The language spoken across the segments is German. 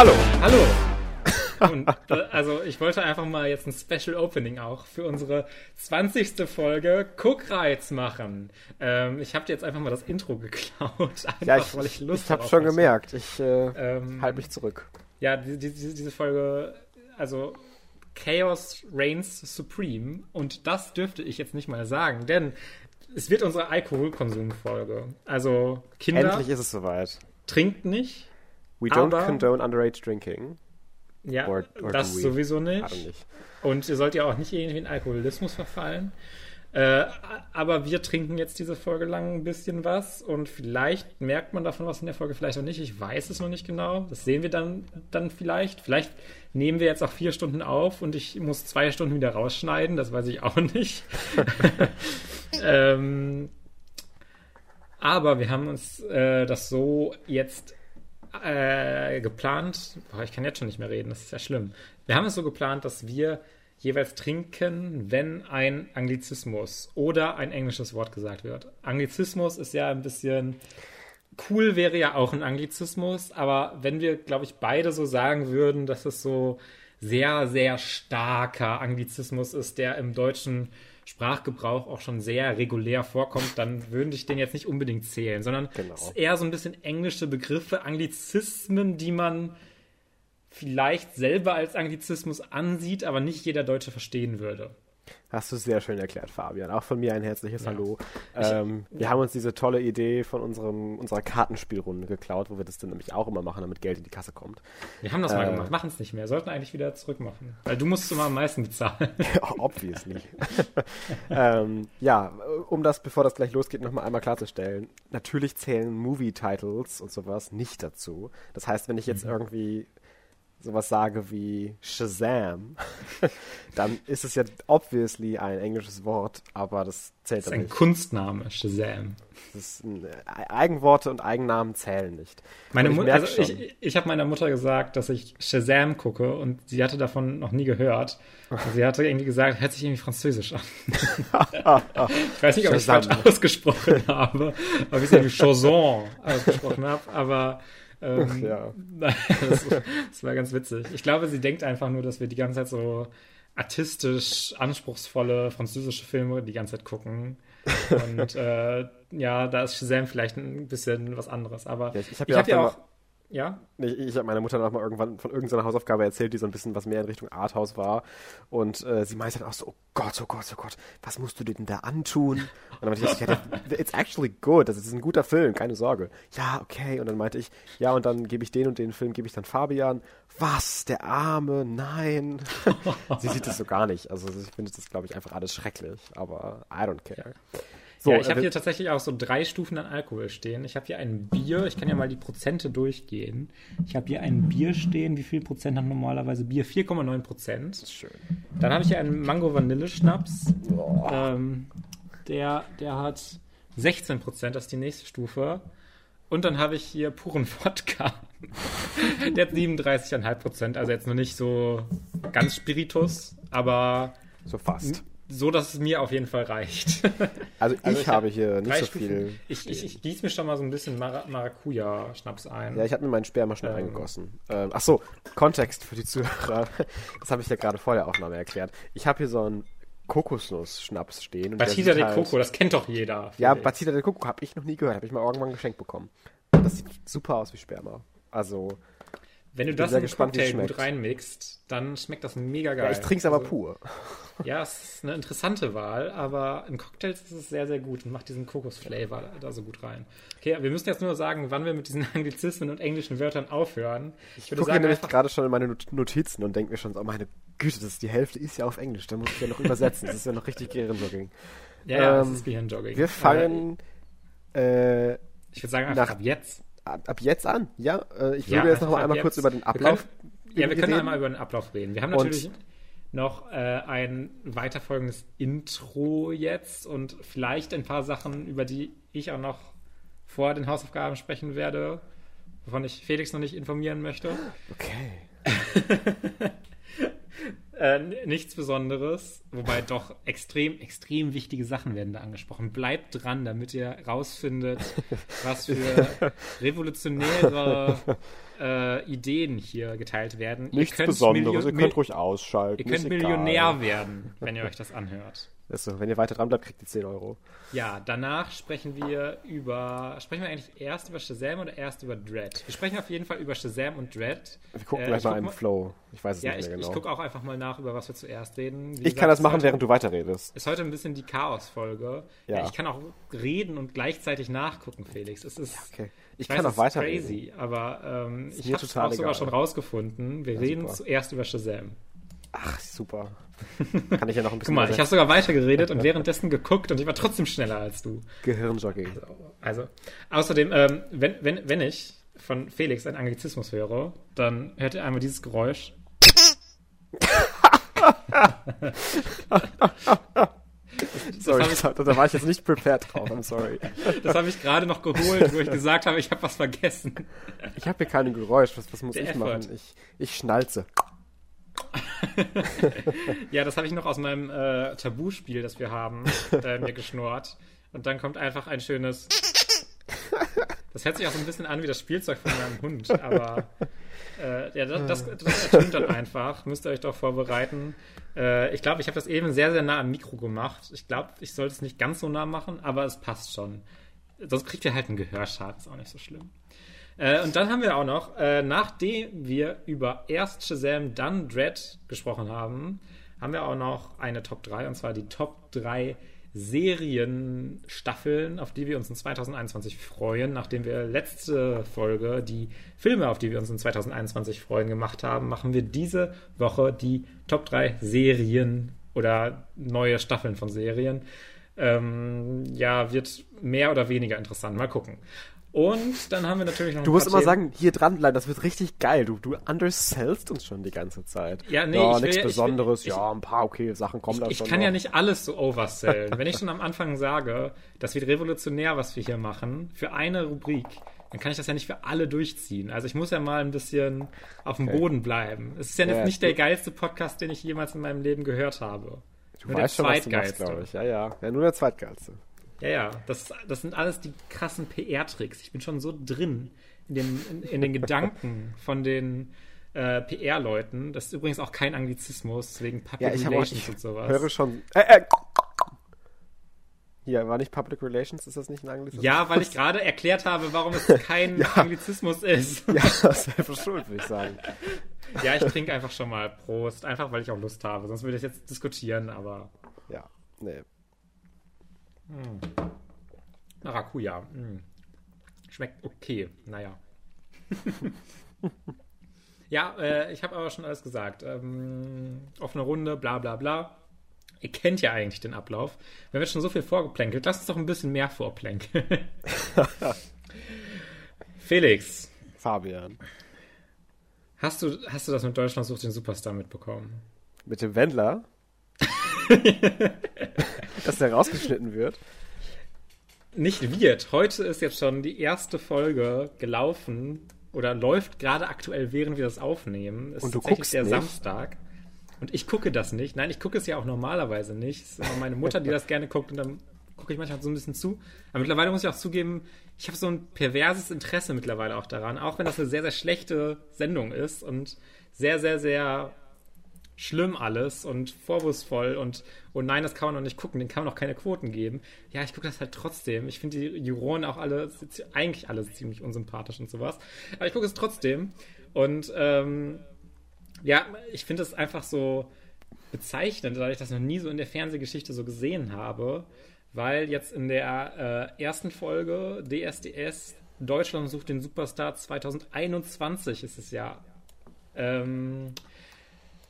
Hallo. Hallo. Und, da, also ich wollte einfach mal jetzt ein Special Opening auch für unsere 20. Folge Cookreiz machen. Ähm, ich habe dir jetzt einfach mal das Intro geklaut, einfach Ja, ich, weil ich Lust ich habe schon hatte. gemerkt. Ich äh, Ähm, halte mich zurück. Ja, die, die, diese diese Folge, also Chaos reigns supreme und das dürfte ich jetzt nicht mal sagen, denn es wird unsere Alkoholkonsumfolge. Also Kinder Endlich ist es soweit. trinkt nicht. We don't Aber- condone underage drinking. Ja, Or- or das sowieso nicht. nicht. Und ihr sollt ja auch nicht irgendwie in Alkoholismus verfallen. Äh, aber wir trinken jetzt diese Folge lang ein bisschen was und vielleicht merkt man davon was in der Folge, vielleicht auch nicht. Ich weiß es noch nicht genau. Das sehen wir dann, dann vielleicht. Vielleicht nehmen wir jetzt auch vier Stunden auf und ich muss zwei Stunden wieder rausschneiden. Das weiß ich auch nicht. ähm, aber wir haben uns äh, das so jetzt äh, geplant. Boah, ich kann jetzt schon nicht mehr reden, das ist ja schlimm. Wir haben es so geplant, dass wir jeweils trinken, wenn ein Anglizismus oder ein englisches Wort gesagt wird. Anglizismus ist ja ein bisschen cool, wäre ja auch ein Anglizismus, aber wenn wir, glaube ich, beide so sagen würden, dass es so sehr, sehr starker Anglizismus ist, der im deutschen Sprachgebrauch auch schon sehr regulär vorkommt, dann würde ich den jetzt nicht unbedingt zählen, sondern Genau. es ist eher so ein bisschen englische Begriffe, Anglizismen, die man vielleicht selber als Anglizismus ansieht, aber nicht jeder Deutsche verstehen würde. Hast du sehr schön erklärt, Fabian. Auch von mir ein herzliches Hallo. Ähm, wir haben uns diese tolle Idee von unserem, unserer Kartenspielrunde geklaut, wo wir das dann nämlich auch immer machen, damit Geld in die Kasse kommt. Wir haben das mal Äh. gemacht, machen es nicht mehr, sollten eigentlich wieder zurückmachen. Weil du musst immer am meisten bezahlen. Obviously. ähm, ja, um das, bevor das gleich losgeht, nochmal einmal klarzustellen. Natürlich zählen Movie-Titles und sowas nicht dazu. Das heißt, wenn ich jetzt Mhm. irgendwie sowas sage wie Shazam, dann ist es ja obviously ein englisches Wort, aber das zählt Das ist dann ein nicht. Kunstname, Shazam. Ist ein, äh, Eigenworte und Eigennamen zählen nicht. Meine Mutter, also ich, ich habe meiner Mutter gesagt, dass ich Shazam gucke und sie hatte davon noch nie gehört. Sie hatte irgendwie gesagt, hört sich irgendwie französisch an. ich weiß nicht, ob ich es falsch ausgesprochen habe, ob ich es irgendwie Chazon ausgesprochen habe, aber ähm, Ja. das, das war ganz witzig. Ich glaube, sie denkt einfach nur, dass wir die ganze Zeit so artistisch anspruchsvolle französische Filme die ganze Zeit gucken. Und äh, ja, da ist Shazam vielleicht ein bisschen was anderes. Aber Ja, ich- ich hab ich ja habe auch ja auch. Ja? Ich, ich habe meiner Mutter noch mal irgendwann von irgendeiner Hausaufgabe erzählt, die so ein bisschen was mehr in Richtung Arthouse war. Und äh, sie meinte dann auch so, oh Gott, oh Gott, oh Gott, was musst du dir denn da antun? Und dann meinte ich, ja, it's actually good, das ist ein guter Film, keine Sorge. Ja, okay. Und dann meinte ich, ja, und dann gebe ich den und den Film, gebe ich dann Fabian. Was, der Arme, nein. sie sieht das so gar nicht. Also ich finde das, glaube ich, einfach alles schrecklich. Aber I don't care. So, ja, ich äh, habe hier tatsächlich auch so drei Stufen an Alkohol stehen. Ich habe hier ein Bier, ich kann ja mal die Prozente durchgehen. Ich habe hier ein Bier stehen. Wie viel Prozent hat normalerweise Bier? 4,9 Prozent. schön. Dann habe ich hier einen Mango-Vanille-Schnaps. Ähm, der, der hat 16 Prozent, das ist die nächste Stufe. Und dann habe ich hier puren Wodka. der hat 37,5 Prozent. Also jetzt noch nicht so ganz Spiritus, aber So fast. So, dass es mir auf jeden Fall reicht. Also ich, Also ich habe hab hier nicht so Stufen. viel. Ich, ich, ich gieße mir schon mal so ein bisschen Mara Maracuja-Schnaps ein. Ja, ich habe mir meinen Sperma schon Ähm. eingegossen. Ähm, ach so, Kontext für die Zuhörer. Das habe ich ja gerade vor der Aufnahme erklärt. Ich habe hier so einen Kokosnuss-Schnaps stehen. Batida de halt- Coco, das kennt doch jeder. Ja, ich. Batida de Coco habe ich noch nie gehört. Habe ich mal irgendwann geschenkt bekommen. Das sieht super aus wie Sperma. Also, Wenn du das in es Cocktail gut reinmixt, dann schmeckt das mega geil. ja, ich trinke es aber Also, pur. Ja, es ist eine interessante Wahl, aber in Cocktails ist es sehr, sehr gut und macht diesen Kokos-Flavor da so gut rein. Okay, wir müssen jetzt nur sagen, wann wir mit diesen Anglizismen und englischen Wörtern aufhören. Ich Ich gucke nämlich gerade schon in meine Not- Notizen und denke mir schon, so, oh meine Güte, das die Hälfte ist ja auf Englisch. Da muss ich ja noch übersetzen. Das ist ja noch richtig Gehirnjogging. ja, ja, ähm, es ist Gehirnjogging. Wir fangen äh, Ich würde sagen, einfach nach- ab jetzt. Ab, ab jetzt an. Ja, äh, ich Ja, würde jetzt einfach noch mal ab einmal jetzt. kurz über den Wir Ablauf. Ja, wir können reden. einmal über den Ablauf reden. Wir haben Und- natürlich noch äh, ein weiterfolgendes Intro jetzt und vielleicht ein paar Sachen, über die ich auch noch vor den Hausaufgaben sprechen werde, wovon ich Felix noch nicht informieren möchte. Okay. Äh, nichts Besonderes, wobei doch extrem, extrem wichtige Sachen werden da angesprochen. Bleibt dran, damit ihr rausfindet, was für revolutionäre äh, Ideen hier geteilt werden. Nichts Besonderes, ihr könnt ruhig ausschalten. Ihr könnt Millionär egal. werden, wenn ihr euch das anhört. Ist so, wenn ihr weiter dran bleibt, kriegt ihr 10 Euro. Ja, danach sprechen wir über. Sprechen wir eigentlich erst über Shazam oder erst über Dread? Wir sprechen auf jeden Fall über Shazam und Dread. Wir gucken äh, gleich mal im Flow. Ich weiß es ja, nicht mehr ich, genau. Ich gucke auch einfach mal nach, über was wir zuerst reden. Wie ich gesagt, kann das machen, während du weiterredest. Ist heute ein bisschen die Chaos-Folge. Ja. ja. Ich kann auch reden und gleichzeitig nachgucken, Felix. Es ist. Ja, okay. Ich, ich kann weiß, auch weiterreden. crazy, aber ähm, ich habe es auch sogar schon rausgefunden. Wir reden super. zuerst über Shazam. Ach, super. Kann ich ja noch ein bisschen. Guck mal, ich habe sogar weitergeredet und währenddessen geguckt und ich war trotzdem schneller als du. Gehirnjogging. Also, also außerdem, ähm, wenn, wenn, wenn ich von Felix einen Anglizismus höre, dann hört ihr einmal dieses Geräusch. sorry, ich, da war ich jetzt nicht prepared drauf, I'm sorry. Das habe ich gerade noch geholt, wo ich gesagt habe, ich habe was vergessen. Ich habe hier kein Geräusch, was, was muss Der ich Effort. machen? Ich, ich schnalze. ja, das habe ich noch aus meinem äh, Tabuspiel, das wir haben, äh, mir geschnurrt. Und dann kommt einfach ein schönes. Das hört sich auch so ein bisschen an wie das Spielzeug von meinem Hund, aber äh, ja, das, das, das ertönt dann einfach. Müsst ihr euch doch vorbereiten. Äh, ich glaube, ich habe das eben sehr, sehr nah am Mikro gemacht. Ich glaube, ich sollte es nicht ganz so nah machen, aber es passt schon. Sonst kriegt ihr halt einen Gehörschaden, ist auch nicht so schlimm. Äh, und dann haben wir auch noch, äh, nachdem wir über erst Shazam, dann Dread gesprochen haben, haben wir auch noch eine Top 3, und zwar die Top 3 Serienstaffeln, auf die wir uns in 2021 freuen. Nachdem wir letzte Folge die Filme, auf die wir uns in 2021 freuen, gemacht haben, machen wir diese Woche die Top 3 Serien oder neue Staffeln von Serien. Ähm, ja, wird mehr oder weniger interessant. Mal gucken. Und dann haben wir natürlich noch. Du musst immer sagen, hier dranbleiben, das wird richtig geil. Du, du undersellst uns schon die ganze Zeit. Ja, nee, ja, ich nichts will, Besonderes. Ich will, ja, ein paar okay Sachen kommen ich, da ich schon. Ich kann noch. ja nicht alles so oversellen. Wenn ich schon am Anfang sage, das wird revolutionär, was wir hier machen, für eine Rubrik, dann kann ich das ja nicht für alle durchziehen. Also ich muss ja mal ein bisschen auf dem okay. Boden bleiben. Es ist ja, ja jetzt nicht der geilste Podcast, den ich jemals in meinem Leben gehört habe. Du nur weißt der schon, zweitgeilste. glaube ich. Ja, ja. Ja, nur der zweitgeilste. Ja, ja, das, das sind alles die krassen PR-Tricks. Ich bin schon so drin in, dem, in, in den Gedanken von den äh, PR-Leuten. Das ist übrigens auch kein Anglizismus wegen Public ja, ich Relations auch, und sowas. Ich höre schon. Äh, äh, hier, war nicht Public Relations? Ist das nicht ein Anglizismus? Ja, weil ich gerade erklärt habe, warum es kein ja. Anglizismus ist. ja, selber schuld, würde ich sagen. Ja, ich trinke einfach schon mal Prost, einfach weil ich auch Lust habe. Sonst würde ich jetzt diskutieren, aber. Ja, nee. Hm. Maracuja. Hm. Schmeckt okay. Naja. ja, äh, ich habe aber schon alles gesagt. Ähm, offene Runde, bla bla bla. Ihr kennt ja eigentlich den Ablauf. Wir haben jetzt schon so viel vorgeplänkelt. Lass uns doch ein bisschen mehr vorplänkeln. Felix. Fabian. Hast du, hast du das mit Deutschland sucht den Superstar mitbekommen? Mit dem Wendler? dass der rausgeschnitten wird. Nicht wird. Heute ist jetzt schon die erste Folge gelaufen oder läuft gerade aktuell, während wir das aufnehmen. Es und du ist guckst der nicht? Samstag. Und ich gucke das nicht. Nein, ich gucke es ja auch normalerweise nicht. Es ist immer meine Mutter, die das gerne guckt und dann gucke ich manchmal so ein bisschen zu. Aber mittlerweile muss ich auch zugeben, ich habe so ein perverses Interesse mittlerweile auch daran, auch wenn das eine sehr, sehr schlechte Sendung ist und sehr, sehr, sehr schlimm alles und vorwurfsvoll und oh nein, das kann man noch nicht gucken, den kann man noch keine Quoten geben. Ja, ich gucke das halt trotzdem. Ich finde die Juroren auch alle, eigentlich alle ziemlich unsympathisch und sowas. Aber ich gucke es trotzdem. Und ähm, ja, ich finde es einfach so bezeichnend, da ich das noch nie so in der Fernsehgeschichte so gesehen habe, weil jetzt in der äh, ersten Folge DSDS Deutschland sucht den Superstar 2021 ist es ja. Ähm,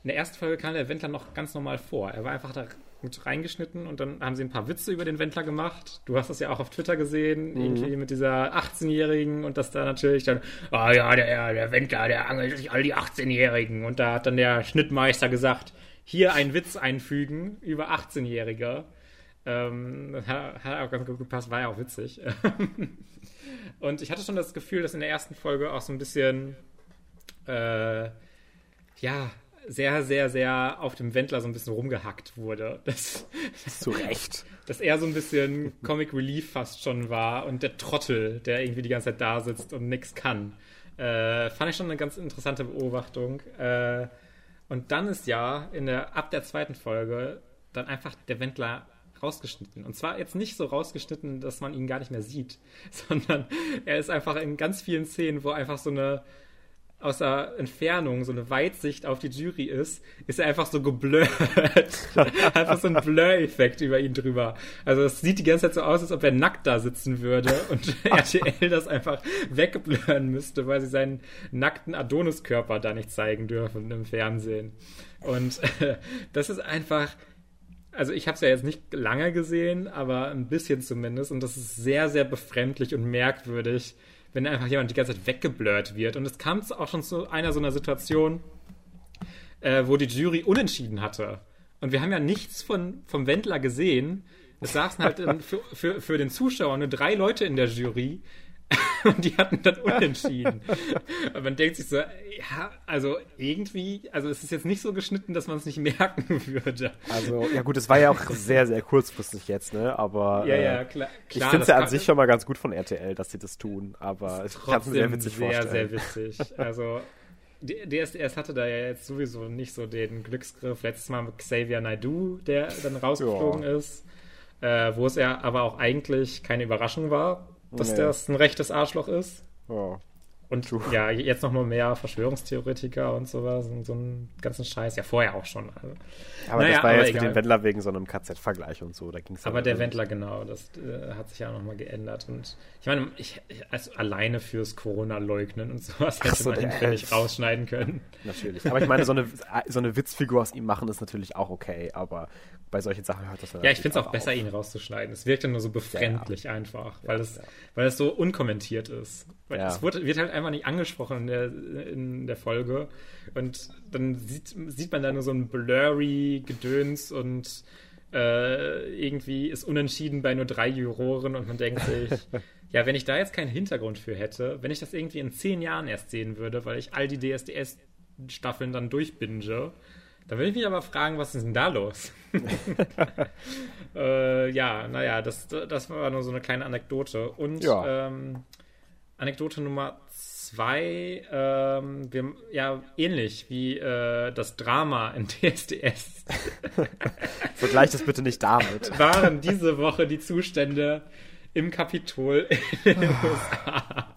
in der ersten Folge kam der Wendler noch ganz normal vor. Er war einfach da mit reingeschnitten und dann haben sie ein paar Witze über den Wendler gemacht. Du hast das ja auch auf Twitter gesehen, mhm. irgendwie mit dieser 18-Jährigen und das da natürlich dann, ah oh ja, der, der Wendler, der angelt sich all die 18-Jährigen. Und da hat dann der Schnittmeister gesagt, hier einen Witz einfügen über 18-Jährige. Ähm, hat, hat auch ganz gut gepasst, war ja auch witzig. und ich hatte schon das Gefühl, dass in der ersten Folge auch so ein bisschen, äh, ja, sehr, sehr, sehr auf dem Wendler so ein bisschen rumgehackt wurde. Das, Zu Recht. Dass er so ein bisschen Comic Relief fast schon war und der Trottel, der irgendwie die ganze Zeit da sitzt und nichts kann. Äh, fand ich schon eine ganz interessante Beobachtung. Äh, und dann ist ja in der, ab der zweiten Folge dann einfach der Wendler rausgeschnitten. Und zwar jetzt nicht so rausgeschnitten, dass man ihn gar nicht mehr sieht, sondern er ist einfach in ganz vielen Szenen, wo einfach so eine aus der Entfernung so eine Weitsicht auf die Jury ist, ist er einfach so geblurrt. einfach so ein Blur-Effekt über ihn drüber. Also es sieht die ganze Zeit so aus, als ob er nackt da sitzen würde und RTL das einfach wegblurren müsste, weil sie seinen nackten Adoniskörper da nicht zeigen dürfen im Fernsehen. Und das ist einfach, also ich habe es ja jetzt nicht lange gesehen, aber ein bisschen zumindest und das ist sehr, sehr befremdlich und merkwürdig, wenn einfach jemand die ganze Zeit weggeblurrt wird. Und es kam auch schon zu einer so einer Situation, äh, wo die Jury unentschieden hatte. Und wir haben ja nichts von, vom Wendler gesehen. Es saßen halt für, für, für den Zuschauer nur drei Leute in der Jury. und die hatten dann unentschieden. Und man denkt sich so, ja, also irgendwie, also es ist jetzt nicht so geschnitten, dass man es nicht merken würde. Also, ja gut, es war ja auch sehr, sehr kurzfristig jetzt, ne? Aber ja, ja, klar, äh, klar, ich finde es ja an sich schon mal ganz gut von RTL, dass sie das tun, aber ich kann es mir sehr witzig sehr, vorstellen. Sehr, sehr witzig. Also, DSDS hatte da ja jetzt sowieso nicht so den Glücksgriff. Letztes Mal mit Xavier Naidoo, der dann rausgeflogen ja. ist. Äh, wo es ja aber auch eigentlich keine Überraschung war, dass nee. das ein rechtes Arschloch ist. Oh. Und True. ja, jetzt noch mal mehr Verschwörungstheoretiker und sowas und so einen ganzen Scheiß. Ja, vorher auch schon. Also. Aber naja, das war aber jetzt egal. mit dem Wendler wegen so einem KZ-Vergleich und so. Da ging's aber der Wendler, genau, das äh, hat sich ja noch mal geändert. Und ich meine, ich, also alleine fürs Corona-Leugnen und sowas hätte so, man ihn völlig rausschneiden können. Natürlich. Aber ich meine, so eine, so eine Witzfigur aus ihm machen ist natürlich auch okay. Aber bei solchen Sachen hört das dann Ja, ich finde es auch besser, auf. ihn rauszuschneiden. Es wirkt dann nur so befremdlich ja, ja. einfach, weil, ja, es, weil es so unkommentiert ist. Weil Es wird, wird, halt einfach nicht angesprochen in der, in der Folge. Und dann sieht, sieht man da nur so ein blurry Gedöns und äh, irgendwie ist unentschieden bei nur drei Juroren und man denkt sich, ja, wenn ich da jetzt keinen Hintergrund für hätte, wenn ich das irgendwie in zehn Jahren erst sehen würde, weil ich all die DSDS-Staffeln dann durchbinge, da würde ich mich aber fragen, was ist denn da los? äh, ja, naja, das, das war nur so eine kleine Anekdote. Und ja. ähm, Anekdote Nummer zwei, ähm, wir, ja, ähnlich wie äh, das Drama in DSDS. Vergleich das bitte nicht damit. Waren diese Woche die Zustände im Kapitol in den USA.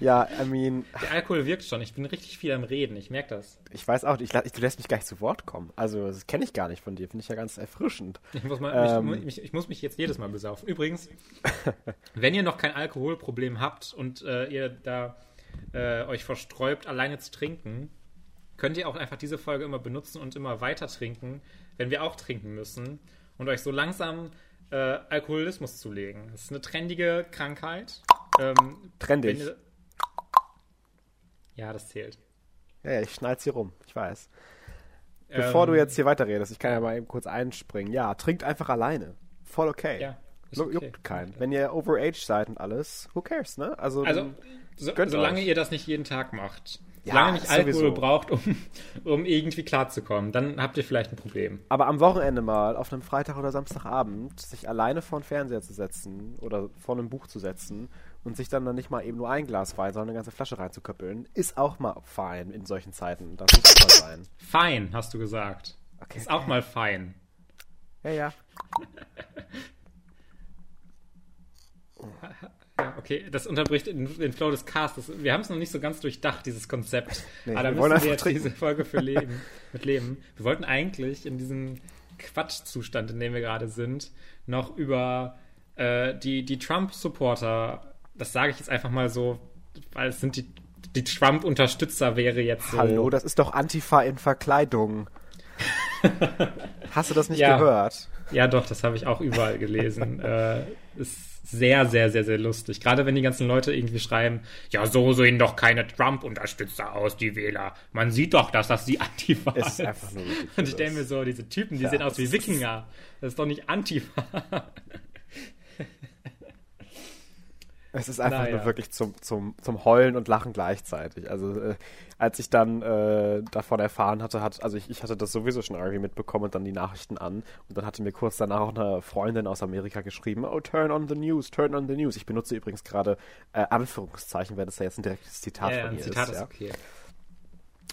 Ja, I mean. Der Alkohol wirkt schon. Ich bin richtig viel am Reden. Ich merke das. Ich weiß auch, ich, ich, du lässt mich gar nicht zu Wort kommen. Also, das kenne ich gar nicht von dir. Finde ich ja ganz erfrischend. Ich muss, mal, ähm, mich, ich muss mich jetzt jedes Mal besaufen. Übrigens, wenn ihr noch kein Alkoholproblem habt und äh, ihr da äh, euch versträubt, alleine zu trinken, könnt ihr auch einfach diese Folge immer benutzen und immer weiter trinken, wenn wir auch trinken müssen und euch so langsam äh, Alkoholismus zulegen. Das ist eine trendige Krankheit. Ähm, Trendig. Ihr, ja, das zählt. Ja, ja ich schneid's hier rum, ich weiß. Bevor ähm, du jetzt hier weiterredest, ich kann ja mal eben kurz einspringen. Ja, trinkt einfach alleine. Voll okay. Ja. Okay. Juckt keinen. Wenn ihr overage seid und alles, who cares, ne? Also, also so, solange euch. ihr das nicht jeden Tag macht. Ja, solange ihr nicht Alkohol sowieso. braucht, um, um irgendwie klarzukommen, dann habt ihr vielleicht ein Problem. Aber am Wochenende mal, auf einem Freitag oder Samstagabend, sich alleine vor den Fernseher zu setzen oder vor einem Buch zu setzen und sich dann, dann nicht mal eben nur ein Glas Wein, sondern eine ganze Flasche reinzuköppeln, ist auch mal fein in solchen Zeiten. Das muss auch mal sein. Fein, hast du gesagt. Okay. Ist auch mal fein. Ja, ja. Ja, okay, das unterbricht den, den Flow des Castes. Wir haben es noch nicht so ganz durchdacht, dieses Konzept. Nee, Aber da müssen wir jetzt trinken. diese Folge für leben, mit leben. Wir wollten eigentlich in diesem Quatschzustand, in dem wir gerade sind, noch über äh, die, die Trump-Supporter das sage ich jetzt einfach mal so, weil es sind die, die Trump-Unterstützer wäre jetzt so. Hallo, das ist doch Antifa in Verkleidung. Hast du das nicht ja. gehört? Ja, doch, das habe ich auch überall gelesen. äh, ist sehr, sehr, sehr, sehr lustig. Gerade wenn die ganzen Leute irgendwie schreiben, ja, so sehen doch keine Trump-Unterstützer aus, die Wähler. Man sieht doch, dass das die Antifa ist. ist. Einfach nur Und ich denke mir so, diese Typen, die ja, sehen aus wie Wikinger. Das ist doch nicht Antifa. Es ist einfach Naja. nur wirklich zum, zum, zum Heulen und Lachen gleichzeitig. Also äh, als ich dann äh, davon erfahren hatte, hat, also ich, ich hatte das sowieso schon irgendwie mitbekommen und dann die Nachrichten an. Und dann hatte mir kurz danach auch eine Freundin aus Amerika geschrieben, oh, turn on the news, turn on the news. Ich benutze übrigens gerade äh, Anführungszeichen, weil das ja jetzt ein direktes Zitat ja, von ihr Zitat ist. ist ja. okay.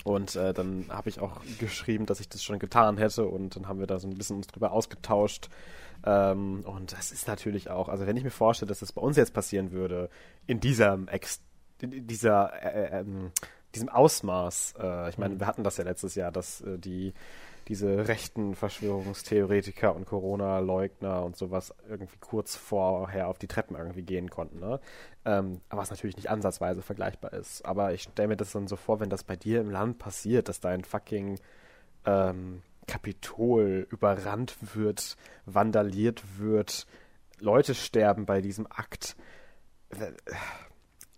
Und äh, dann habe ich auch geschrieben, dass ich das schon getan hätte und dann haben wir da so ein bisschen uns drüber ausgetauscht. Ähm, und das ist natürlich auch, also wenn ich mir vorstelle, dass das bei uns jetzt passieren würde, in diesem Ex in dieser äh, ähm, diesem Ausmaß, äh, ich meine, Mhm. wir hatten das ja letztes Jahr, dass äh, die diese rechten Verschwörungstheoretiker und Corona-Leugner und sowas irgendwie kurz vorher auf die Treppen irgendwie gehen konnten. Ne? Ähm, aber was natürlich nicht ansatzweise vergleichbar ist. Aber ich stelle mir das dann so vor, wenn das bei dir im Land passiert, dass dein fucking ähm, Kapitol überrannt wird, vandaliert wird, Leute sterben bei diesem Akt.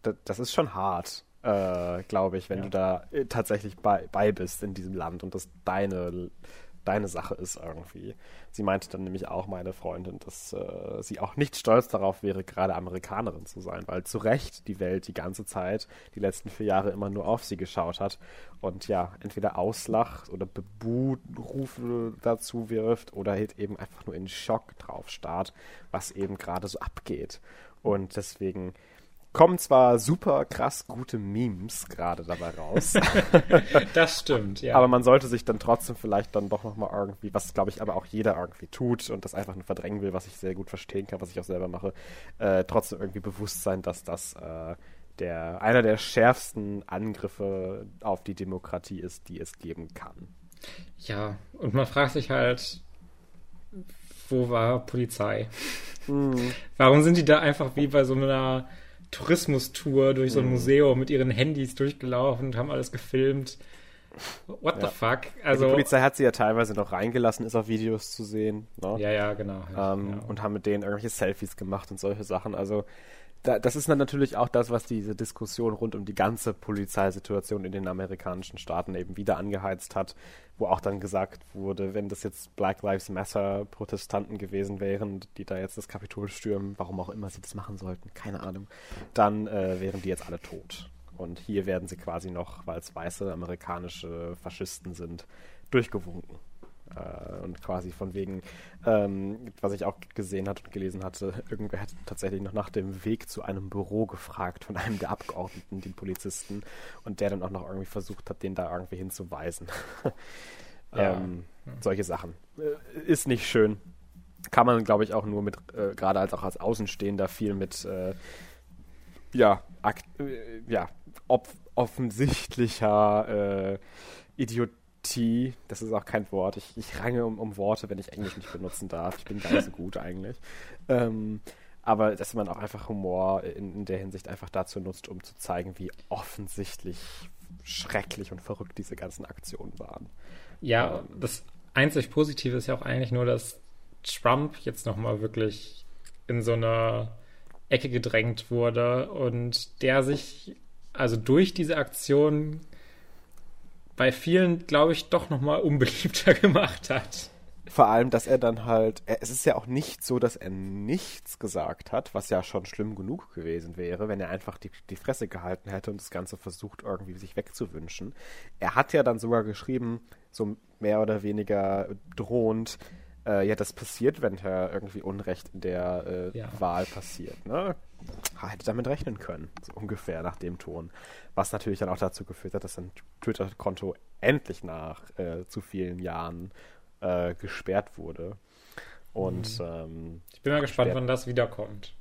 Das, ist schon hart, äh, glaube ich, wenn Ja. du da äh, tatsächlich bei, bei bist in diesem Land und das deine, deine Sache ist irgendwie. Sie meinte dann nämlich auch, meine Freundin, dass äh, sie auch nicht stolz darauf wäre, gerade Amerikanerin zu sein, weil zu Recht die Welt die ganze Zeit, die letzten vier Jahre immer nur auf sie geschaut hat und ja, entweder auslacht oder Bebuhrufe dazu wirft oder halt eben einfach nur in Schock drauf starrt, was eben gerade so abgeht. Und deswegen kommen zwar super krass gute Memes gerade dabei raus, Das stimmt, ja. aber man sollte sich dann trotzdem vielleicht dann doch nochmal irgendwie, was glaube ich aber auch jeder irgendwie tut und das einfach nur verdrängen will, was ich sehr gut verstehen kann, was ich auch selber mache, äh, trotzdem irgendwie bewusst sein, dass das äh, der, einer der schärfsten Angriffe auf die Demokratie ist, die es geben kann. ja, und man fragt sich halt, wo war Polizei? Mhm. Warum sind die da einfach wie bei so einer Tourismustour durch Mhm. so ein Museum mit ihren Handys durchgelaufen und haben alles gefilmt? What Ja. the fuck? die Also, Polizei hat sie ja teilweise noch reingelassen, ist auf Videos zu sehen. Ne? ja, ja, genau. ähm, ja. und haben mit denen irgendwelche Selfies gemacht und solche Sachen. Also da, das ist dann natürlich auch das, was diese Diskussion rund um die ganze Polizeisituation in den amerikanischen Staaten eben wieder angeheizt hat, wo auch dann gesagt wurde, wenn das jetzt Black Lives Matter Protestanten gewesen wären, die da jetzt das Kapitol stürmen, warum auch immer sie das machen sollten, keine Ahnung, dann äh, wären die jetzt alle tot. Und hier werden sie quasi noch, weil es weiße amerikanische Faschisten sind, durchgewunken. Äh, und quasi von wegen, ähm, was ich auch gesehen hatte und gelesen hatte, irgendwer hat tatsächlich noch nach dem Weg zu einem Büro gefragt von einem der Abgeordneten, den Polizisten, und der dann auch noch irgendwie versucht hat, den da irgendwie hinzuweisen. Ja. ähm, solche Sachen. Äh, ist nicht schön. Kann man, glaube ich, auch nur mit, äh, gerade als auch als Außenstehender viel mit, äh, ja, äh, ja, offensichtlicher äh, Idiotie, das ist auch kein Wort, ich, ich range um, um Worte, wenn ich Englisch nicht benutzen darf. Ich bin gar nicht so gut eigentlich. Ähm, aber dass man auch einfach Humor in, in der Hinsicht einfach dazu nutzt, um zu zeigen, wie offensichtlich schrecklich und verrückt diese ganzen Aktionen waren. Ja, Ähm, das einzig Positive ist ja auch eigentlich nur, dass Trump jetzt nochmal wirklich in so eine Ecke gedrängt wurde und der sich also durch diese Aktion bei vielen, glaube ich, doch nochmal unbeliebter gemacht hat. Vor allem, dass er dann halt, es ist ja auch nicht so, dass er nichts gesagt hat, was ja schon schlimm genug gewesen wäre, wenn er einfach die, die Fresse gehalten hätte und das Ganze versucht, irgendwie sich wegzuwünschen. Er hat ja dann sogar geschrieben, so mehr oder weniger drohend, äh, ja, das passiert, wenn er irgendwie Unrecht in der äh, Ja. Wahl passiert. Ne? Hätte damit rechnen können, so ungefähr nach dem Ton. Was natürlich dann auch dazu geführt hat, dass sein Twitter-Konto endlich nach äh, zu vielen Jahren äh, gesperrt wurde. Und ähm, Ich bin mal gespannt, wann das wiederkommt.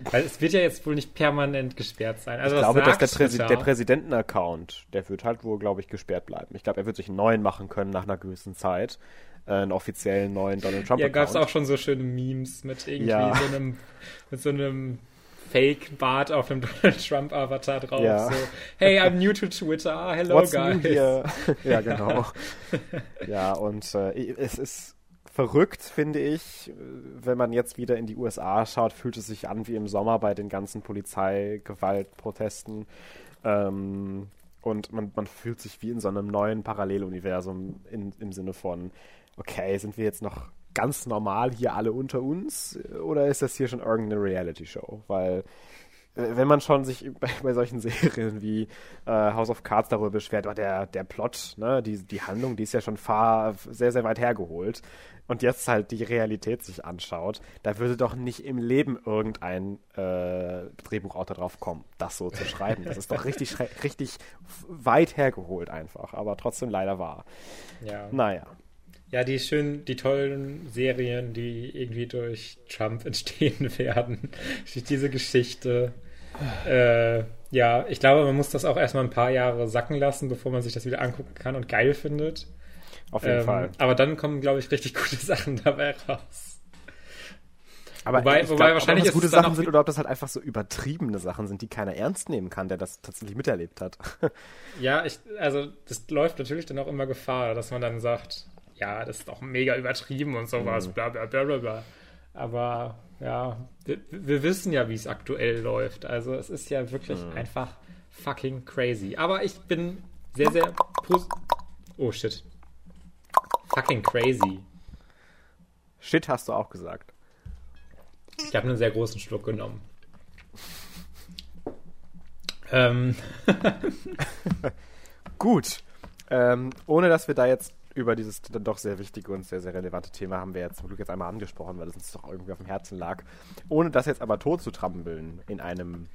Weil es wird ja jetzt wohl nicht permanent gesperrt sein. Also ich glaube, dass der, Präsi der Präsidenten-Account, der wird halt wohl, glaube ich, gesperrt bleiben. Ich glaube, er wird sich einen neuen machen können nach einer gewissen Zeit. Äh, einen offiziellen neuen Donald Ja, Trump-Account. gab es auch schon so schöne Memes mit irgendwie Ja. so einem, mit so einem Fake-Bart auf dem Donald Trump-Avatar drauf. Ja. So, hey, I'm new to Twitter. Hello, What's guys. ja, genau. ja, und äh, es ist verrückt, finde ich. Wenn man jetzt wieder in die USA schaut, fühlt es sich an wie im Sommer bei den ganzen Polizeigewaltprotesten. Ähm, und man, man fühlt sich wie in so einem neuen Paralleluniversum in, im Sinne von, okay, sind wir jetzt noch ganz normal hier alle unter uns oder ist das hier schon irgendeine Reality-Show? Weil äh, wenn man schon sich bei, bei solchen Serien wie äh, House of Cards darüber beschwert, oh, der, der Plot, ne, die, die Handlung, die ist ja schon fahr, sehr, sehr weit hergeholt. Und jetzt halt die Realität sich anschaut, da würde doch nicht im Leben irgendein äh, Drehbuchautor drauf kommen, das so zu schreiben. Das ist doch richtig, richtig weit hergeholt einfach, aber trotzdem leider wahr. Ja. Naja. Ja, die schönen, die tollen Serien, die irgendwie durch Trump entstehen werden, durch diese Geschichte. Äh, ja, ich glaube, man muss das auch erstmal ein paar Jahre sacken lassen, bevor man sich das wieder angucken kann und geil findet. Auf jeden Ähm, Fall. Aber dann kommen, glaube ich, richtig gute Sachen dabei raus. Aber wobei- ich wobei glaub, wahrscheinlich ob das gute Sachen sind oder ob das halt einfach so übertriebene Sachen sind, die keiner ernst nehmen kann, der das tatsächlich miterlebt hat. Ja, ich, also das läuft natürlich dann auch immer Gefahr, dass man dann sagt, ja, das ist doch mega übertrieben und sowas, Mhm. bla bla bla bla bla. Aber ja, wir, wir wissen ja, wie es aktuell läuft. Also es ist ja wirklich Mhm. einfach fucking crazy. Aber ich bin sehr, sehr pos Oh shit. Fucking crazy. Shit hast du auch gesagt. Ich habe einen sehr großen Schluck genommen. Ähm, Gut. Ähm, ohne dass wir da jetzt über dieses dann doch sehr wichtige und sehr, sehr relevante Thema haben wir jetzt zum Glück jetzt einmal angesprochen, weil es uns doch irgendwie auf dem Herzen lag. Ohne das jetzt aber tot zu trampeln in einem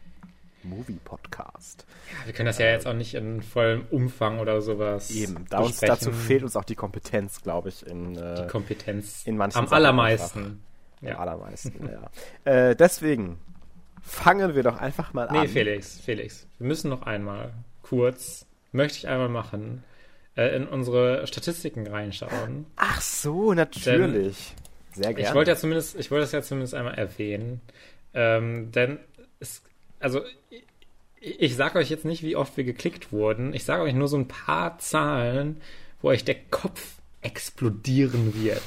Movie-Podcast. wir können das ja jetzt auch nicht in vollem Umfang oder sowas. Eben. Da uns, dazu fehlt uns auch die Kompetenz, glaube ich, in, äh, die Kompetenz. in manchen Am Sachen allermeisten. am Ja. allermeisten. ja. Äh, deswegen fangen wir doch einfach mal Nee, an. Felix, Felix. Wir müssen noch einmal kurz, möchte ich einmal machen, äh, in unsere Statistiken reinschauen. Ach so, natürlich. sehr gerne. Ich wollte ja zumindest, ich wollte das ja zumindest einmal erwähnen. Ähm, denn es, also ich, ich sage euch jetzt nicht, wie oft wir geklickt wurden. Ich sage euch nur so ein paar Zahlen, wo euch der Kopf explodieren wird.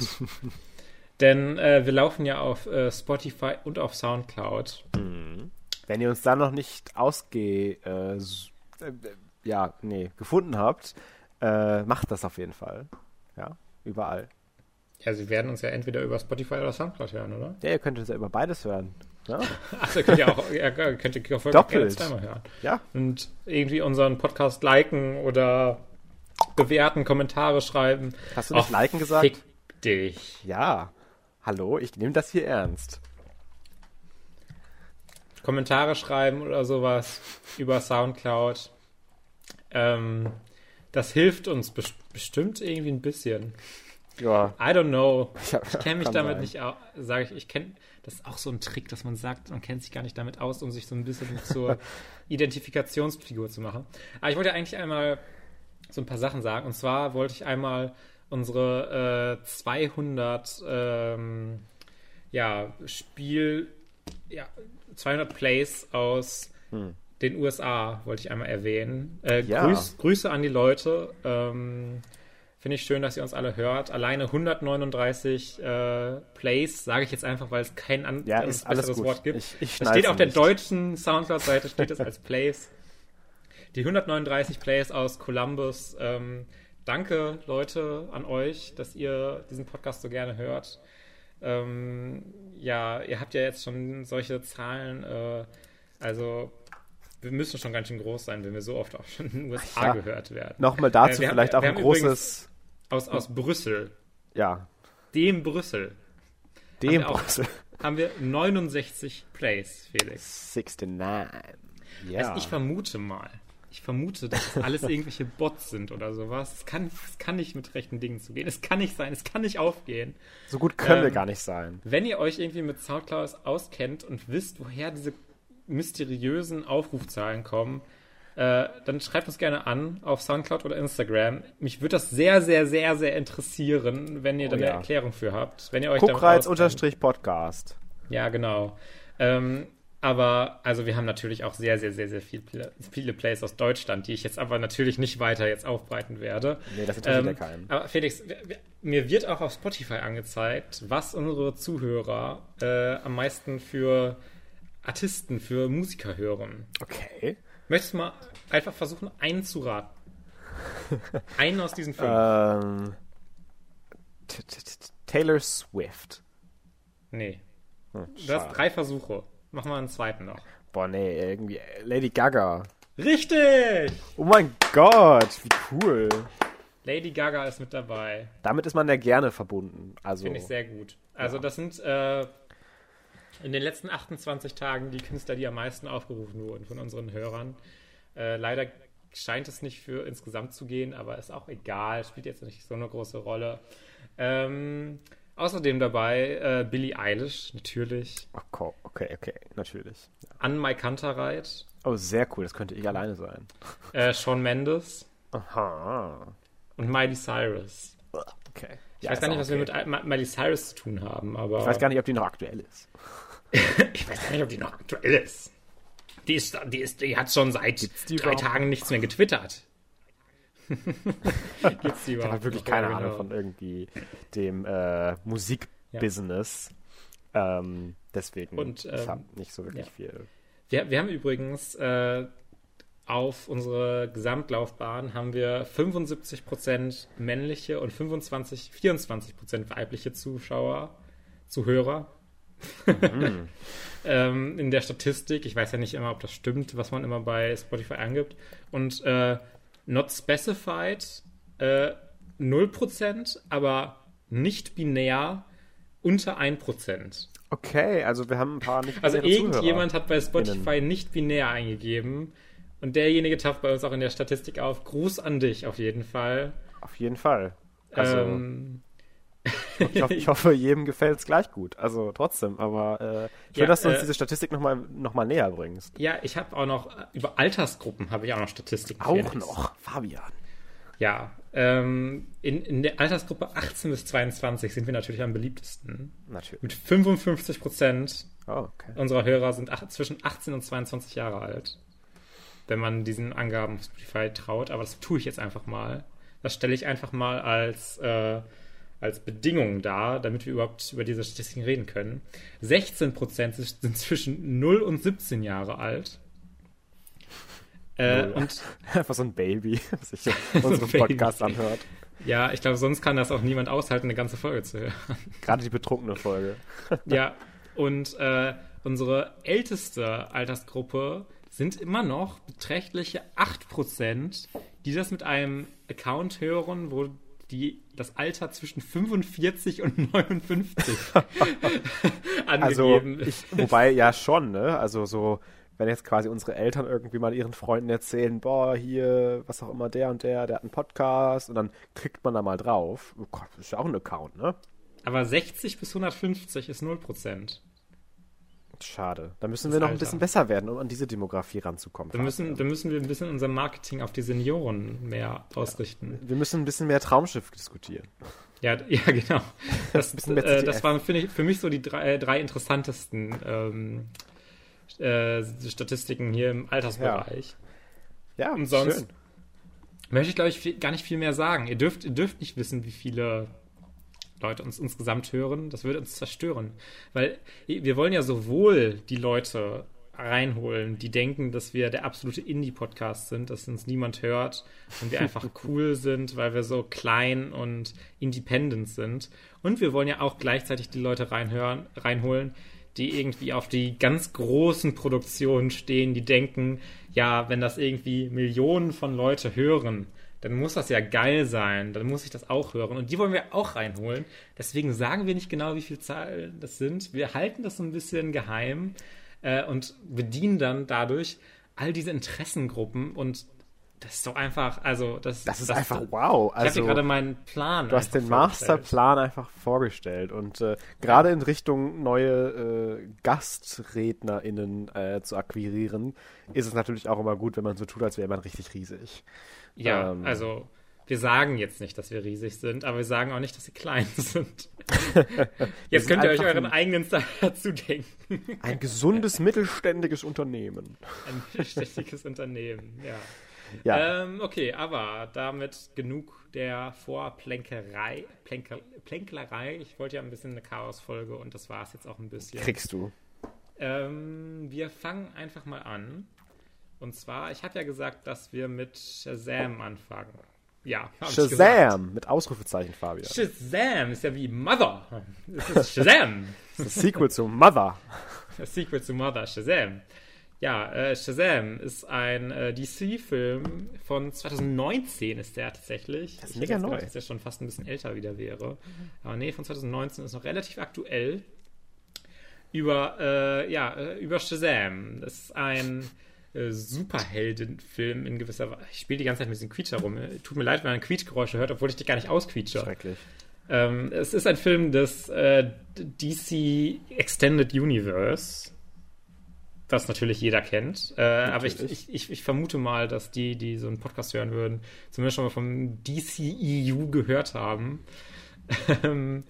Denn äh, wir laufen ja auf äh, Spotify und auf Soundcloud. Wenn ihr uns da noch nicht ausge... Äh, s- äh, ja, nee, gefunden habt, äh, macht das auf jeden Fall. Ja, überall. Ja, sie werden uns ja entweder über Spotify oder Soundcloud hören, oder? Ja, ihr könnt uns ja über beides hören. Ja, Achso, könnt ihr auch, ja, könnt ihr auch Doppelt. zweimal hören. ja. Und irgendwie unseren Podcast liken oder bewerten, Kommentare schreiben. Hast du nicht Ach, liken gesagt? Fick dich. Ja. Hallo, ich nehme das hier ernst. Kommentare schreiben oder sowas über Soundcloud. Ähm, das hilft uns bes- bestimmt irgendwie ein bisschen. Ja. I don't know. Ich, kenne mich damit sein. nicht aus. Sage ich, ich kenne. Das ist auch so ein Trick, dass man sagt, man kennt sich gar nicht damit aus, um sich so ein bisschen zur Identifikationsfigur zu machen. Aber ich wollte eigentlich einmal so ein paar Sachen sagen. Und zwar wollte ich einmal unsere äh, 200 ähm, ja, Spiel, ja, 200 Plays aus den USA wollte ich einmal erwähnen. Äh, Ja. Grüß, Grüße an die Leute. Ähm, Finde ich schön, dass ihr uns alle hört. Alleine 139 äh, Plays, sage ich jetzt einfach, weil es kein an Ja, anderes besseres. Wort gibt. Ich- ich das steht auf der nicht. deutschen Soundcloud-Seite steht es als Plays. Die 139 Plays aus Columbus. Ähm, danke, Leute, an euch, dass ihr diesen Podcast so gerne hört. Ähm, ja, ihr habt ja jetzt schon solche Zahlen. Äh, also, wir müssen schon ganz schön groß sein, wenn wir so oft auch schon in den USA Ja. gehört werden. Nochmal dazu Äh, wir haben- vielleicht auch wir ein haben großes, Aus, aus Brüssel, ja, dem Brüssel, dem wir auch. Brüssel. haben wir 69 Plays, Felix. 69. Ja. Also ich vermute mal, ich vermute, dass das alles irgendwelche Bots sind oder sowas. Es kann, es kann nicht mit rechten Dingen zugehen. Es kann nicht sein, es kann nicht aufgehen. so gut können wir ähm, gar nicht sein. Wenn ihr euch irgendwie mit Soundcloud auskennt und wisst, woher diese mysteriösen Aufrufzahlen kommen, äh, dann schreibt uns gerne an auf Soundcloud oder Instagram. Mich würde das sehr, sehr, sehr, sehr interessieren, wenn ihr Oh da eine ja. Erklärung für habt. Wenn ihr euch damit Guckreiz auskennt. unterstrich Podcast. Ja, genau. Ähm, aber, also wir haben natürlich auch sehr, sehr, sehr, sehr viel, viele Plays aus Deutschland, die ich jetzt aber natürlich nicht weiter jetzt aufbreiten werde. Nee, das interessiert Ähm, ja keinen. Aber Felix, mir wird auch auf Spotify angezeigt, was unsere Zuhörer äh, am meisten für Artisten, für Musiker hören. Okay. Möchtest du mal einfach versuchen, einen zu raten? einen aus diesen fünf. Ähm, Taylor Swift. Nee. Hm, Du hast drei Versuche. Mach mal einen zweiten noch. Boah, nee, irgendwie Lady Gaga. Richtig! Oh mein Gott, wie cool. Lady Gaga ist mit dabei. Damit ist man ja gerne verbunden. Also, Finde ich sehr gut. Also das sind äh, in den letzten 28 Tagen die Künstler, die am meisten aufgerufen wurden von unseren Hörern. Äh, leider scheint es nicht für insgesamt zu gehen, aber ist auch egal, spielt jetzt nicht so eine große Rolle. Ähm, außerdem dabei äh, Billie Eilish, natürlich. okay, okay, okay, natürlich. An Mai Kantereit, Oh, sehr cool, das könnte ich alleine sein. äh, Shawn Mendes Aha. und Miley Cyrus. Okay. Ich weiß gar nicht, was wir mit Miley Cyrus zu tun haben, aber Ich weiß gar nicht, ob die noch aktuell ist. Ich weiß gar nicht, ob die noch aktuell ist. Die ist, die ist, die hat schon seit drei überhaupt? Tagen nichts mehr getwittert. Gibt's die Ich überhaupt habe wirklich keine Ja, Ahnung genau. von irgendwie dem äh, Musikbusiness. Ähm, deswegen, Und, ich ähm, habe nicht so wirklich ja. viel. Wir, wir haben übrigens äh, auf unsere Gesamtlaufbahn haben wir 75% männliche und 25, 24% weibliche Zuschauer, Zuhörer. Mhm. ähm, in der Statistik. Ich weiß ja nicht immer, ob das stimmt, was man immer bei Spotify angibt. Und äh, not specified äh, 0%, aber nicht binär unter 1%. Okay, also wir haben ein paar nicht Also irgendjemand Zuhörer. hat bei Spotify nicht binär eingegeben. Und derjenige taucht bei uns auch in der Statistik auf. Gruß an dich auf jeden Fall. Auf jeden Fall. Also, ähm, ich, hoffe, ich hoffe, jedem gefällt es gleich gut. Also trotzdem, aber äh, schön, Ja, dass du uns äh, diese Statistik nochmal noch mal näher bringst. ja, ich habe auch noch, über Altersgruppen habe ich auch noch Statistiken. Auch noch, Fabian. Ja, ähm, in, in der Altersgruppe 18 bis 22 sind wir natürlich am beliebtesten. Natürlich. Mit 55 Prozent Oh, okay. unserer Hörer sind ach, zwischen 18 und 22 Jahre alt. Wenn man diesen Angaben auf Spotify traut. Aber das tue ich jetzt einfach mal. Das stelle ich einfach mal als, äh, als Bedingung dar, damit wir überhaupt über diese Statistiken reden können. 16 Prozent sind zwischen 0 und 17 Jahre alt. Äh, und Einfach so ein Baby, das sich unseren. Podcast anhört. ja, ich glaube, sonst kann das auch niemand aushalten, eine ganze Folge zu hören. Gerade die betrunkene Folge. Ja, und äh, unsere älteste Altersgruppe sind immer noch beträchtliche 8%, die das mit einem Account hören, wo die das Alter zwischen 45 und 59 Also, angegeben ich, wobei ja schon, ne? Also so, wenn jetzt quasi unsere Eltern irgendwie mal ihren Freunden erzählen, boah, hier, was auch immer, der und der, der hat einen Podcast und dann klickt man da mal drauf. Oh Gott, das ist ja auch ein Account, ne? Aber 60 bis 150 ist 0%. Schade. Da müssen Das wir noch ein Alter. bisschen besser werden, um an diese Demografie ranzukommen. Da müssen, da müssen wir ein bisschen unser Marketing auf die Senioren mehr ausrichten. wir müssen ein bisschen mehr Traumschiff diskutieren. Ja, ja, genau. Das, äh, das waren ich, für mich so die drei, äh, drei interessantesten ähm, äh, Statistiken hier im Altersbereich. Ja, Und sonst- schön. Möchte ich, glaube ich, viel, gar nicht viel mehr sagen. Ihr dürft, ihr dürft nicht wissen, wie viele Leute uns insgesamt hören. Das würde uns zerstören. Weil wir wollen ja sowohl die Leute reinholen, die denken, dass wir der absolute Indie-Podcast sind, dass uns niemand hört und wir einfach cool sind, weil wir so klein und independent sind. Und wir wollen ja auch gleichzeitig die Leute reinhören, reinholen, die irgendwie auf die ganz großen Produktionen stehen, die denken, ja, wenn das irgendwie Millionen von Leute hören, dann muss das ja geil sein, dann muss ich das auch hören. Und die wollen wir auch reinholen. Deswegen sagen wir nicht genau, wie viel Zahlen das sind. Wir halten das so ein bisschen geheim äh, und bedienen dann dadurch all diese Interessengruppen und das ist doch einfach, also das, Das ist einfach wow. Ich habe Also, gerade meinen Plan. du hast den. Masterplan einfach vorgestellt und äh, gerade in Richtung neue äh, GastrednerInnen äh, zu akquirieren, ist es natürlich auch immer gut, wenn man so tut, als wäre man richtig riesig. Ja, Ähm, also wir sagen jetzt nicht, dass wir riesig sind, aber wir sagen auch nicht, dass sie klein sind. jetzt könnt ihr euch euren eigenen Style dazu denken. Ein gesundes, mittelständiges Unternehmen. Ein mittelständiges Unternehmen, ja. Ja, Ähm, okay, aber damit genug der Vorplänkerei, Plänker, Plänklerei. Ich wollte ja ein bisschen eine Chaosfolge und das war es jetzt auch ein bisschen. kriegst du. Ähm, wir fangen einfach mal an. Und zwar, ich habe ja gesagt, dass wir mit Shazam anfangen. Ja. Shazam mit Ausrufezeichen, Fabian. Shazam ist ja wie Mother. Das ist Shazam. Das Sequel zu Mother. Das Sequel zu Mother, Shazam. Ja, äh, Shazam ist ein äh, DC-Film von 2019 ist der tatsächlich. Das ist Ich mega neu. gedacht, dass der schon fast ein bisschen älter wieder wäre. Aber nee, von 2019 ist noch relativ aktuell. Über, äh, ja, äh, über Shazam. Das ist ein äh, Superheldenfilm in gewisser Weise. Ich spiele die ganze Zeit mit diesem Quietscher rum. Äh, Tut mir leid, wenn man Quietschgeräusche hört, obwohl ich dich gar nicht ausquietsche. Schrecklich. Ähm, es ist ein Film des äh, DC Extended Universe, das natürlich jeder kennt. Äh, aber ich, Natürlich. ich, ich, vermute mal, dass die, die so einen Podcast hören würden, zumindest schon mal vom DCEU gehört haben. Ähm,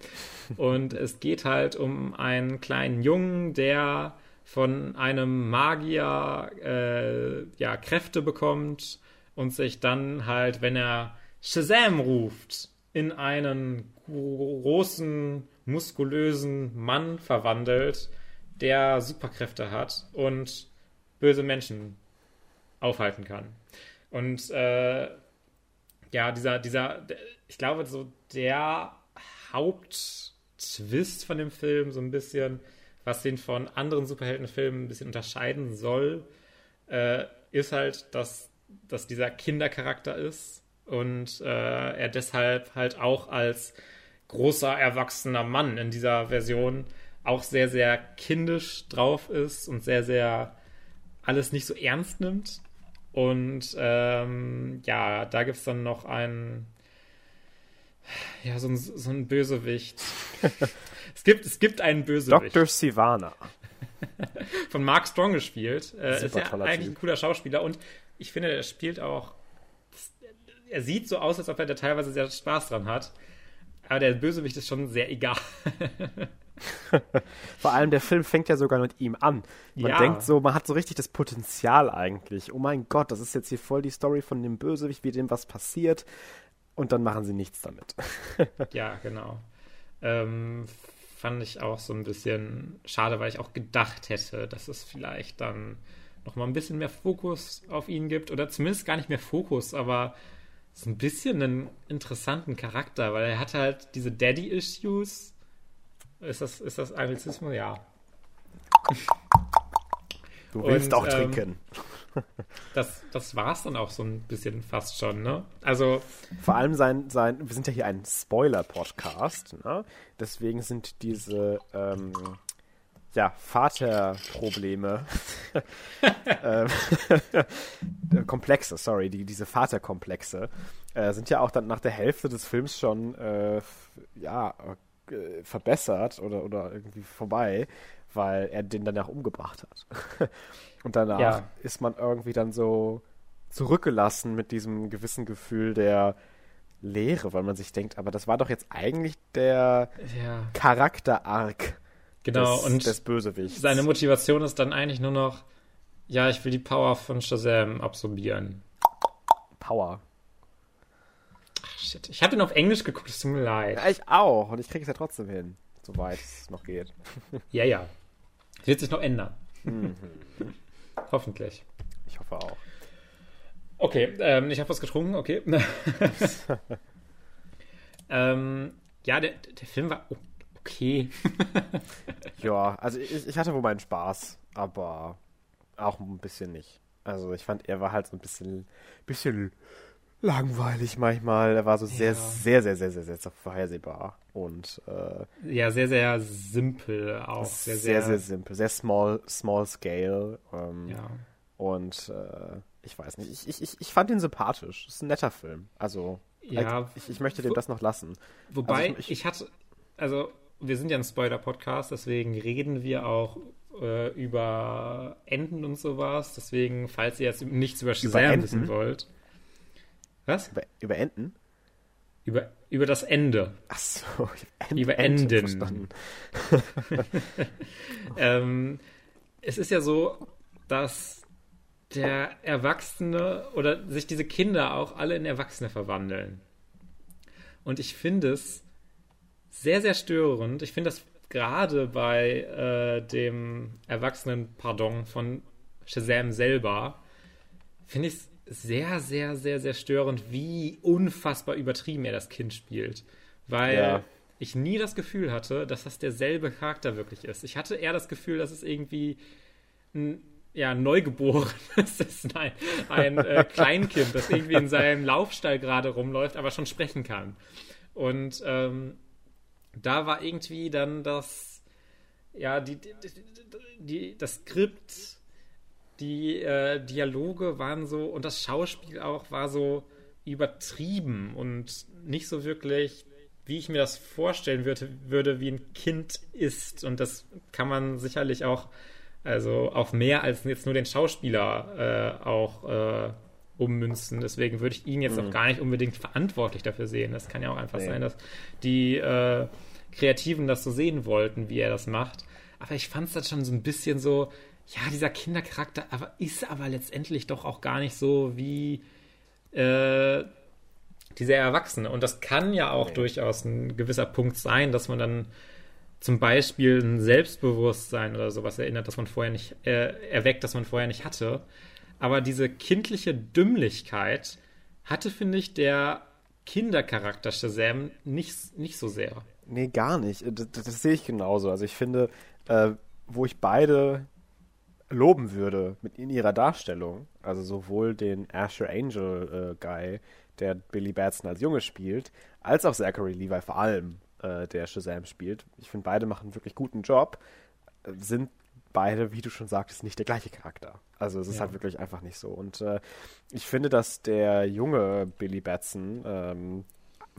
Und es geht halt um einen kleinen Jungen, der von einem Magier äh, ja, Kräfte bekommt und sich dann halt, wenn er Shazam ruft, in einen großen, muskulösen Mann verwandelt, der Superkräfte hat und böse Menschen aufhalten kann. Und äh, ja, dieser, dieser, ich glaube, so der Haupttwist von dem Film, so ein bisschen, was den von anderen Superheldenfilmen ein bisschen unterscheiden soll, äh, ist halt, dass, dass dieser Kindercharakter ist und äh, er deshalb halt auch als großer erwachsener Mann in dieser Version auch sehr, sehr kindisch drauf ist und sehr, sehr alles nicht so ernst nimmt. Und ähm, ja, da gibt es dann noch einen, ja, so ein, so ein Bösewicht. es, gibt, es gibt einen Bösewicht Dr. Sivana. von Mark Strong gespielt. Äh, ist ja eigentlich Typ. ein cooler Schauspieler und ich finde, er spielt auch. Er sieht so aus, als ob er da teilweise sehr Spaß dran hat. Aber der Bösewicht ist schon sehr egal. Vor allem der Film fängt ja sogar mit ihm an. Man Ja. denkt so, man hat so richtig das Potenzial eigentlich. Oh mein Gott, das ist jetzt hier voll die Story von dem Bösewicht, wie dem was passiert. Und dann machen sie nichts damit. ja, genau. Ähm, fand ich auch so ein bisschen schade, weil ich auch gedacht hätte, dass es vielleicht dann noch mal ein bisschen mehr Fokus auf ihn gibt. Oder zumindest gar nicht mehr Fokus, aber so ein bisschen einen interessanten Charakter, weil er hat halt diese Daddy-Issues. Ist das, ist das Anglizismus? Ja. Du willst Und, auch ähm, trinken. Das, das war es dann auch so ein bisschen fast schon, ne? Also, Vor allem sein, sein, wir sind ja hier ein Spoiler-Podcast, ne? Deswegen sind diese ähm, ja, Vaterprobleme ähm, Komplexe, sorry, die, diese Vaterkomplexe äh, sind ja auch dann nach der Hälfte des Films schon äh, ja, äh, verbessert oder, oder irgendwie vorbei, weil er den danach umgebracht hat. Und danach Ja. ist man irgendwie dann so zurückgelassen mit diesem gewissen Gefühl der Leere, weil man sich denkt, aber das war doch jetzt eigentlich der ja, Charakter-Arc genau. des, und des Bösewichts. seine Motivation ist dann eigentlich nur noch, ja, ich will die Power von Shazam absorbieren. Power. Ach, shit. Ich habe den auf Englisch geguckt, es tut mir leid. Ja, ich auch. Und ich kriege es ja trotzdem hin, soweit es noch geht. Ja, ja. Wird sich noch ändern. Mhm. Hoffentlich. Ich hoffe auch. Okay, ähm, ich habe was getrunken, okay. ähm, ja, der, der Film war okay. Ja, also ich, ich hatte wohl meinen Spaß, aber auch ein bisschen nicht. Also ich fand, er war halt so ein bisschen, bisschen langweilig manchmal. Er war so sehr, Ja. sehr, sehr, sehr, sehr, sehr, sehr vorhersehbar. Und äh, Ja, sehr, sehr simpel auch. sehr, Sehr, sehr, simpel. Sehr small, small scale. Ähm, Ja. Und äh, ich weiß nicht, ich, ich, ich, ich fand ihn sympathisch. Ist ein netter Film. Also, Ja, ich, ich möchte dem das noch lassen. Wobei, Also ich- ich, hatte, also wir sind ja ein Spoiler-Podcast, deswegen reden wir auch äh, über Enden und sowas. Deswegen, falls ihr jetzt nichts über Shazam wissen wollt. Was? Über, über Enten? Über, über das Ende. Ach so, Ent- Über Enten Enden. verstanden. Ähm, es ist ja so, dass der Erwachsene oder sich diese Kinder auch alle in Erwachsene verwandeln. Und ich finde es sehr, sehr störend. Ich finde das gerade bei äh, dem Erwachsenen, pardon, von Shazam selber, finde ich es sehr, sehr, sehr, sehr störend, wie unfassbar übertrieben er das Kind spielt. Weil ja. ich nie das Gefühl hatte, dass das derselbe Charakter wirklich ist. Ich hatte eher das Gefühl, dass es irgendwie ein ja, Neugeborenes ist, ein, ein äh, Kleinkind, das irgendwie in seinem Laufstall gerade rumläuft, aber schon sprechen kann. Und ähm, da war irgendwie dann das, ja, die, die, die das Skript die äh, Dialoge waren so und das Schauspiel auch war so übertrieben und nicht so wirklich, wie ich mir das vorstellen würde, würde wie ein Kind ist. Und das kann man sicherlich auch, also auf mehr als jetzt nur den Schauspieler äh, auch äh, ummünzen. Deswegen würde ich ihn jetzt mhm. auch gar nicht unbedingt verantwortlich dafür sehen. Das kann ja auch einfach nee. sein, dass die äh, Kreativen das so sehen wollten, wie er das macht. Aber ich fand es dann schon so ein bisschen so, ja, dieser Kindercharakter aber ist aber letztendlich doch auch gar nicht so wie äh, dieser Erwachsene. Und das kann ja auch nee. durchaus ein gewisser Punkt sein, dass man dann zum Beispiel ein Selbstbewusstsein oder sowas erinnert, das man vorher nicht äh, erweckt, das man vorher nicht hatte. Aber diese kindliche Dümmlichkeit hatte, finde ich, der Kindercharakter Shazam nicht, nicht so sehr. Nee, gar nicht. Das, das sehe ich genauso. Also ich finde, äh, wo ich beide loben würde mit in ihrer Darstellung, also sowohl den Asher Angel äh, Guy, der Billy Batson als Junge spielt, als auch Zachary Levi vor allem, äh, der Shazam spielt. Ich finde, beide machen einen wirklich guten Job, sind beide, wie du schon sagtest, nicht der gleiche Charakter. Also es ist ja. halt wirklich einfach nicht so. Und äh, ich finde, dass der junge Billy Batson ähm,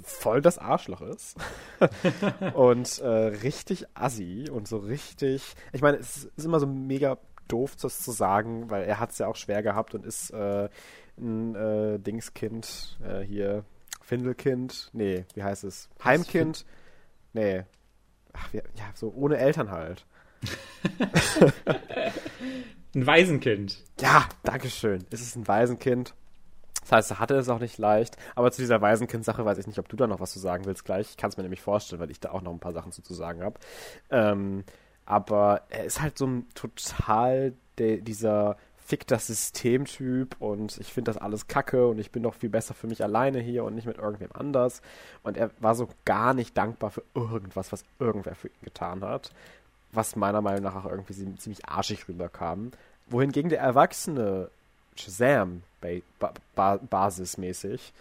voll das Arschloch ist und äh, richtig assi und so richtig. Ich meine, es ist immer so mega doof, das zu sagen, weil er hat es ja auch schwer gehabt und ist äh, ein äh, Dingskind, äh, hier, Findelkind, nee, wie heißt es? Heimkind? Nee. Ach, ja, so ohne Eltern halt. ein Waisenkind. Ja, dankeschön. Es ist ein Waisenkind. Das heißt, er hatte es auch nicht leicht. Aber zu dieser Waisenkind-Sache weiß ich nicht, ob du da noch was zu sagen willst gleich. Ich kann es mir nämlich vorstellen, weil ich da auch noch ein paar Sachen zu, zu sagen habe. Ähm, aber er ist halt so ein total de, dieser Fick das System-Typ und ich finde das alles kacke und ich bin doch viel besser für mich alleine hier und nicht mit irgendwem anders. Und er war so gar nicht dankbar für irgendwas, was irgendwer für ihn getan hat. Was meiner Meinung nach auch irgendwie ziemlich arschig rüberkam. Wohingegen der erwachsene Shazam ba ba basismäßig,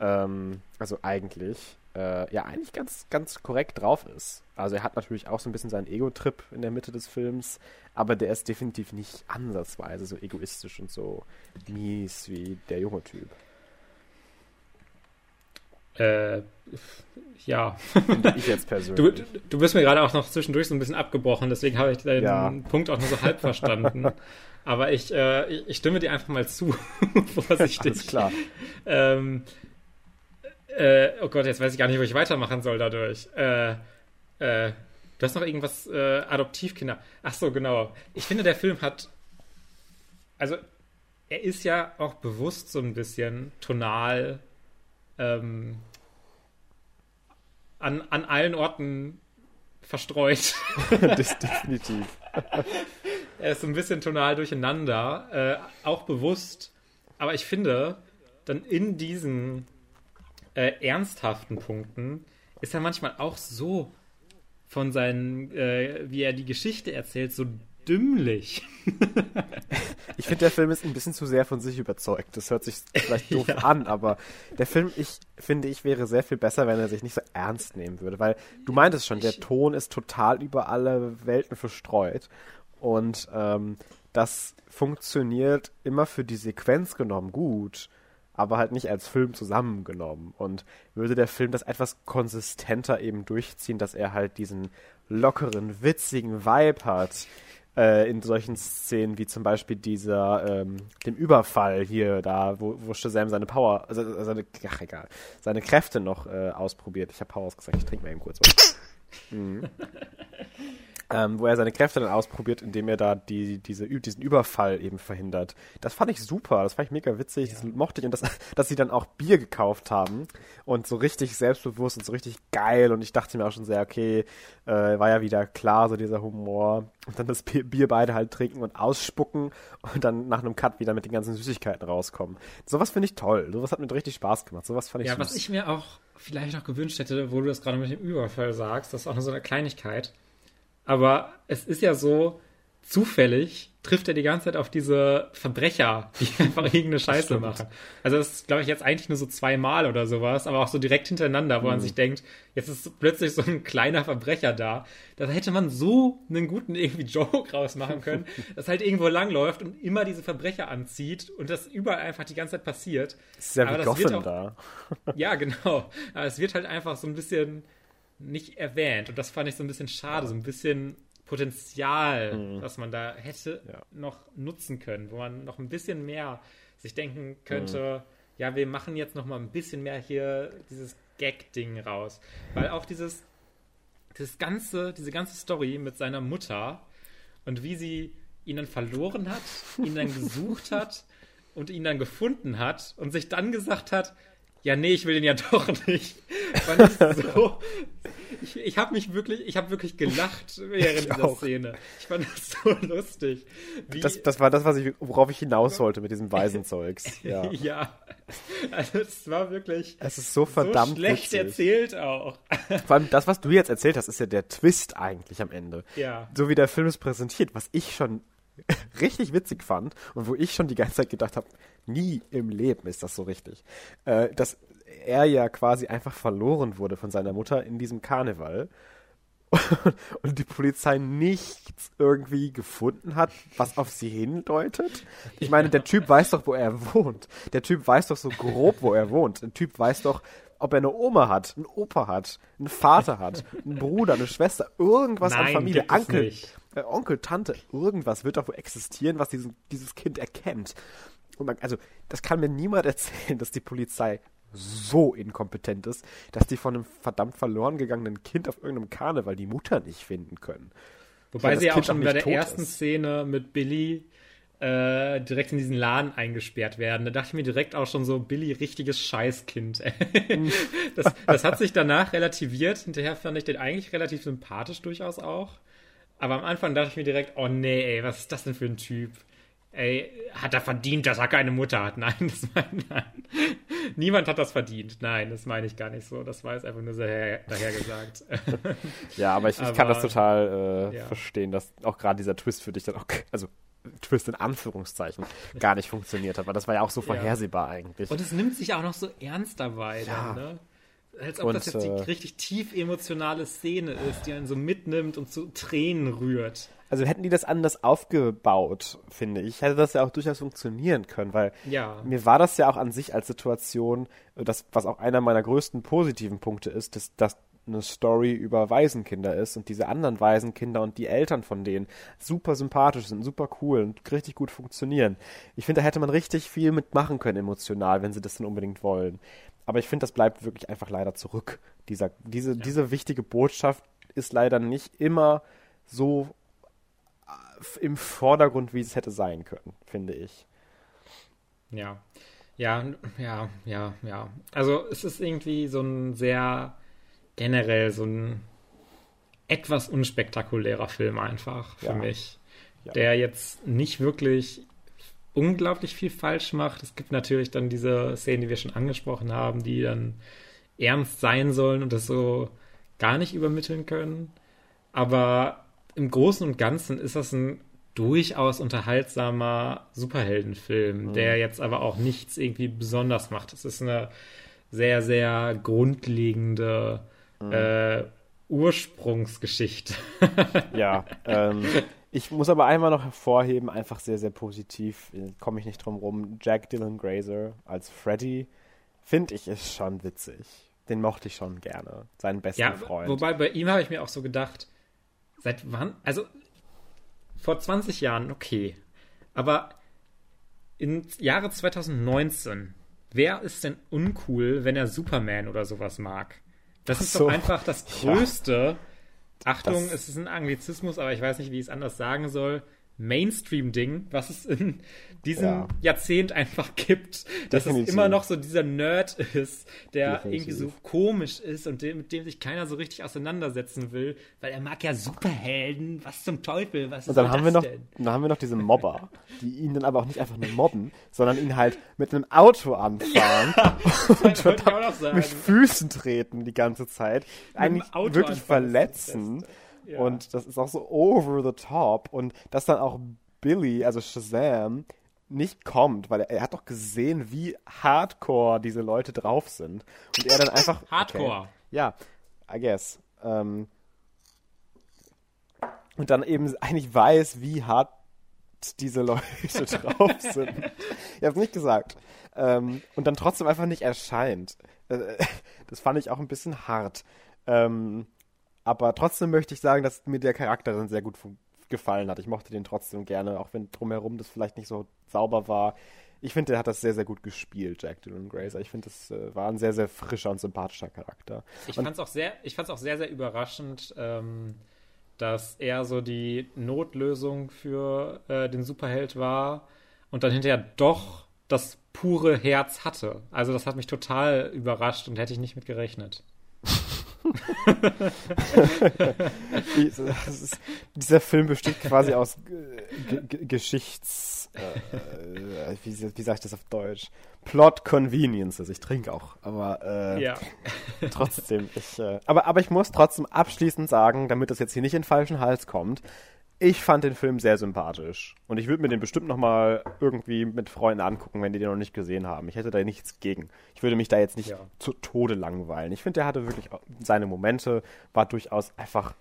ähm, also eigentlich, äh, ja eigentlich ganz, ganz korrekt drauf ist. Also er hat natürlich auch so ein bisschen seinen Ego-Trip in der Mitte des Films, aber der ist definitiv nicht ansatzweise so egoistisch und so mies wie der junge Typ. Äh, ja. ich jetzt persönlich. Du, du bist mir gerade auch noch zwischendurch so ein bisschen abgebrochen, deswegen habe ich den ja. Punkt auch nur so halb verstanden. Aber ich, äh, ich stimme dir einfach mal zu, vorsichtig. Alles klar. Ähm, äh, oh Gott, jetzt weiß ich gar nicht, wo ich weitermachen soll dadurch. Äh, äh, du hast noch irgendwas äh, Adoptivkinder. Ach so, genau. Ich finde, der Film hat. Also, er ist ja auch bewusst so ein bisschen tonal ähm, an, an allen Orten verstreut. das definitiv. er ist so ein bisschen tonal durcheinander, äh, auch bewusst. Aber ich finde, dann in diesen äh, ernsthaften Punkten ist er manchmal auch so von seinen, äh, wie er die Geschichte erzählt, so dümmlich. ich finde, der Film ist ein bisschen zu sehr von sich überzeugt. Das hört sich vielleicht doof ja. an, aber der Film, ich finde, ich wäre sehr viel besser, wenn er sich nicht so ernst nehmen würde, weil du meintest schon, der Ton ist total über alle Welten verstreut und ähm, das funktioniert immer für die Sequenz genommen gut aber halt nicht als Film zusammengenommen. Und würde der Film das etwas konsistenter eben durchziehen, dass er halt diesen lockeren, witzigen Vibe hat, äh, in solchen Szenen wie zum Beispiel dieser, ähm, dem Überfall hier, da, wo, wo Shazam seine Power, also seine, ach egal, seine Kräfte noch äh, ausprobiert. Ich habe Power gesagt, ich trinke mal eben kurz was. Mhm. Ähm, wo er seine Kräfte dann ausprobiert, indem er da die, diese, diesen Überfall eben verhindert. Das fand ich super, das fand ich mega witzig, ja. das mochte ich und das, dass sie dann auch Bier gekauft haben und so richtig selbstbewusst und so richtig geil und ich dachte mir auch schon sehr, okay, äh, war ja wieder klar, so dieser Humor und dann das Bier beide halt trinken und ausspucken und dann nach einem Cut wieder mit den ganzen Süßigkeiten rauskommen. Sowas finde ich toll, sowas hat mir richtig Spaß gemacht, sowas fand ich Ja, süß. was ich mir auch vielleicht noch gewünscht hätte, wo du das gerade mit dem Überfall sagst, das ist auch nur so eine Kleinigkeit, aber es ist ja so, zufällig trifft er die ganze Zeit auf diese Verbrecher, die einfach irgendeine Scheiße machen. Also das ist, glaube ich, jetzt eigentlich nur so zweimal oder sowas, aber auch so direkt hintereinander, wo mhm. man sich denkt, jetzt ist plötzlich so ein kleiner Verbrecher da. Da hätte man so einen guten irgendwie Joke rausmachen können, dass halt irgendwo langläuft und immer diese Verbrecher anzieht und das überall einfach die ganze Zeit passiert. Das ist ja aber wie auch, da. ja, genau. Aber es wird halt einfach so ein bisschen nicht erwähnt. Und das fand ich so ein bisschen schade, so ein bisschen Potenzial, mhm. was man da hätte ja. noch nutzen können, wo man noch ein bisschen mehr sich denken könnte, mhm. ja, wir machen jetzt noch mal ein bisschen mehr hier dieses Gag-Ding raus. Weil auch dieses, dieses ganze, diese ganze Story mit seiner Mutter und wie sie ihn dann verloren hat, ihn dann gesucht hat und ihn dann gefunden hat und sich dann gesagt hat, ja, nee, ich will den ja doch nicht. So. Ich, ich habe mich wirklich, ich habe wirklich gelacht während ich dieser auch. Szene. Ich fand das so lustig. Das, das, war das, was ich, worauf ich hinaus wollte mit diesem Waisenzeugs. Ja. ja. Also es war wirklich. Es ist so verdammt so schlecht witzig. erzählt auch. Vor allem das, was du jetzt erzählt hast, ist ja der Twist eigentlich am Ende. Ja. So wie der Film es präsentiert, was ich schon richtig witzig fand und wo ich schon die ganze Zeit gedacht habe, nie im Leben ist das so richtig, äh, dass er ja quasi einfach verloren wurde von seiner Mutter in diesem Karneval und die Polizei nichts irgendwie gefunden hat, was auf sie hindeutet. Ich meine, der Typ weiß doch, wo er wohnt. Der Typ weiß doch so grob, wo er wohnt. Der Typ weiß doch, ob er eine Oma hat, einen Opa hat, einen Vater hat, einen Bruder, eine Schwester, irgendwas Nein, an Familie, Onkel, äh, Onkel, Tante, irgendwas wird doch wohl existieren, was diesen, dieses Kind erkennt. Man, also, das kann mir niemand erzählen, dass die Polizei so inkompetent ist, dass die von einem verdammt verloren gegangenen Kind auf irgendeinem Karneval die Mutter nicht finden können. Wobei sie ja auch schon bei der ersten ist. Szene mit Billy äh, direkt in diesen Laden eingesperrt werden. Da dachte ich mir direkt auch schon so, Billy, richtiges Scheißkind. das, das hat sich danach relativiert. Hinterher fand ich den eigentlich relativ sympathisch durchaus auch. Aber am Anfang dachte ich mir direkt, oh nee, ey, was ist das denn für ein Typ? Ey, hat er verdient, dass er keine Mutter hat? Nein, das meine nein. Niemand hat das verdient. Nein, das meine ich gar nicht so. Das war jetzt einfach nur so daher, gesagt. ja, aber ich, ich aber, kann das total äh, ja. verstehen, dass auch gerade dieser Twist für dich dann auch, also Twist in Anführungszeichen, gar nicht funktioniert hat, weil das war ja auch so vorhersehbar ja. eigentlich. Und es nimmt sich auch noch so ernst dabei. Ja. Dann, ne? Als ob und, das jetzt die äh, richtig tief emotionale Szene ist, die einen so mitnimmt und zu Tränen rührt. Also hätten die das anders aufgebaut, finde ich, hätte das ja auch durchaus funktionieren können, weil ja. mir war das ja auch an sich als Situation, das, was auch einer meiner größten positiven Punkte ist, dass, dass eine Story über Waisenkinder ist und diese anderen Waisenkinder und die Eltern von denen super sympathisch sind, super cool und richtig gut funktionieren. Ich finde, da hätte man richtig viel mitmachen können emotional, wenn sie das denn unbedingt wollen. Aber ich finde, das bleibt wirklich einfach leider zurück. Dieser, diese, ja. diese wichtige Botschaft ist leider nicht immer so äh, im Vordergrund, wie es hätte sein können, finde ich. Ja. Ja, ja, ja, ja. Also es ist irgendwie so ein sehr generell so ein etwas unspektakulärer Film einfach für ja. mich. Ja. Der jetzt nicht wirklich unglaublich viel falsch macht. Es gibt natürlich dann diese Szenen, die wir schon angesprochen haben, die dann ernst sein sollen und das so gar nicht übermitteln können. Aber im Großen und Ganzen ist das ein durchaus unterhaltsamer Superheldenfilm, mhm. der jetzt aber auch nichts irgendwie besonders macht. Es ist eine sehr, sehr grundlegende mhm. äh, Ursprungsgeschichte. ja, ähm, ich muss aber einmal noch hervorheben, einfach sehr, sehr positiv, äh, komme ich nicht drum rum, Jack Dylan Grazer als Freddy, finde ich, ist schon witzig. Den mochte ich schon gerne, seinen besten ja, Freund. Wobei bei ihm habe ich mir auch so gedacht, seit wann, also vor 20 Jahren, okay, aber im Jahre 2019, wer ist denn uncool, wenn er Superman oder sowas mag? Das ist so, doch einfach das Größte, Achtung, Das- es ist ein Anglizismus, aber ich weiß nicht, wie ich es anders sagen soll. Mainstream-Ding, was es in diesem Ja. Jahrzehnt einfach gibt, dass Definitiv. es immer noch so dieser Nerd ist, der Definitiv. irgendwie so komisch ist und dem, mit dem sich keiner so richtig auseinandersetzen will, weil er mag ja Superhelden. Was zum Teufel? Was ist Und dann haben wir noch, denn? dann haben wir noch diese Mobber, die ihn dann aber auch nicht einfach nur mobben, sondern ihn halt mit einem Auto anfahren und noch sagen. mit Füßen treten die ganze Zeit, eigentlich Auto wirklich anfahren, verletzen. Ja. Und das ist auch so over the top und dass dann auch Billy, also Shazam, nicht kommt, weil er, er hat doch gesehen, wie hardcore diese Leute drauf sind. Und er dann einfach. Hardcore. Okay, ja, I guess. Ähm, und dann eben eigentlich weiß, wie hart diese Leute drauf sind. Ich hab's nicht gesagt. Ähm, und dann trotzdem einfach nicht erscheint. Äh, Das fand ich auch ein bisschen hart. Ähm, aber trotzdem möchte ich sagen, dass mir der Charakter dann sehr gut gefallen hat. Ich mochte den trotzdem gerne, auch wenn drumherum das vielleicht nicht so sauber war. Ich finde, der hat das sehr, sehr gut gespielt, Jack Dylan Grazer. Ich finde, das äh, war ein sehr, sehr frischer und sympathischer Charakter. Ich fand es auch sehr, auch sehr, sehr überraschend, ähm, dass er so die Notlösung für äh, den Superheld war und dann hinterher doch das pure Herz hatte. Also das hat mich total überrascht und hätte ich nicht mit gerechnet. Ist, dieser Film besteht quasi aus äh, G G Geschichts... Äh, äh, wie, wie sage ich das auf Deutsch? Plot Conveniences. Ich trinke auch, aber äh, Ja. trotzdem. Ich, äh, aber, aber ich muss trotzdem abschließend sagen, damit das jetzt hier nicht in den falschen Hals kommt, ich fand den Film sehr sympathisch. Und ich würde mir den bestimmt nochmal irgendwie mit Freunden angucken, wenn die den noch nicht gesehen haben. Ich hätte da nichts gegen. Ich würde mich da jetzt nicht Ja. zu Tode langweilen. Ich finde, der hatte wirklich seine Momente, war durchaus einfach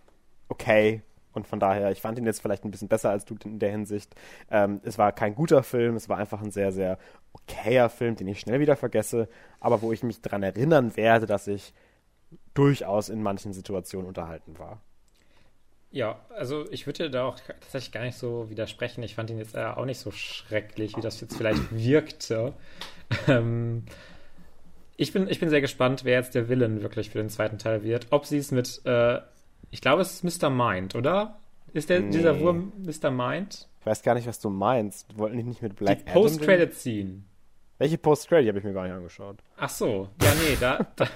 okay. Und von daher, ich fand ihn jetzt vielleicht ein bisschen besser als du in der Hinsicht. Ähm, es war kein guter Film, es war einfach ein sehr, sehr okayer Film, den ich schnell wieder vergesse, aber wo ich mich daran erinnern werde, dass ich durchaus in manchen Situationen unterhalten war. Ja, also ich würde dir da auch tatsächlich gar nicht so widersprechen. Ich fand ihn jetzt äh, auch nicht so schrecklich, wie das jetzt vielleicht wirkte. Ähm, ich, bin, ich bin sehr gespannt, wer jetzt der Villain wirklich für den zweiten Teil wird. Ob sie es mit, äh, ich glaube, es ist Mr. Mind, oder? Ist der, dieser Nee. Wurm Mr. Mind? Ich weiß gar nicht, was du meinst. Wollten die nicht mit Black Die? Post-Credit-Scene. Welche Post-Credit? Habe ich mir gar nicht angeschaut. Ach so, ja, nee, da, da,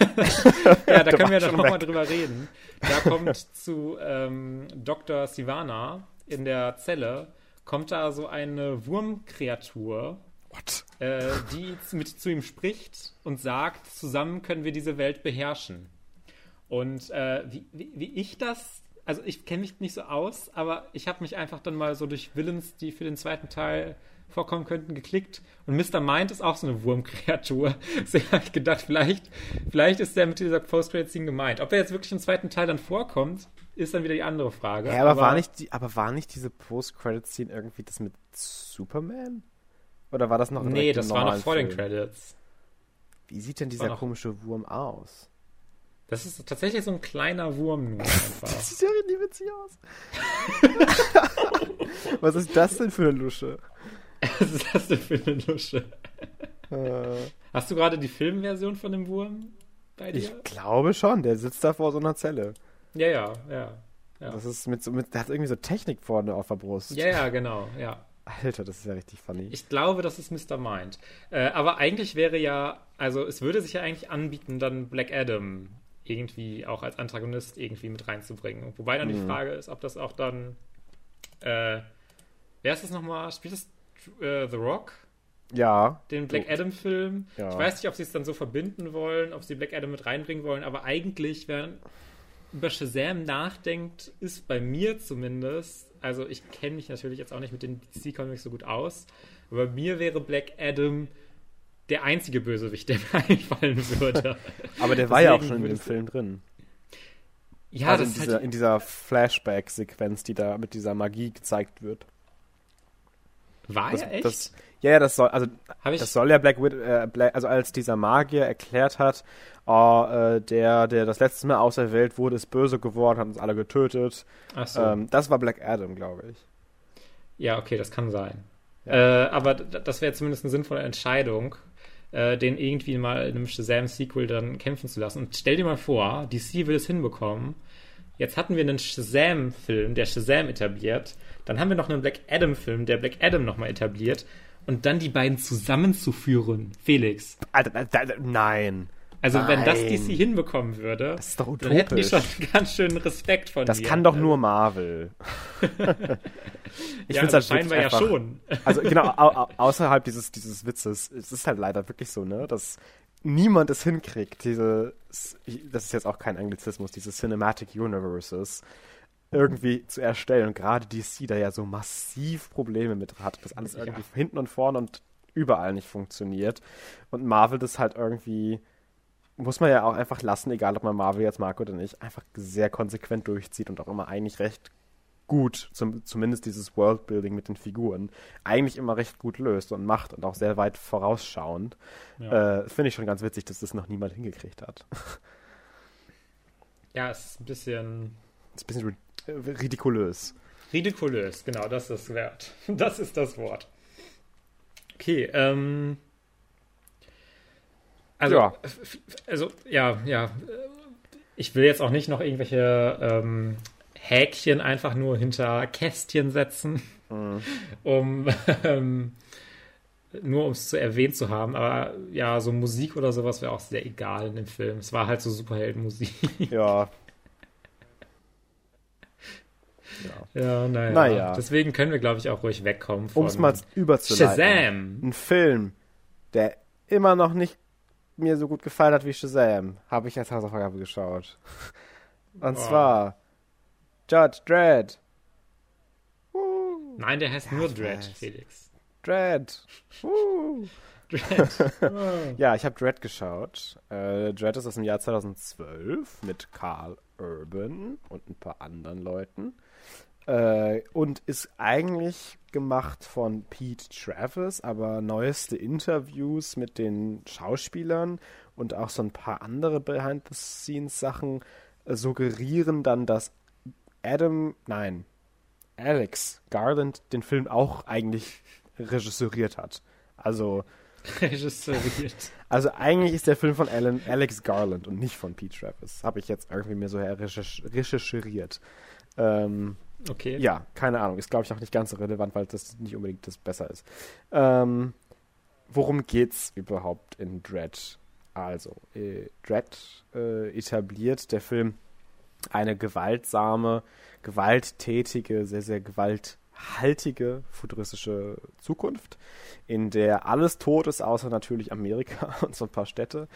ja, da können wir dann schon nochmal drüber reden. Da kommt zu ähm, Dr. Sivana in der Zelle, kommt da so eine Wurmkreatur, What? äh, die mit zu ihm spricht und sagt, zusammen können wir diese Welt beherrschen. Und äh, wie, wie, wie ich das, also ich kenne mich nicht so aus, aber ich habe mich einfach dann mal so durch Villains, die für den zweiten Teil vorkommen könnten, geklickt. Und Mr. Mind ist auch so eine Wurmkreatur. Deswegen habe ich gedacht, vielleicht, vielleicht ist der mit dieser Post-Credit-Scene gemeint. Ob er jetzt wirklich im zweiten Teil dann vorkommt, ist dann wieder die andere Frage. Ja, aber, war nicht die, aber war nicht diese Post-Credit-Scene irgendwie das mit Superman? Oder war das noch Nee, das war noch vor den Film? Credits. Wie sieht denn dieser komische Wurm aus? Das ist tatsächlich so ein kleiner Wurm nur einfach. Das sieht ja richtig witzig aus. Was ist das denn für eine Lusche? Was ist das denn für eine Lusche? Äh, Hast du gerade die Filmversion von dem Wurm bei dir? ich glaube schon, der sitzt da vor so einer Zelle. Ja, ja, ja. Ja. Das ist mit so, mit, der hat irgendwie so Technik vorne auf der Brust. ja, ja, genau, ja. Alter, das ist ja richtig funny. Ich glaube, das ist Mr. Mind. Äh, aber eigentlich wäre ja, also es würde sich ja eigentlich anbieten, dann Black Adam irgendwie auch als Antagonist irgendwie mit reinzubringen. Wobei dann die Mhm. Frage ist, ob das auch dann, äh, wer ist das nochmal? Spielt das äh, The Rock? ja, den Black Oh. Adam-Film. Ja. Ich weiß nicht, ob sie es dann so verbinden wollen, ob sie Black Adam mit reinbringen wollen, aber eigentlich, wenn über Shazam nachdenkt, ist bei mir zumindest, also ich kenne mich natürlich jetzt auch nicht mit den DC-Comics so gut aus, aber mir wäre Black Adam der einzige Bösewicht, der mir einfallen würde. aber der war ja auch schon in dem Film drin. ja, also das in ist dieser, halt, in dieser Flashback-Sequenz, die da mit dieser Magie gezeigt wird. War Das, er echt? das, ja, ja, das soll, also das soll ja Black Widow, äh, Black, also als dieser Magier erklärt hat, oh, äh, der, der das letzte Mal auserwählt wurde, ist böse geworden, hat uns alle getötet. ach so. Ähm, das war Black Adam, glaube ich. Ja, okay, das kann sein. Ja. Äh, aber das wäre zumindest eine sinnvolle Entscheidung, äh, den irgendwie mal in einem Shazam-Sequel dann kämpfen zu lassen. Und stell dir mal vor, DC will es hinbekommen, Jetzt hatten wir einen Shazam-Film, der Shazam etabliert. Dann haben wir noch einen Black Adam-Film, der Black Adam nochmal etabliert. Und dann die beiden zusammenzuführen, Felix. Alter, Alter, nein. Also Nein. wenn das DC hinbekommen würde, Das ist doch dann hätten die schon ganz schön Respekt von Das mir. kann doch nur Marvel. ich ja, find's halt scheinbar wirklich ja schon. Also genau, au, au, außerhalb dieses, dieses Witzes, es ist halt leider wirklich so, ne, dass niemand es hinkriegt, diese, das ist jetzt auch kein Anglizismus, diese Cinematic Universes irgendwie zu erstellen. Und gerade DC da ja so massiv Probleme mit hat, dass alles Ja. irgendwie hinten und vorne und überall nicht funktioniert. Und Marvel das halt irgendwie, muss man ja auch einfach lassen, egal ob man Marvel jetzt mag oder nicht, einfach sehr konsequent durchzieht und auch immer eigentlich recht gut, zum, zumindest dieses Worldbuilding mit den Figuren, eigentlich immer recht gut löst und macht und auch sehr weit vorausschauend. Ja. Äh, Finde ich schon ganz witzig, dass das noch niemand hingekriegt hat. Ja, es ist ein bisschen Das ist ein bisschen ridikulös. ridikulös. Genau, das ist das Wert. Das ist das Wort. Okay, ähm. Also, Ja. also, ja, ja. äh, Ich will jetzt auch nicht noch irgendwelche ähm, Häkchen einfach nur hinter Kästchen setzen, um ähm, nur um es zu erwähnt zu haben. Aber ja, so Musik oder sowas wäre auch sehr egal in dem Film. Es war halt so Superheldenmusik. Ja. ja. ja, naja. Naja. Deswegen können wir, glaube ich, auch ruhig wegkommen von Um es mal überzuleiten. Shazam. Ein Film, der immer noch nicht mir so gut gefallen hat wie Shazam, habe ich als Hausaufgabe geschaut. Und Oh. zwar Judge Dredd. Nein, der heißt nur ich Dread, weiß. Felix. Dredd. Dread. Ja, ich habe Dredd geschaut. Äh, Dredd ist aus dem Jahr 2012 mit Carl Urban und ein paar anderen Leuten. Äh, und ist eigentlich gemacht von Pete Travis, aber neueste Interviews mit den Schauspielern und auch so ein paar andere Behind-the-Scenes-Sachen äh, suggerieren dann, dass Adam, nein, Alex Garland den Film auch eigentlich regisseuriert hat. Also Regisseuriert. also eigentlich ist der Film von Alan, Alex Garland und nicht von Pete Travis. Habe ich jetzt irgendwie mir so her recherch recherchiert. Ähm, Okay. ja, keine Ahnung. Ist, glaube ich, auch nicht ganz so relevant, weil das nicht unbedingt das besser ist. Ähm, worum geht's überhaupt in Dread? Also, äh, Dread äh, etabliert der Film eine gewaltsame, gewalttätige, sehr, sehr gewalthaltige futuristische Zukunft, in der alles tot ist, außer natürlich Amerika und so ein paar Städte.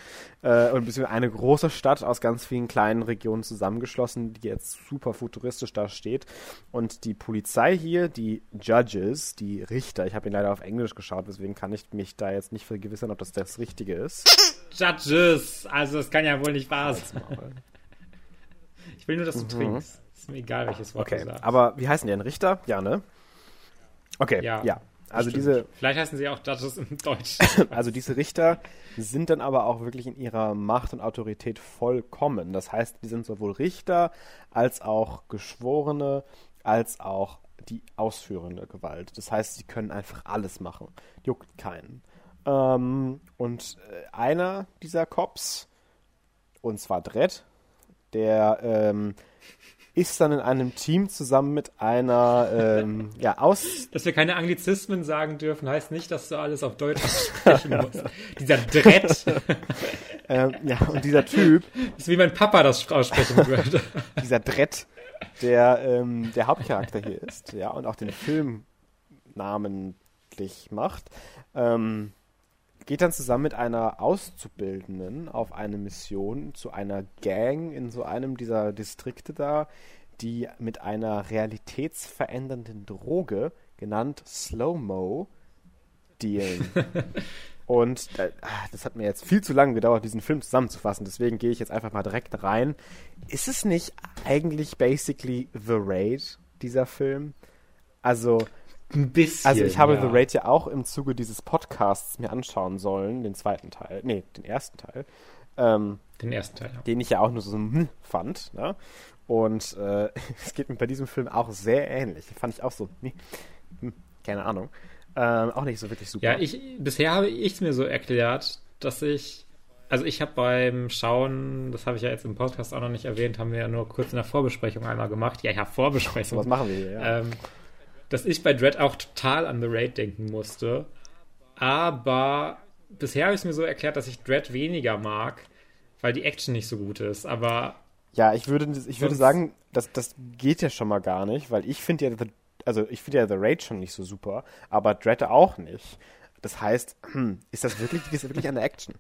Äh, und beziehungsweise eine große Stadt aus ganz vielen kleinen Regionen zusammengeschlossen, die jetzt super futuristisch da steht. Und die Polizei hier, die Judges, die Richter, ich habe ihn leider auf Englisch geschaut, deswegen kann ich mich da jetzt nicht vergewissern, ob das das Richtige ist. Judges. Also, das kann ja wohl nicht wahr sein. Ich will nur, dass du trinkst. Ist mir egal, welches Wort Mhm. Okay, du sagst. aber wie heißen die denn? Richter? Ja, ne? Okay, Ja, ja. Also Stimmt. diese, Vielleicht heißen sie auch Judges im Deutsch. also diese Richter sind dann aber auch wirklich in ihrer Macht und Autorität vollkommen. Das heißt, die sind sowohl Richter als auch Geschworene, als auch die ausführende Gewalt. Das heißt, sie können einfach alles machen. Juckt keinen. Ähm, und äh, einer dieser Cops, und zwar Dredd, der ähm, ist dann in einem Team zusammen mit einer ähm, ja, aus Dass wir keine Anglizismen sagen dürfen, heißt nicht, dass du alles auf Deutsch sprechen musst. Dieser Dread ähm, ja, und dieser Typ, ist wie mein Papa das aussprechen würde. dieser Dredd, der ähm, der Hauptcharakter hier ist, ja, und auch den Film namentlich macht, ähm, geht dann zusammen mit einer Auszubildenden auf eine Mission zu einer Gang in so einem dieser Distrikte da, die mit einer realitätsverändernden Droge, genannt Slow-Mo, dealen. Und äh, ah, das hat mir jetzt viel zu lange gedauert, diesen Film zusammenzufassen. Deswegen gehe ich jetzt einfach mal direkt rein. Ist es nicht eigentlich basically The Raid, dieser Film? Also, Ein bisschen. also ich habe ja. The Raid ja auch im Zuge dieses Podcasts mir anschauen sollen, den zweiten Teil, nee, den ersten Teil, ähm, Den ersten Teil. ja. den ich ja auch nur so hm, fand. Ne? Und äh, es geht mir bei diesem Film auch sehr ähnlich. Fand ich auch so, nee, hm, keine Ahnung. Ähm, auch nicht so wirklich super. Ja, ich, bisher habe ich es mir so erklärt, dass ich, also ich habe beim Schauen, das habe ich ja jetzt im Podcast auch noch nicht erwähnt, haben wir ja nur kurz in der Vorbesprechung einmal gemacht. Ja, ja, Vorbesprechung. Was machen wir hier? Ja. Ähm, dass ich bei Dread auch total an The Raid denken musste. Aber bisher habe ich es mir so erklärt, dass ich Dread weniger mag, weil die Action nicht so gut ist. Aber ja, ich würde, ich würde sagen, das, das geht ja schon mal gar nicht, weil ich finde ja, The, also ich finde ja The Raid schon nicht so super, aber Dread auch nicht. Das heißt, hm, ist das wirklich, ist das wirklich eine Action?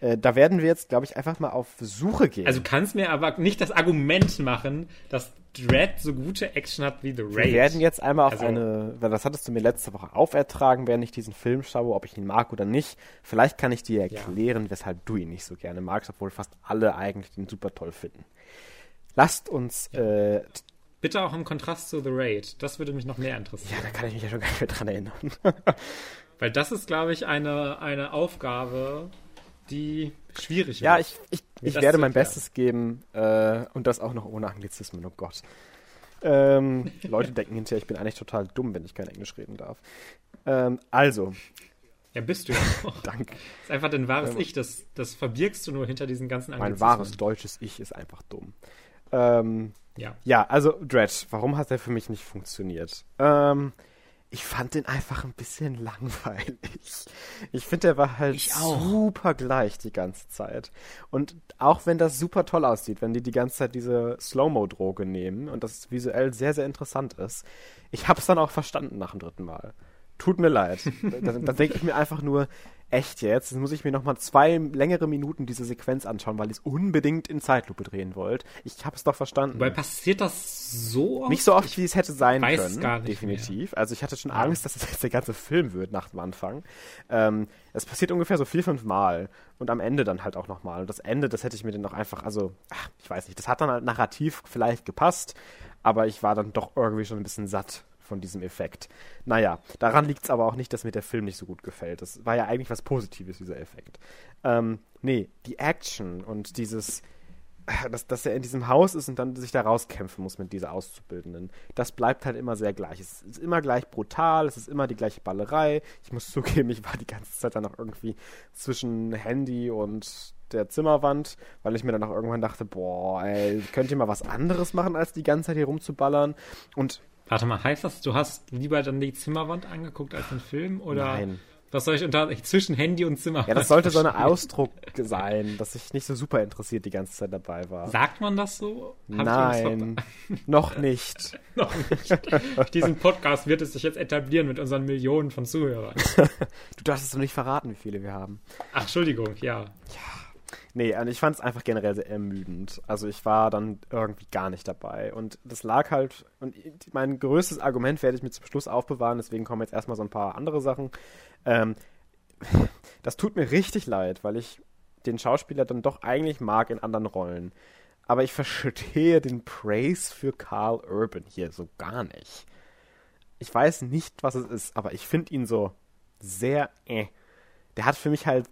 Äh, da werden wir jetzt, glaube ich, einfach mal auf Suche gehen. Also kannst mir aber nicht das Argument machen, dass Dread so gute Action hat wie The Raid. Wir werden jetzt einmal auf also, eine, weil das hattest du mir letzte Woche aufertragen, während ich diesen Film schaue, ob ich ihn mag oder nicht. Vielleicht kann ich dir erklären, ja. weshalb du ihn nicht so gerne magst, obwohl fast alle eigentlich den super toll finden. Lasst uns ja. äh, Bitte auch im Kontrast zu The Raid. Das würde mich noch mehr interessieren. Ja, da kann ich mich ja schon gar nicht mehr dran erinnern. Weil das ist, glaube ich, eine, eine Aufgabe, die schwierig ist. Ja, ich, ich, ich werde mein Bestes geben äh, und das auch noch ohne Anglizismen, oh Gott. Ähm, Leute denken hinterher, ich bin eigentlich total dumm, wenn ich kein Englisch reden darf. Ähm, also. Ja, bist du ja auch. Danke. Das ist einfach dein wahres ähm, Ich, das, das verbirgst du nur hinter diesen ganzen Anglizismen. Mein wahres deutsches Ich ist einfach dumm. Ähm, ja. Ja, also Dredge, warum hat der für mich nicht funktioniert? Ähm, ich fand den einfach ein bisschen langweilig. Ich finde, der war halt super gleich die ganze Zeit. Und auch wenn das super toll aussieht, wenn die die ganze Zeit diese Slow-Mo-Droge nehmen und das visuell sehr, sehr interessant ist, ich habe es dann auch verstanden nach dem dritten Mal. Tut mir leid. da, da denke ich mir einfach nur, echt jetzt? Jetzt muss ich mir nochmal zwei längere Minuten diese Sequenz anschauen, weil ich es unbedingt in Zeitlupe drehen wollt. Ich habe es doch verstanden. Weil passiert das so oft? Nicht so oft, wie es hätte sein weiß können. Gar nicht definitiv. Mehr. Also ich hatte schon Angst, dass es jetzt der ganze Film wird nach dem Anfang. Ähm, es passiert ungefähr so vier, fünf Mal. Und am Ende dann halt auch nochmal. Und das Ende, das hätte ich mir dann noch einfach, also, ach, ich weiß nicht, das hat dann halt narrativ vielleicht gepasst, aber ich war dann doch irgendwie schon ein bisschen satt von diesem Effekt. Naja, daran liegt es aber auch nicht, dass mir der Film nicht so gut gefällt. Das war ja eigentlich was Positives, dieser Effekt. Ähm, nee, die Action und dieses, dass, dass er in diesem Haus ist und dann sich da rauskämpfen muss mit dieser Auszubildenden, das bleibt halt immer sehr gleich. Es ist immer gleich brutal, es ist immer die gleiche Ballerei. Ich muss zugeben, ich war die ganze Zeit dann auch irgendwie zwischen Handy und der Zimmerwand, weil ich mir dann auch irgendwann dachte, boah, ey, könnt ihr mal was anderes machen, als die ganze Zeit hier rumzuballern? Und Warte mal, heißt das, du hast lieber dann die Zimmerwand angeguckt als den Film? Oder Nein. Was soll ich unter zwischen Handy und Zimmerwand? Ja, das sollte so ein Ausdruck sein, dass ich nicht so super interessiert die ganze Zeit dabei war. Sagt man das so? Hab Nein, noch nicht. noch nicht. Diesen Podcast wird es sich jetzt etablieren mit unseren Millionen von Zuhörern. du darfst es doch nicht verraten, wie viele wir haben. Ach, Entschuldigung, ja. Ja. Nee, und ich fand es einfach generell sehr ermüdend. Also ich war dann irgendwie gar nicht dabei. Und das lag halt, und mein größtes Argument werde ich mir zum Schluss aufbewahren, deswegen kommen jetzt erstmal so ein paar andere Sachen. Ähm, das tut mir richtig leid, weil ich den Schauspieler dann doch eigentlich mag in anderen Rollen. Aber ich verstehe den Praise für Carl Urban hier so gar nicht. Ich weiß nicht, was es ist, aber ich finde ihn so sehr äh. Der hat für mich halt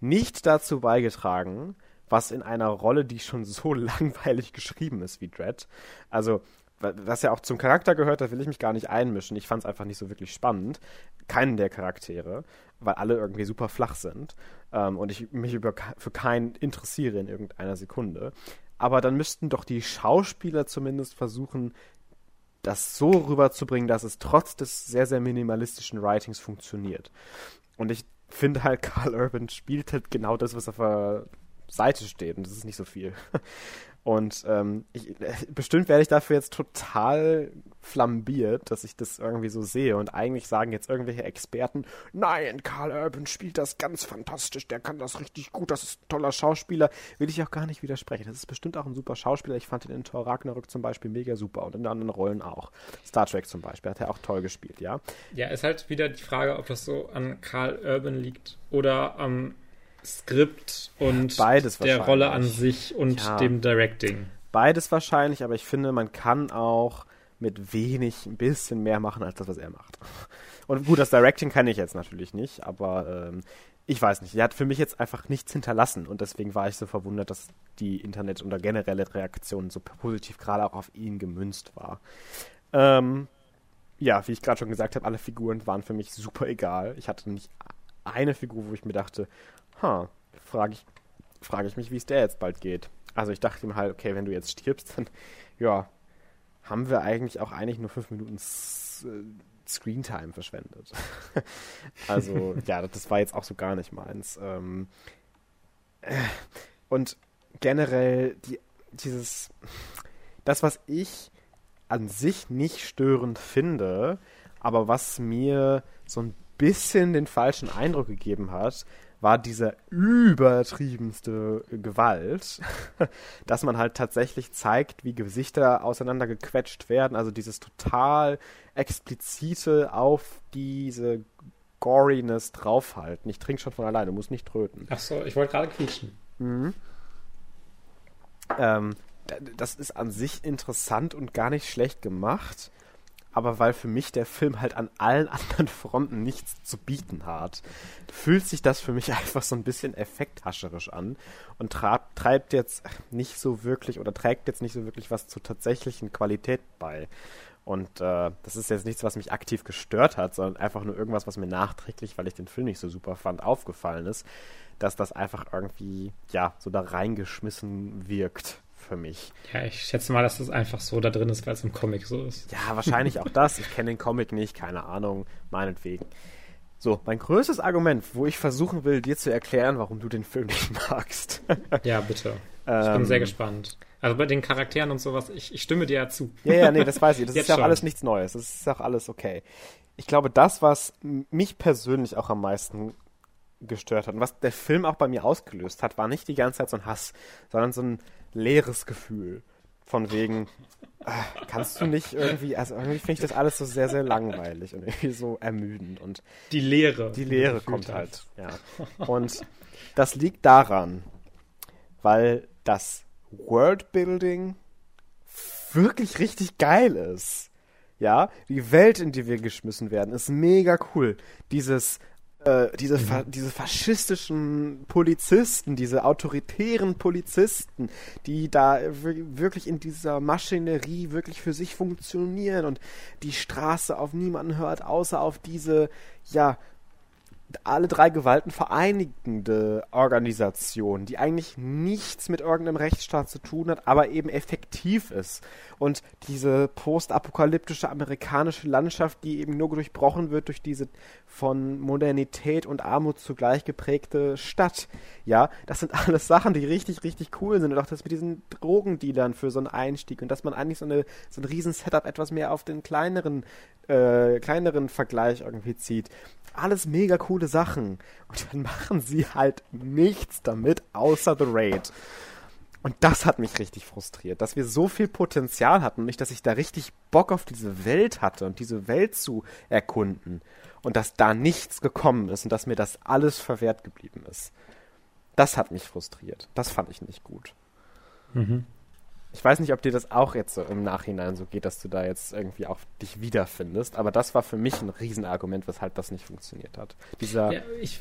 nicht dazu beigetragen, was in einer Rolle, die schon so langweilig geschrieben ist wie Dread. Also, was ja auch zum Charakter gehört, da will ich mich gar nicht einmischen. Ich fand es einfach nicht so wirklich spannend. Keinen der Charaktere, weil alle irgendwie super flach sind ähm, und ich mich über, für keinen interessiere in irgendeiner Sekunde. Aber dann müssten doch die Schauspieler zumindest versuchen, das so rüberzubringen, dass es trotz des sehr, sehr minimalistischen Writings funktioniert. Und ich finde halt, Carl Urban spielt halt genau das, was auf der Seite steht. Und das ist nicht so viel. Und ähm, ich, bestimmt werde ich dafür jetzt total flambiert, dass ich das irgendwie so sehe. Und eigentlich sagen jetzt irgendwelche Experten, nein, Carl Urban spielt das ganz fantastisch, der kann das richtig gut, das ist ein toller Schauspieler. Will ich auch gar nicht widersprechen. Das ist bestimmt auch ein super Schauspieler. Ich fand ihn in Thor Ragnarök zum Beispiel mega super und in anderen Rollen auch. Star Trek zum Beispiel hat er auch toll gespielt, ja. Ja, ist halt wieder die Frage, ob das so an Carl Urban liegt oder am Skript und Beides der Rolle an sich und ja. dem Directing. Beides wahrscheinlich, aber ich finde, man kann auch mit wenig ein bisschen mehr machen als das, was er macht. Und gut, das Directing kann ich jetzt natürlich nicht, aber ähm, ich weiß nicht. Er hat für mich jetzt einfach nichts hinterlassen und deswegen war ich so verwundert, dass die Internet- oder generelle Reaktion so positiv gerade auch auf ihn gemünzt war. Ähm, ja, wie ich gerade schon gesagt habe, alle Figuren waren für mich super egal. Ich hatte nicht eine Figur, wo ich mir dachte, ha, frage ich, frage ich mich, wie es der jetzt bald geht. Also ich dachte ihm halt, okay, wenn du jetzt stirbst, dann ja, haben wir eigentlich auch eigentlich nur fünf Minuten äh, Screentime verschwendet. also ja, das war jetzt auch so gar nicht meins. Ähm, äh, und generell die, dieses, das, was ich an sich nicht störend finde, aber was mir so ein bisschen den falschen Eindruck gegeben hat, war diese übertriebenste Gewalt, dass man halt tatsächlich zeigt, wie Gesichter auseinandergequetscht werden, also dieses total explizite auf diese Goriness draufhalten. Ich trinke schon von alleine, muss nicht tröten. Ach so, ich wollte gerade quietschen. Mhm. Ähm, das ist an sich interessant und gar nicht schlecht gemacht aber weil für mich der Film halt an allen anderen Fronten nichts zu bieten hat, fühlt sich das für mich einfach so ein bisschen effekthascherisch an und treibt jetzt nicht so wirklich oder trägt jetzt nicht so wirklich was zur tatsächlichen Qualität bei. Und äh, das ist jetzt nichts, was mich aktiv gestört hat, sondern einfach nur irgendwas, was mir nachträglich, weil ich den Film nicht so super fand, aufgefallen ist, dass das einfach irgendwie, ja, so da reingeschmissen wirkt für mich. Ja, ich schätze mal, dass das einfach so da drin ist, weil es im Comic so ist. Ja, wahrscheinlich auch das. Ich kenne den Comic nicht, keine Ahnung, meinetwegen. So, mein größtes Argument, wo ich versuchen will, dir zu erklären, warum du den Film nicht magst. ja, bitte. Ich ähm, bin sehr gespannt. Also bei den Charakteren und sowas, ich, ich stimme dir ja zu. Ja, ja, nee, das weiß ich. Das ist ja auch alles nichts Neues. Das ist auch alles okay. Ich glaube, das, was mich persönlich auch am meisten gestört hat und was der Film auch bei mir ausgelöst hat, war nicht die ganze Zeit so ein Hass, sondern so ein leeres Gefühl. Von wegen, äh, kannst du nicht irgendwie, also irgendwie finde ich das alles so sehr, sehr langweilig und irgendwie so ermüdend. Und die Leere. Die Leere kommt halt, ja. Und das liegt daran, weil das Worldbuilding wirklich richtig geil ist. Ja, die Welt, in die wir geschmissen werden, ist mega cool. Dieses äh, diese, mhm. diese faschistischen Polizisten, diese autoritären Polizisten, die da wirklich in dieser Maschinerie wirklich für sich funktionieren und die Straße auf niemanden hört, außer auf diese, ja, alle drei Gewalten vereinigende Organisation, die eigentlich nichts mit irgendeinem Rechtsstaat zu tun hat, aber eben effektiv ist. Und diese postapokalyptische amerikanische Landschaft, die eben nur durchbrochen wird durch diese von Modernität und Armut zugleich geprägte Stadt. Ja, das sind alles Sachen, die richtig, richtig cool sind. Und auch das mit diesen Drogendealern für so einen Einstieg und dass man eigentlich so, eine, so ein riesen Setup etwas mehr auf den kleineren, äh, kleineren Vergleich irgendwie zieht alles mega coole Sachen. Und dann machen sie halt nichts damit, außer The Raid. Und das hat mich richtig frustriert, dass wir so viel Potenzial hatten und nicht, dass ich da richtig Bock auf diese Welt hatte und diese Welt zu erkunden. Und dass da nichts gekommen ist und dass mir das alles verwehrt geblieben ist. Das hat mich frustriert. Das fand ich nicht gut. Mhm. Ich weiß nicht, ob dir das auch jetzt so im Nachhinein so geht, dass du da jetzt irgendwie auch dich wiederfindest, aber das war für mich ein Riesenargument, weshalb das nicht funktioniert hat. Dieser ja, ich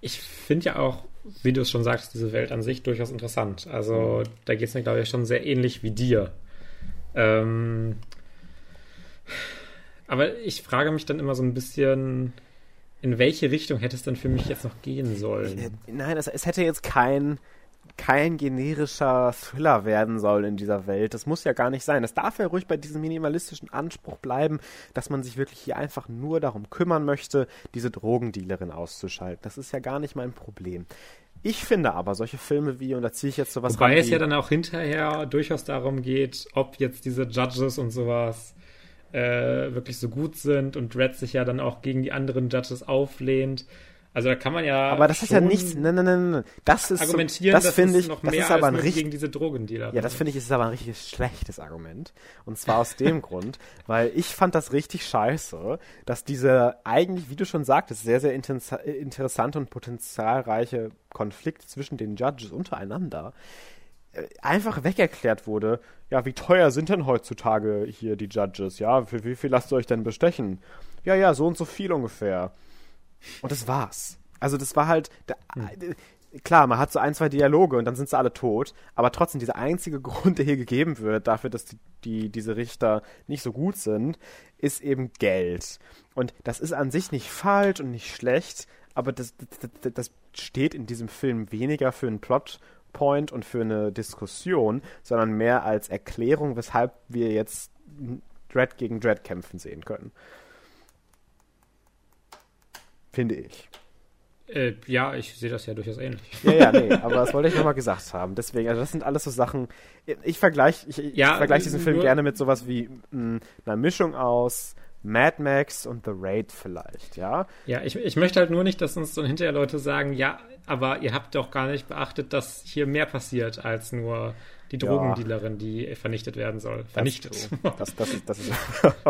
ich finde ja auch, wie du es schon sagst, diese Welt an sich durchaus interessant. Also da geht es mir, glaube ich, schon sehr ähnlich wie dir. Ähm, aber ich frage mich dann immer so ein bisschen, in welche Richtung hätte es denn für mich jetzt noch gehen sollen? Äh, nein, es, es hätte jetzt kein kein generischer Thriller werden soll in dieser Welt. Das muss ja gar nicht sein. Das darf ja ruhig bei diesem minimalistischen Anspruch bleiben, dass man sich wirklich hier einfach nur darum kümmern möchte, diese Drogendealerin auszuschalten. Das ist ja gar nicht mein Problem. Ich finde aber solche Filme wie, und da ziehe ich jetzt sowas Wobei es ja dann auch hinterher durchaus darum geht, ob jetzt diese Judges und sowas äh, wirklich so gut sind und Red sich ja dann auch gegen die anderen Judges auflehnt. Also da kann man ja. Aber das ist ja nichts. Nein, nein, nein, nein. Das ist argumentieren, so, das finde ich. Noch das mehr ist aber ein richtig gegen diese Drogendealer. Ja, das finde ich ist aber ein richtig schlechtes Argument. Und zwar aus dem Grund, weil ich fand das richtig scheiße, dass diese eigentlich, wie du schon sagtest, sehr sehr interessante und potenzialreiche Konflikt zwischen den Judges untereinander äh, einfach wegerklärt wurde. Ja, wie teuer sind denn heutzutage hier die Judges? Ja, für wie viel lasst ihr euch denn bestechen? Ja, ja, so und so viel ungefähr. Und das war's. Also das war halt, der, hm. klar, man hat so ein, zwei Dialoge und dann sind sie alle tot, aber trotzdem dieser einzige Grund, der hier gegeben wird dafür, dass die, die, diese Richter nicht so gut sind, ist eben Geld. Und das ist an sich nicht falsch und nicht schlecht, aber das, das, das steht in diesem Film weniger für einen Plotpoint und für eine Diskussion, sondern mehr als Erklärung, weshalb wir jetzt Dread gegen Dread kämpfen sehen können. Finde ich. Äh, ja, ich sehe das ja durchaus ähnlich. Ja, ja, nee, aber das wollte ich nochmal gesagt haben. Deswegen, also das sind alles so Sachen. Ich vergleiche ich, Ja, ich vergleich diesen Film nur- gerne mit sowas wie mh, einer Mischung aus Mad Max und The Raid vielleicht, ja. Ja, ich, ich möchte halt nur nicht, dass uns dann hinterher Leute sagen, ja, aber ihr habt doch gar nicht beachtet, dass hier mehr passiert als nur die Ja. Drogendealerin, die vernichtet werden soll. Vernichtet. Das, das, ist, das, ist,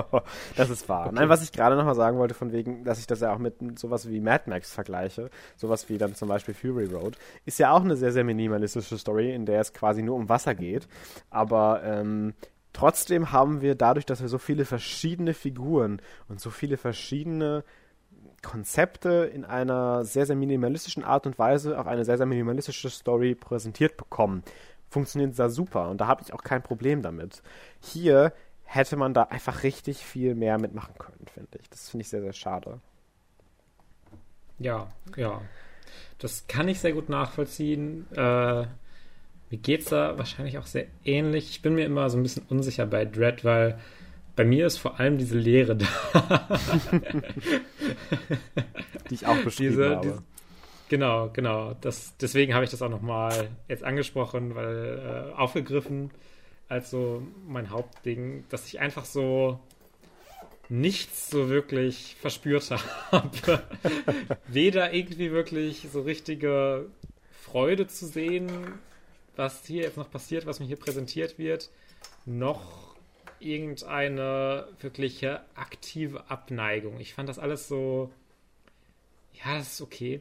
das ist wahr. Nein, was ich gerade nochmal sagen wollte, von wegen, dass ich das ja auch mit sowas wie Mad Max vergleiche, sowas wie dann zum Beispiel Fury Road, ist ja auch eine sehr, sehr minimalistische Story, in der es quasi nur um Wasser geht. Aber ähm, trotzdem haben wir dadurch, dass wir so viele verschiedene Figuren und so viele verschiedene Konzepte in einer sehr, sehr minimalistischen Art und Weise auch eine sehr, sehr minimalistische Story präsentiert bekommen. Funktioniert da super und da habe ich auch kein Problem damit. Hier hätte man da einfach richtig viel mehr mitmachen können, finde ich. Das finde ich sehr, sehr schade. Ja, ja. Das kann ich sehr gut nachvollziehen. Äh, mir geht's da wahrscheinlich auch sehr ähnlich. Ich bin mir immer so ein bisschen unsicher bei Dread, weil bei mir ist vor allem diese Leere da. Die ich auch beschrieben Diese- habe. diese- Genau, genau. Das, deswegen habe ich das auch nochmal jetzt angesprochen, weil äh, aufgegriffen als so mein Hauptding, dass ich einfach so nichts so wirklich verspürt habe. Weder irgendwie wirklich so richtige Freude zu sehen, was hier jetzt noch passiert, was mir hier präsentiert wird, noch irgendeine wirkliche aktive Abneigung. Ich fand das alles so, ja, das ist okay.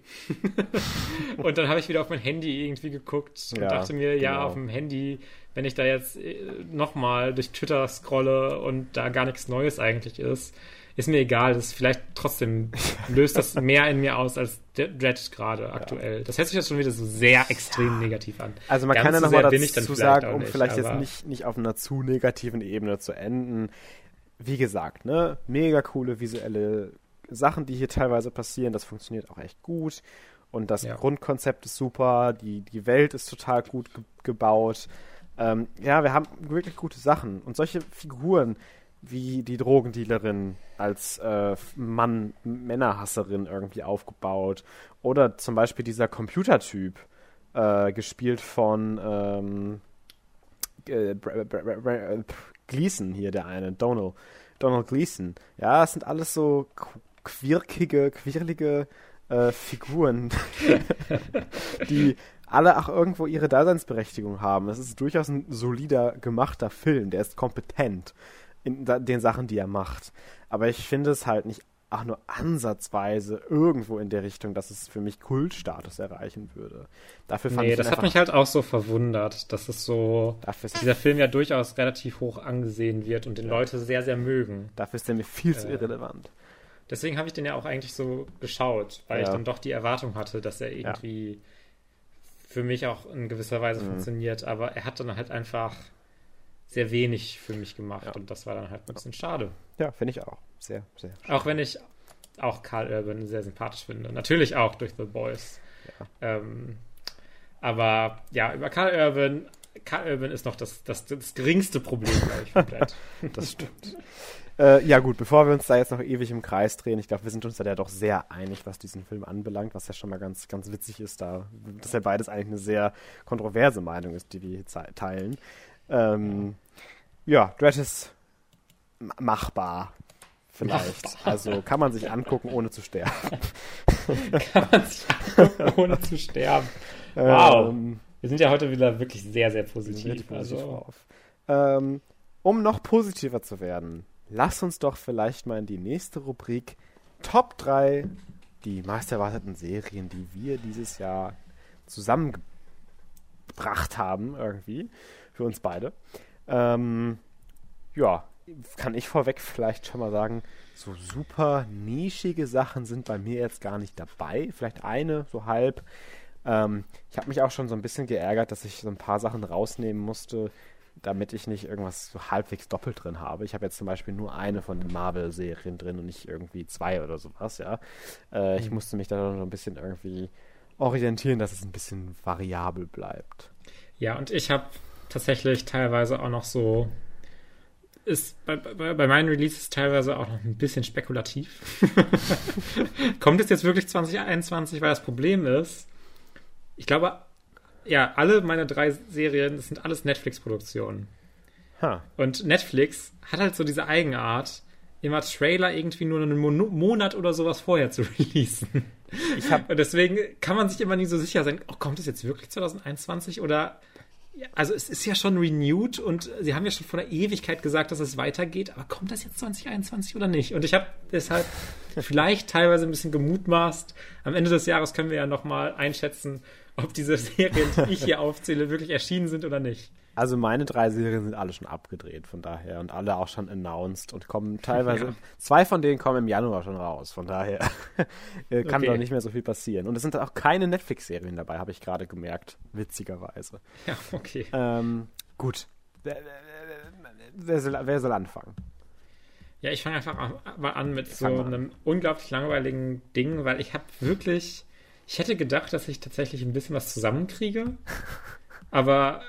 und dann habe ich wieder auf mein Handy irgendwie geguckt und Ja, dachte mir, ja, genau. auf dem Handy, wenn ich da jetzt nochmal durch Twitter scrolle und da gar nichts Neues eigentlich ist, ist mir egal. Das ist vielleicht trotzdem löst das mehr in mir aus als Dread gerade aktuell. Das hört sich jetzt schon wieder so sehr extrem negativ an. Also man Ganz kann ja nochmal dazu sagen, um nicht, vielleicht jetzt nicht, nicht auf einer zu negativen Ebene zu enden. Wie gesagt, ne, mega coole visuelle Sachen, die hier teilweise passieren. Das funktioniert auch echt gut. Und das Ja. Grundkonzept ist super. Die, die Welt ist total gut ge gebaut. Ähm, ja, wir haben wirklich gute Sachen. Und solche Figuren wie die Drogendealerin als äh, Mann, Männerhasserin irgendwie aufgebaut. Oder zum Beispiel dieser Computertyp, äh, gespielt von ähm, äh, äh, Gleason hier, der eine, Donald. Donald Gleason. Ja, das sind alles so quirkige, quirlige äh, Figuren, die alle auch irgendwo ihre Daseinsberechtigung haben. Es ist durchaus ein solider gemachter Film, der ist kompetent in den Sachen, die er macht. Aber ich finde es halt nicht auch nur ansatzweise irgendwo in der Richtung, dass es für mich Kultstatus erreichen würde. Dafür fand Nee, ich das hat mich halt auch so verwundert, dass es so, dafür ist, dieser Film ja durchaus relativ hoch angesehen wird und den Leute sehr, sehr mögen. dafür ist er mir viel zu Äh, irrelevant. Deswegen habe ich den ja auch eigentlich so geschaut, weil ich Ja. dann doch die Erwartung hatte, dass er irgendwie für mich auch in gewisser Weise Mhm. funktioniert, aber er hat dann halt einfach sehr wenig für mich gemacht Ja. und das war dann halt ein bisschen schade. Ja, finde ich auch. Sehr, sehr. Auch wenn ich auch Karl Urban sehr sympathisch finde. Natürlich auch durch The Boys. Ähm, aber ja, über Karl Urban, Karl Urban ist noch das, das, das geringste Problem, glaube ich, Brad. Das stimmt. Äh, ja gut, bevor wir uns da jetzt noch ewig im Kreis drehen, ich glaube, wir sind uns da ja doch sehr einig, was diesen Film anbelangt, was ja schon mal ganz, ganz witzig ist, da, dass ja beides eigentlich eine sehr kontroverse Meinung ist, die wir teilen. Ähm, ja, Dread ist ma- machbar. Vielleicht. Also kann man sich angucken, ohne zu sterben. Kann man sich angucken, ohne zu sterben. Wow. Ähm, Wir sind ja heute wieder wirklich sehr, sehr positiv. richtig positiv also, drauf. Ähm, um noch positiver zu werden, lass uns doch vielleicht mal in die nächste Rubrik Top 3, die meist erwarteten Serien, die wir dieses Jahr zusammengebracht haben, irgendwie, für uns beide. Ähm, ja, kann ich vorweg vielleicht schon mal sagen, so super nischige Sachen sind bei mir jetzt gar nicht dabei. Vielleicht eine, so halb. Ähm, ich habe mich auch schon so ein bisschen geärgert, dass ich so ein paar Sachen rausnehmen musste, damit ich nicht irgendwas so halbwegs doppelt drin habe. Ich habe jetzt zum Beispiel nur eine von den Marvel-Serien drin und nicht irgendwie zwei oder sowas, ja. Äh, ich Mhm. musste mich da noch ein bisschen irgendwie orientieren, dass es ein bisschen variabel bleibt. Ja, und ich habe tatsächlich teilweise auch noch so. Ist bei, bei, bei meinen Releases teilweise auch noch ein bisschen spekulativ. Kommt es jetzt wirklich 2021, weil das Problem ist, ich glaube, ja, alle meine drei Serien, das sind alles Netflix-Produktionen. Ha. Und Netflix hat halt so diese Eigenart, immer Trailer irgendwie nur einen Mon Monat oder sowas vorher zu releasen. Ich habe Und deswegen kann man sich immer nie so sicher sein, oh, kommt es jetzt wirklich 2021 oder also es ist ja schon renewed und sie haben ja schon vor der Ewigkeit gesagt, dass es weitergeht, aber kommt das jetzt 2021 oder nicht? Und ich habe deshalb vielleicht teilweise ein bisschen gemutmaßt. Am Ende des Jahres können wir ja nochmal einschätzen, ob diese Serien, die ich hier aufzähle, wirklich erschienen sind oder nicht. Also meine drei Serien sind alle schon abgedreht, von daher und alle auch schon announced und kommen teilweise, Ja. zwei von denen kommen im Januar schon raus, von daher äh, kann Okay. doch nicht mehr so viel passieren. Und es sind auch keine Netflix-Serien dabei, habe ich gerade gemerkt, witzigerweise. Ja, okay. Ähm, gut. Wer, soll, wer soll anfangen? Ja, ich fange einfach mal an mit so einem unglaublich langweiligen Ding, weil ich habe wirklich, ich hätte gedacht, dass ich tatsächlich ein bisschen was zusammenkriege, aber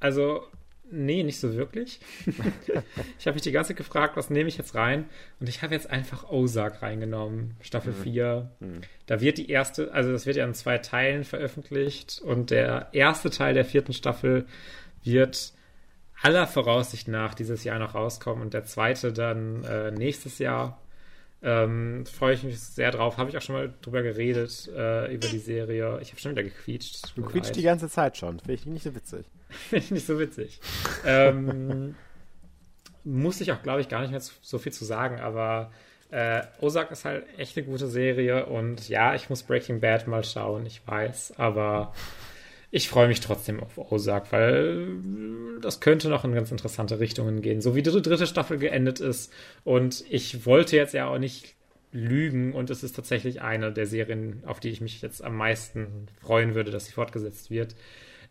also nee, nicht so wirklich. ich habe mich die ganze Zeit gefragt, was nehme ich jetzt rein und ich habe jetzt einfach Ozark reingenommen, Staffel 4. Da wird die erste, also das wird ja in zwei Teilen veröffentlicht und der erste Teil der vierten Staffel wird aller Voraussicht nach dieses Jahr noch rauskommen und der zweite dann äh, nächstes Jahr. Ähm, Freue ich mich sehr drauf. Habe ich auch schon mal drüber geredet, äh, über die Serie. Ich habe schon wieder gequietscht. Du quietscht die ganze Zeit schon. Finde ich nicht so witzig. Finde ich nicht so witzig. ähm, muss ich auch, glaube ich, gar nicht mehr so viel zu sagen, aber äh, Ozark ist halt echt eine gute Serie und ja, ich muss Breaking Bad mal schauen, ich weiß, aber ich freue mich trotzdem auf Ozark, weil äh, das könnte noch in ganz interessante Richtungen gehen, so wie die dritte Staffel geendet ist und ich wollte jetzt ja auch nicht lügen und es ist tatsächlich eine der Serien, auf die ich mich jetzt am meisten freuen würde, dass sie fortgesetzt wird.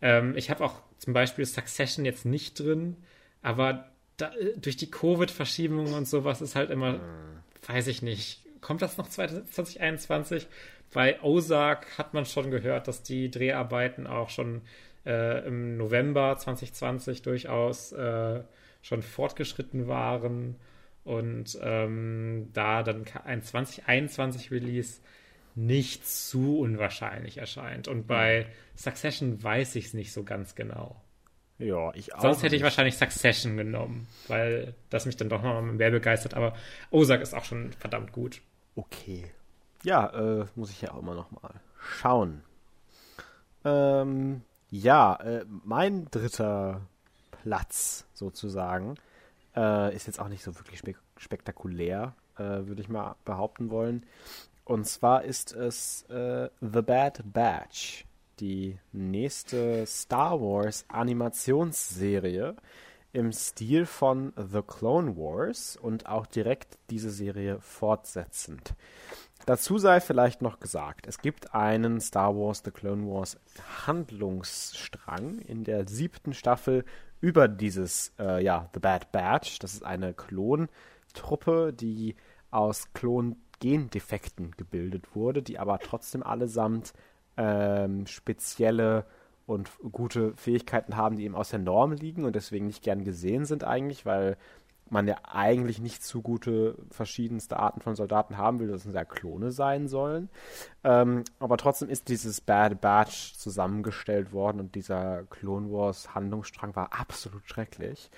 Ähm, ich habe auch zum Beispiel Succession jetzt nicht drin, aber da, äh, durch die Covid-Verschiebungen und sowas ist halt immer, weiß ich nicht, kommt das noch 2021? Bei Ozark hat man schon gehört, dass die Dreharbeiten auch schon äh, im November 2020 durchaus äh, schon fortgeschritten waren und ähm, da dann ein 2021 Release nicht zu unwahrscheinlich erscheint. Und bei Succession weiß ich es nicht so ganz genau. Ja, ich auch. Sonst hätte ich nicht. wahrscheinlich Succession genommen, weil das mich dann doch noch mehr begeistert. Aber Ozark ist auch schon verdammt gut. Okay. Ja, äh, muss ich ja auch immer noch mal schauen. Ähm, ja, äh, mein dritter Platz sozusagen äh, ist jetzt auch nicht so wirklich spek spektakulär, äh, würde ich mal behaupten wollen. Und zwar ist es äh, The Bad Batch, die nächste Star Wars Animationsserie im Stil von The Clone Wars und auch direkt diese Serie fortsetzend. Dazu sei vielleicht noch gesagt, es gibt einen Star Wars The Clone Wars Handlungsstrang in der siebten Staffel über dieses, äh, ja, The Bad Batch. Das ist eine Klontruppe, die aus Klon-Gendefekten gebildet wurde, die aber trotzdem allesamt ähm, spezielle und gute Fähigkeiten haben, die eben aus der Norm liegen und deswegen nicht gern gesehen sind eigentlich, weil man ja eigentlich nicht zu gute verschiedenste Arten von Soldaten haben will, dass es ja Klone sein sollen. Ähm, aber trotzdem ist dieses Bad Batch zusammengestellt worden und dieser Clone Wars Handlungsstrang war absolut schrecklich.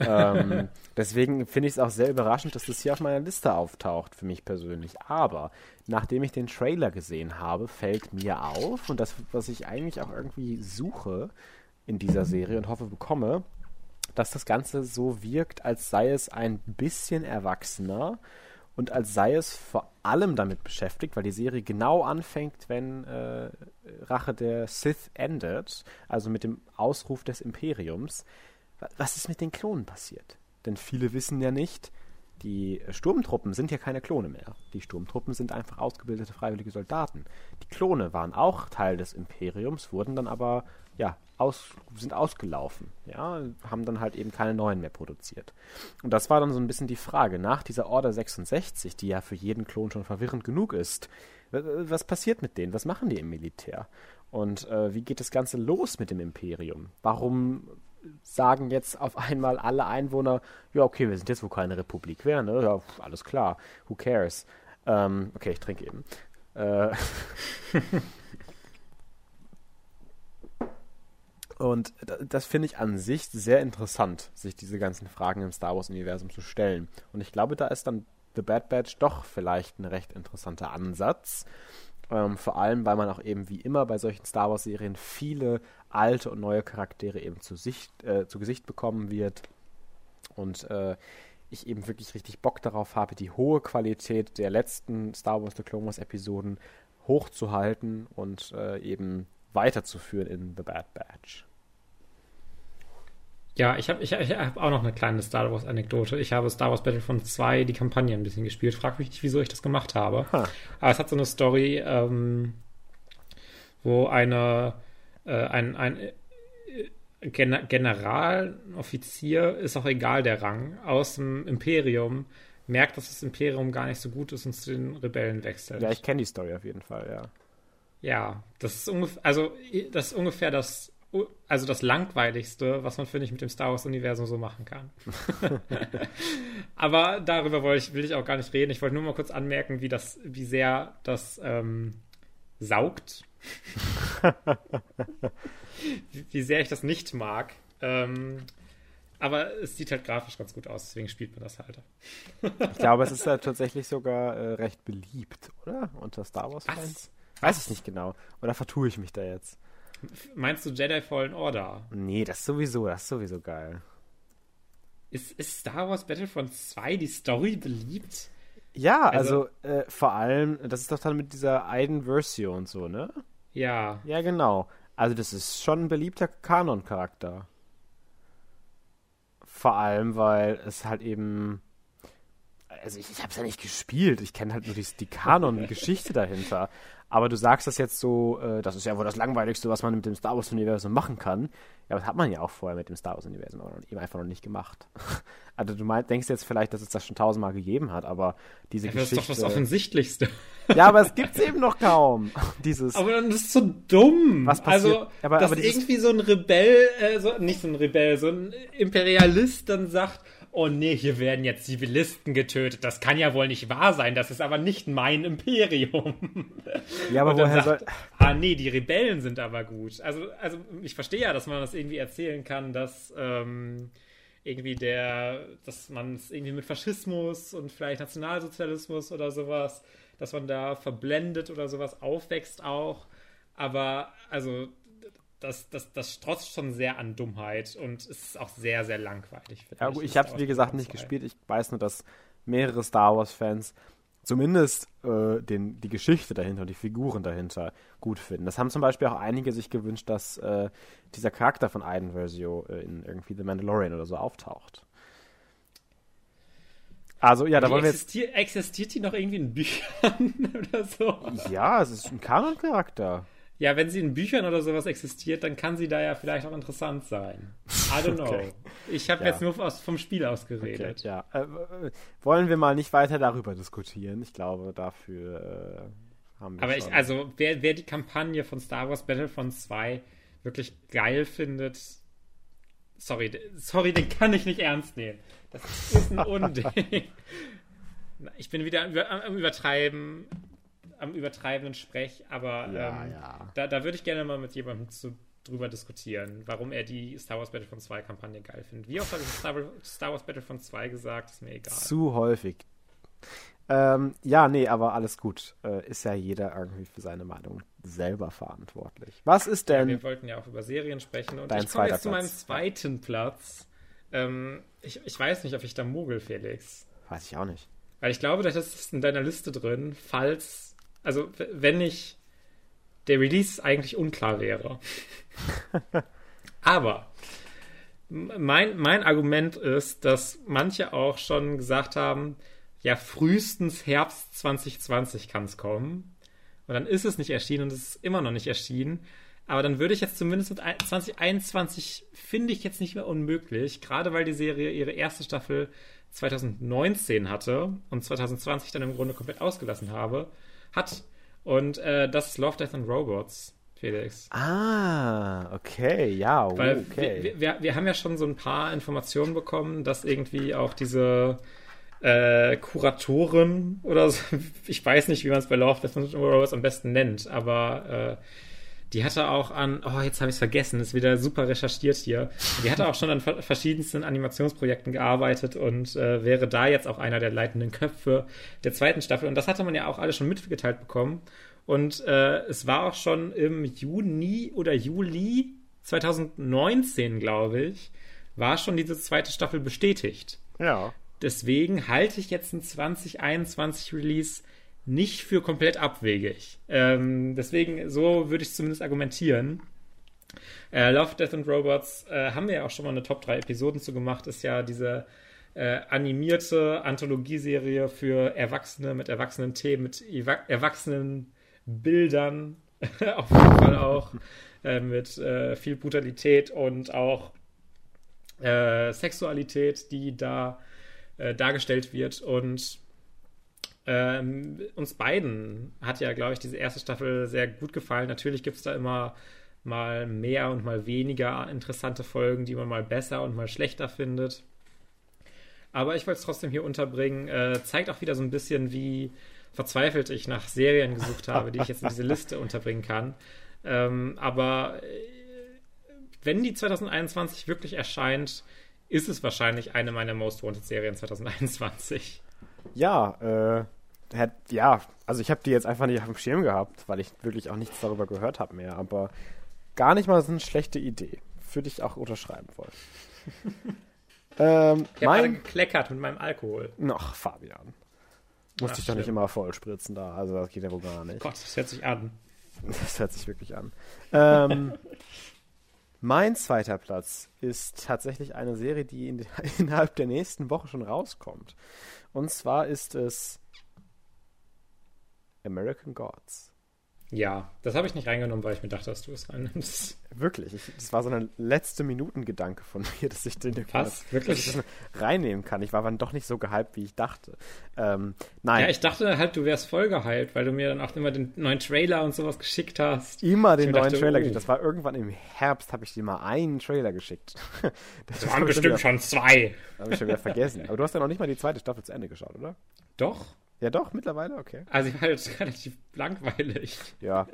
ähm, deswegen finde ich es auch sehr überraschend, dass das hier auf meiner Liste auftaucht, für mich persönlich. Aber nachdem ich den Trailer gesehen habe, fällt mir auf, und das, was ich eigentlich auch irgendwie suche in dieser Serie und hoffe bekomme, dass das Ganze so wirkt, als sei es ein bisschen erwachsener und als sei es vor allem damit beschäftigt, weil die Serie genau anfängt, wenn äh, Rache der Sith endet, also mit dem Ausruf des Imperiums. Wa- Was ist mit den Klonen passiert? Denn viele wissen ja nicht, die Sturmtruppen sind ja keine Klone mehr. Die Sturmtruppen sind einfach ausgebildete freiwillige Soldaten. Die Klone waren auch Teil des Imperiums, wurden dann aber ja aus, sind ausgelaufen. Ja, haben dann halt eben keine neuen mehr produziert. Und das war dann so ein bisschen die Frage. Nach dieser Order 66, die ja für jeden Klon schon verwirrend genug ist, was passiert mit denen? Was machen die im Militär? Und äh, wie geht das Ganze los mit dem Imperium? Warum sagen jetzt auf einmal alle Einwohner, ja, okay, wir sind jetzt wohl keine Republik mehr, ne? Ja, alles klar, who cares? Ähm, okay, ich trinke eben. Äh, Und das finde ich an sich sehr interessant, sich diese ganzen Fragen im Star Wars-Universum zu stellen. Und ich glaube, da ist dann The Bad Batch doch vielleicht ein recht interessanter Ansatz. Ähm, vor allem, weil man auch eben wie immer bei solchen Star Wars-Serien viele alte und neue Charaktere eben zu, Sicht, äh, zu Gesicht bekommen wird. Und äh, ich eben wirklich richtig Bock darauf habe, die hohe Qualität der letzten Star Wars The Clone Wars Episoden hochzuhalten und äh, eben weiterzuführen in The Bad Batch. Ja, ich habe ich, ich hab auch noch eine kleine Star Wars-Anekdote. Ich habe Star Wars Battlefront 2 die Kampagne ein bisschen gespielt. Frag mich nicht, wieso ich das gemacht habe. Huh. Aber es hat so eine Story, ähm, wo eine, äh, ein, ein äh, Gen Generaloffizier, ist auch egal der Rang, aus dem Imperium, merkt, dass das Imperium gar nicht so gut ist und zu den Rebellen wechselt. Ja, ich kenne die Story auf jeden Fall, ja. Ja, das ist ungefähr, also das ist ungefähr das also das langweiligste, was man, finde ich, mit dem Star Wars-Universum so machen kann. Aber darüber wollte ich, will ich auch gar nicht reden. Ich wollte nur mal kurz anmerken, wie das, wie sehr das ähm, saugt. wie, wie, sehr ich das nicht mag. Ähm, aber es sieht halt grafisch ganz gut aus, deswegen spielt man das halt. ich glaube, es ist ja tatsächlich sogar äh, recht beliebt, oder? Unter Star Wars-Fans. Weiß ich nicht genau. Oder vertue ich mich da jetzt? Meinst du Jedi Fallen Order? Nee, das ist sowieso, das ist sowieso geil. Ist, ist Star Wars Battlefront 2 die Story beliebt? Ja, also, also äh, vor allem, das ist doch dann mit dieser Aiden-Versio und so, ne? Ja. Ja, genau. Also das ist schon ein beliebter Kanon-Charakter. Vor allem, weil es halt eben also ich, ich habe es ja nicht gespielt, ich kenne halt nur die, die Kanon-Geschichte dahinter. Aber du sagst das jetzt so, äh, das ist ja wohl das Langweiligste, was man mit dem Star Wars-Universum machen kann. Ja, das hat man ja auch vorher mit dem Star Wars-Universum, aber eben einfach noch nicht gemacht. also du meinst, denkst jetzt vielleicht, dass es das schon tausendmal gegeben hat, aber diese ja, Geschichte... Das ist doch das Offensichtlichste. ja, aber es gibt's eben noch kaum. Dieses... Aber dann ist es so dumm. Was passiert? Also, aber, dass aber irgendwie so ein Rebell, äh, so, nicht so ein Rebell, so ein Imperialist dann sagt, oh nee, hier werden jetzt Zivilisten getötet. Das kann ja wohl nicht wahr sein. Das ist aber nicht mein Imperium. Ja, aber woher sagt, soll... Ah nee, die Rebellen sind aber gut. Also, also ich verstehe ja, dass man das irgendwie erzählen kann, dass ähm, irgendwie der, dass man es irgendwie mit Faschismus und vielleicht Nationalsozialismus oder sowas, dass man da verblendet oder sowas aufwächst auch. Aber also das, das, das strotzt schon sehr an Dummheit und es ist auch sehr, sehr langweilig. Ja, gut, ich habe es wie gesagt nicht gespielt. Ich weiß nur, dass mehrere Star Wars-Fans zumindest äh, den, die Geschichte dahinter und die Figuren dahinter gut finden. Das haben zum Beispiel auch einige sich gewünscht, dass äh, dieser Charakter von Aiden Versio äh, in irgendwie The Mandalorian oder so auftaucht. Also, ja, da die wollen wir jetzt. Existiert die noch irgendwie in Büchern oder so? Ja, es ist ein Kanon-Charakter. Ja, wenn sie in Büchern oder sowas existiert, dann kann sie da ja vielleicht auch interessant sein. I don't know. Okay. Ich habe ja. jetzt nur aus, vom Spiel aus geredet. Okay, ja. Äh, wollen wir mal nicht weiter darüber diskutieren? Ich glaube, dafür äh, haben wir. Aber ich, also, wer, wer die Kampagne von Star Wars Battlefront 2 wirklich geil findet, sorry, sorry, den kann ich nicht ernst nehmen. Das ist ein Unding. ich bin wieder am Übertreiben am übertreibenden Sprech, aber ja, ähm, ja. Da, da würde ich gerne mal mit jemandem zu, drüber diskutieren, warum er die Star Wars Battlefront 2 Kampagne geil findet. Wie oft habe ich Star, Star Wars Battlefront 2 gesagt? Ist mir egal. Zu häufig. Ähm, ja, nee, aber alles gut. Äh, ist ja jeder irgendwie für seine Meinung selber verantwortlich. Was ist denn. Ja, wir wollten ja auch über Serien sprechen und ich komme jetzt zu meinem zweiten Platz. Ähm, ich, ich weiß nicht, ob ich da mogel, Felix. Weiß ich auch nicht. Weil ich glaube, das ist in deiner Liste drin, falls also wenn nicht der Release eigentlich unklar wäre. Aber mein, mein Argument ist, dass manche auch schon gesagt haben, ja, frühestens Herbst 2020 kann es kommen. Und dann ist es nicht erschienen und es ist immer noch nicht erschienen. Aber dann würde ich jetzt zumindest mit 2021 finde ich jetzt nicht mehr unmöglich, gerade weil die Serie ihre erste Staffel 2019 hatte und 2020 dann im Grunde komplett ausgelassen habe, hat. Und äh, das ist Love, Death and Robots, Felix. Ah, okay, ja, oh, Weil okay. wir, wir, wir haben ja schon so ein paar Informationen bekommen, dass irgendwie auch diese äh, Kuratorin oder so, ich weiß nicht, wie man es bei Love, Death and Robots am besten nennt, aber äh, die hatte auch an, oh, jetzt habe ich es vergessen, ist wieder super recherchiert hier. Die hatte auch schon an verschiedensten Animationsprojekten gearbeitet und äh, wäre da jetzt auch einer der leitenden Köpfe der zweiten Staffel. Und das hatte man ja auch alle schon mitgeteilt bekommen. Und äh, es war auch schon im Juni oder Juli 2019, glaube ich, war schon diese zweite Staffel bestätigt. Ja. Deswegen halte ich jetzt ein 2021 Release nicht für komplett abwegig. Ähm, deswegen, so würde ich zumindest argumentieren. Äh, Love, Death and Robots äh, haben wir ja auch schon mal eine Top 3 Episoden zu gemacht. Ist ja diese äh, animierte Anthologieserie für Erwachsene mit erwachsenen Themen, mit erwachsenen Bildern. Auf jeden Fall auch äh, mit äh, viel Brutalität und auch äh, Sexualität, die da dargestellt wird. Und ähm, uns beiden hat ja, glaube ich, diese erste Staffel sehr gut gefallen. Natürlich gibt es da immer mal mehr und mal weniger interessante Folgen, die man mal besser und mal schlechter findet. Aber ich wollte es trotzdem hier unterbringen. Äh, zeigt auch wieder so ein bisschen, wie verzweifelt ich nach Serien gesucht habe, die ich jetzt in diese Liste unterbringen kann. Ähm, aber äh, wenn die 2021 wirklich erscheint, ist es wahrscheinlich eine meiner Most Wanted Serien 2021. Ja, äh, ja, also ich habe die jetzt einfach nicht auf dem Schirm gehabt, weil ich wirklich auch nichts darüber gehört habe mehr, aber gar nicht mal so eine schlechte Idee. Würde ich auch unterschreiben wollen. ähm, ich habe gekleckert mit meinem Alkohol. Noch, Fabian. Musste ich doch nicht immer voll spritzen da, also das geht ja wohl gar nicht. Gott, das hört sich an. Das hört sich wirklich an. ähm, mein zweiter Platz ist tatsächlich eine Serie, die in, innerhalb der nächsten Woche schon rauskommt. Und zwar ist es American Gods. Ja, das habe ich nicht reingenommen, weil ich mir dachte, dass du es reinnimmst. Wirklich, ich, das war so ein letzte Minuten-Gedanke von mir, dass ich den Was? Wirklich? Dass ich das reinnehmen kann. Ich war dann doch nicht so gehypt, wie ich dachte. Ähm, nein. Ja, ich dachte halt, du wärst voll gehypt, weil du mir dann auch immer den neuen Trailer und sowas geschickt hast. Immer den neuen dachte, Trailer oh. geschickt. Das war irgendwann im Herbst, habe ich dir mal einen Trailer geschickt. Das, das waren bestimmt wieder, schon zwei. Habe ich schon wieder vergessen. Aber du hast ja noch nicht mal die zweite Staffel zu Ende geschaut, oder? Doch. Ja, doch, mittlerweile, okay. Also ich war jetzt relativ langweilig. Ja.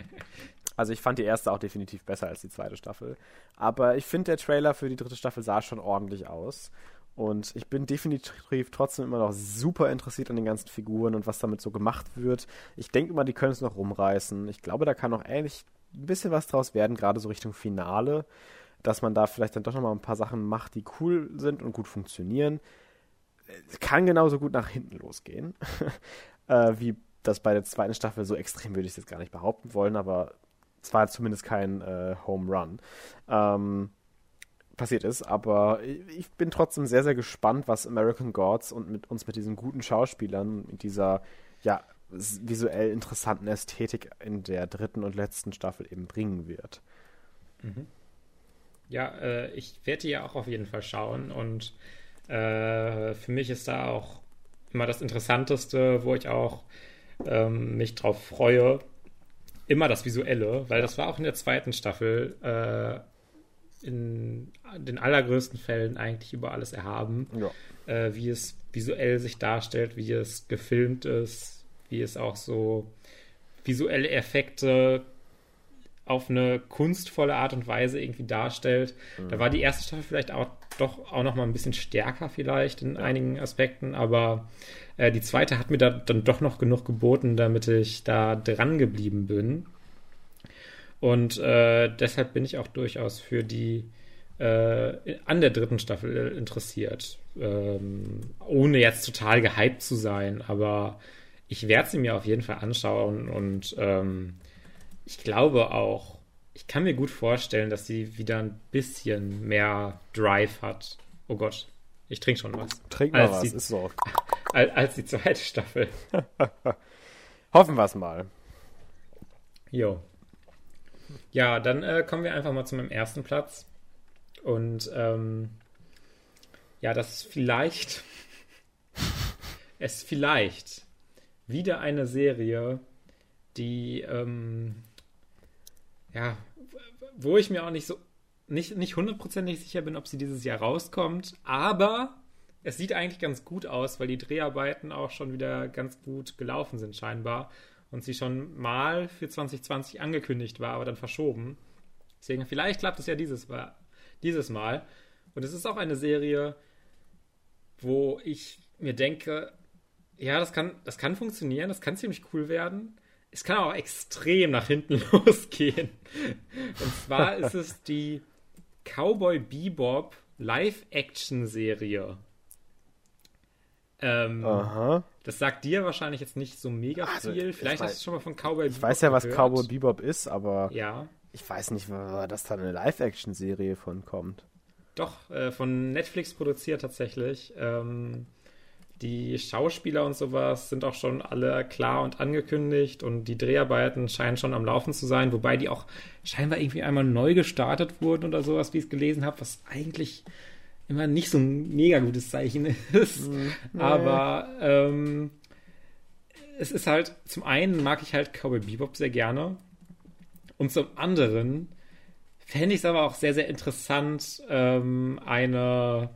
Also ich fand die erste auch definitiv besser als die zweite Staffel. Aber ich finde, der Trailer für die dritte Staffel sah schon ordentlich aus. Und ich bin definitiv trotzdem immer noch super interessiert an den ganzen Figuren und was damit so gemacht wird. Ich denke immer, die können es noch rumreißen. Ich glaube, da kann noch ähnlich ein bisschen was draus werden, gerade so Richtung Finale. Dass man da vielleicht dann doch nochmal ein paar Sachen macht, die cool sind und gut funktionieren kann genauso gut nach hinten losgehen, äh, wie das bei der zweiten Staffel so extrem würde ich jetzt gar nicht behaupten wollen, aber es war zumindest kein äh, Home Run. Ähm, passiert ist, aber ich bin trotzdem sehr, sehr gespannt, was American Gods und mit uns mit diesen guten Schauspielern, mit dieser ja visuell interessanten Ästhetik in der dritten und letzten Staffel eben bringen wird. Mhm. Ja, äh, ich werde die ja auch auf jeden Fall schauen und äh, für mich ist da auch immer das Interessanteste, wo ich auch ähm, mich drauf freue, immer das Visuelle, weil das war auch in der zweiten Staffel äh, in den allergrößten Fällen eigentlich über alles erhaben, ja. äh, wie es visuell sich darstellt, wie es gefilmt ist, wie es auch so visuelle Effekte auf eine kunstvolle Art und Weise irgendwie darstellt. Mhm. Da war die erste Staffel vielleicht auch doch auch noch mal ein bisschen stärker vielleicht in ja. einigen Aspekten, aber äh, die zweite hat mir da dann doch noch genug geboten, damit ich da dran geblieben bin. Und äh, deshalb bin ich auch durchaus für die äh, an der dritten Staffel interessiert. Ähm, ohne jetzt total gehypt zu sein, aber ich werde sie mir auf jeden Fall anschauen und ähm, ich glaube auch, ich kann mir gut vorstellen, dass sie wieder ein bisschen mehr Drive hat. Oh Gott, ich trinke schon was. Trink mal als was, die, ist so. Als, als die zweite Staffel. Hoffen wir es mal. Jo. Ja, dann äh, kommen wir einfach mal zu meinem ersten Platz. Und ähm, ja, das ist vielleicht, es vielleicht wieder eine Serie, die, ähm, ja, wo ich mir auch nicht so, nicht, nicht hundertprozentig sicher bin, ob sie dieses Jahr rauskommt, aber es sieht eigentlich ganz gut aus, weil die Dreharbeiten auch schon wieder ganz gut gelaufen sind, scheinbar. Und sie schon mal für 2020 angekündigt war, aber dann verschoben. Deswegen, vielleicht klappt es ja dieses Mal. Dieses Mal. Und es ist auch eine Serie, wo ich mir denke, ja, das kann, das kann funktionieren, das kann ziemlich cool werden. Es kann auch extrem nach hinten losgehen. Und zwar ist es die Cowboy Bebop Live-Action-Serie. Ähm, Aha. Das sagt dir wahrscheinlich jetzt nicht so mega Also, viel. ich Vielleicht weiß- hast du schon mal von Cowboy Bebop Ich weiß ja, was gehört. Cowboy Bebop ist, aber Ja, ich weiß nicht, dass da eine Live-Action-Serie von kommt. doch, äh, von Netflix produziert tatsächlich. Ähm, die Schauspieler und sowas sind auch schon alle klar und angekündigt und die Dreharbeiten scheinen schon am Laufen zu sein, wobei die auch scheinbar irgendwie einmal neu gestartet wurden oder sowas, wie ich es gelesen habe, was eigentlich immer nicht so ein mega gutes Zeichen ist. Aber ähm, es ist halt, zum einen mag ich halt Cowboy Bebop sehr gerne und zum anderen fände ich es aber auch sehr, sehr interessant, ähm, eine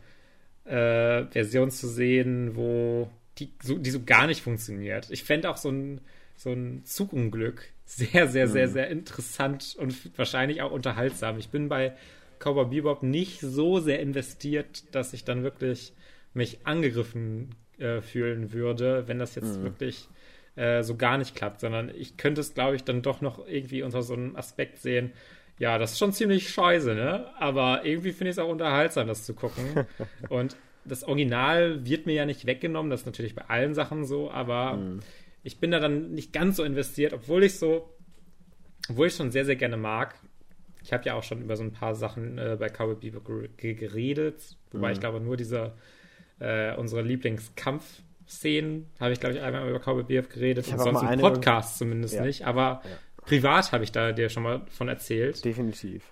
äh, Version zu sehen, wo die so, die so gar nicht funktioniert. Ich fände auch so ein, so ein Zugunglück sehr, sehr, sehr, sehr interessant und wahrscheinlich auch unterhaltsam. Ich bin bei Cowboy Bebop nicht so sehr investiert, dass ich dann wirklich mich angegriffen äh, fühlen würde, wenn das jetzt wirklich äh, so gar nicht klappt, sondern ich könnte es, glaube ich, dann doch noch irgendwie unter so einem Aspekt sehen. Ja, das ist schon ziemlich scheiße, ne? Aber irgendwie finde ich es auch unterhaltsam, das zu gucken. Und das Original wird mir ja nicht weggenommen, das ist natürlich bei allen Sachen so, aber ich bin da dann nicht ganz so investiert, obwohl ich so, obwohl ich schon sehr, sehr gerne mag. Ich habe ja auch schon über so ein paar Sachen äh, bei Cowboy Bebop ger- ge- geredet, wobei ich glaube nur diese äh, unsere Lieblingskampfszenen habe ich glaube ich einmal über Cowboy Bebop geredet Ich und sonst im Podcast zumindest Ja. nicht, aber privat habe ich da dir schon mal von erzählt. Definitiv.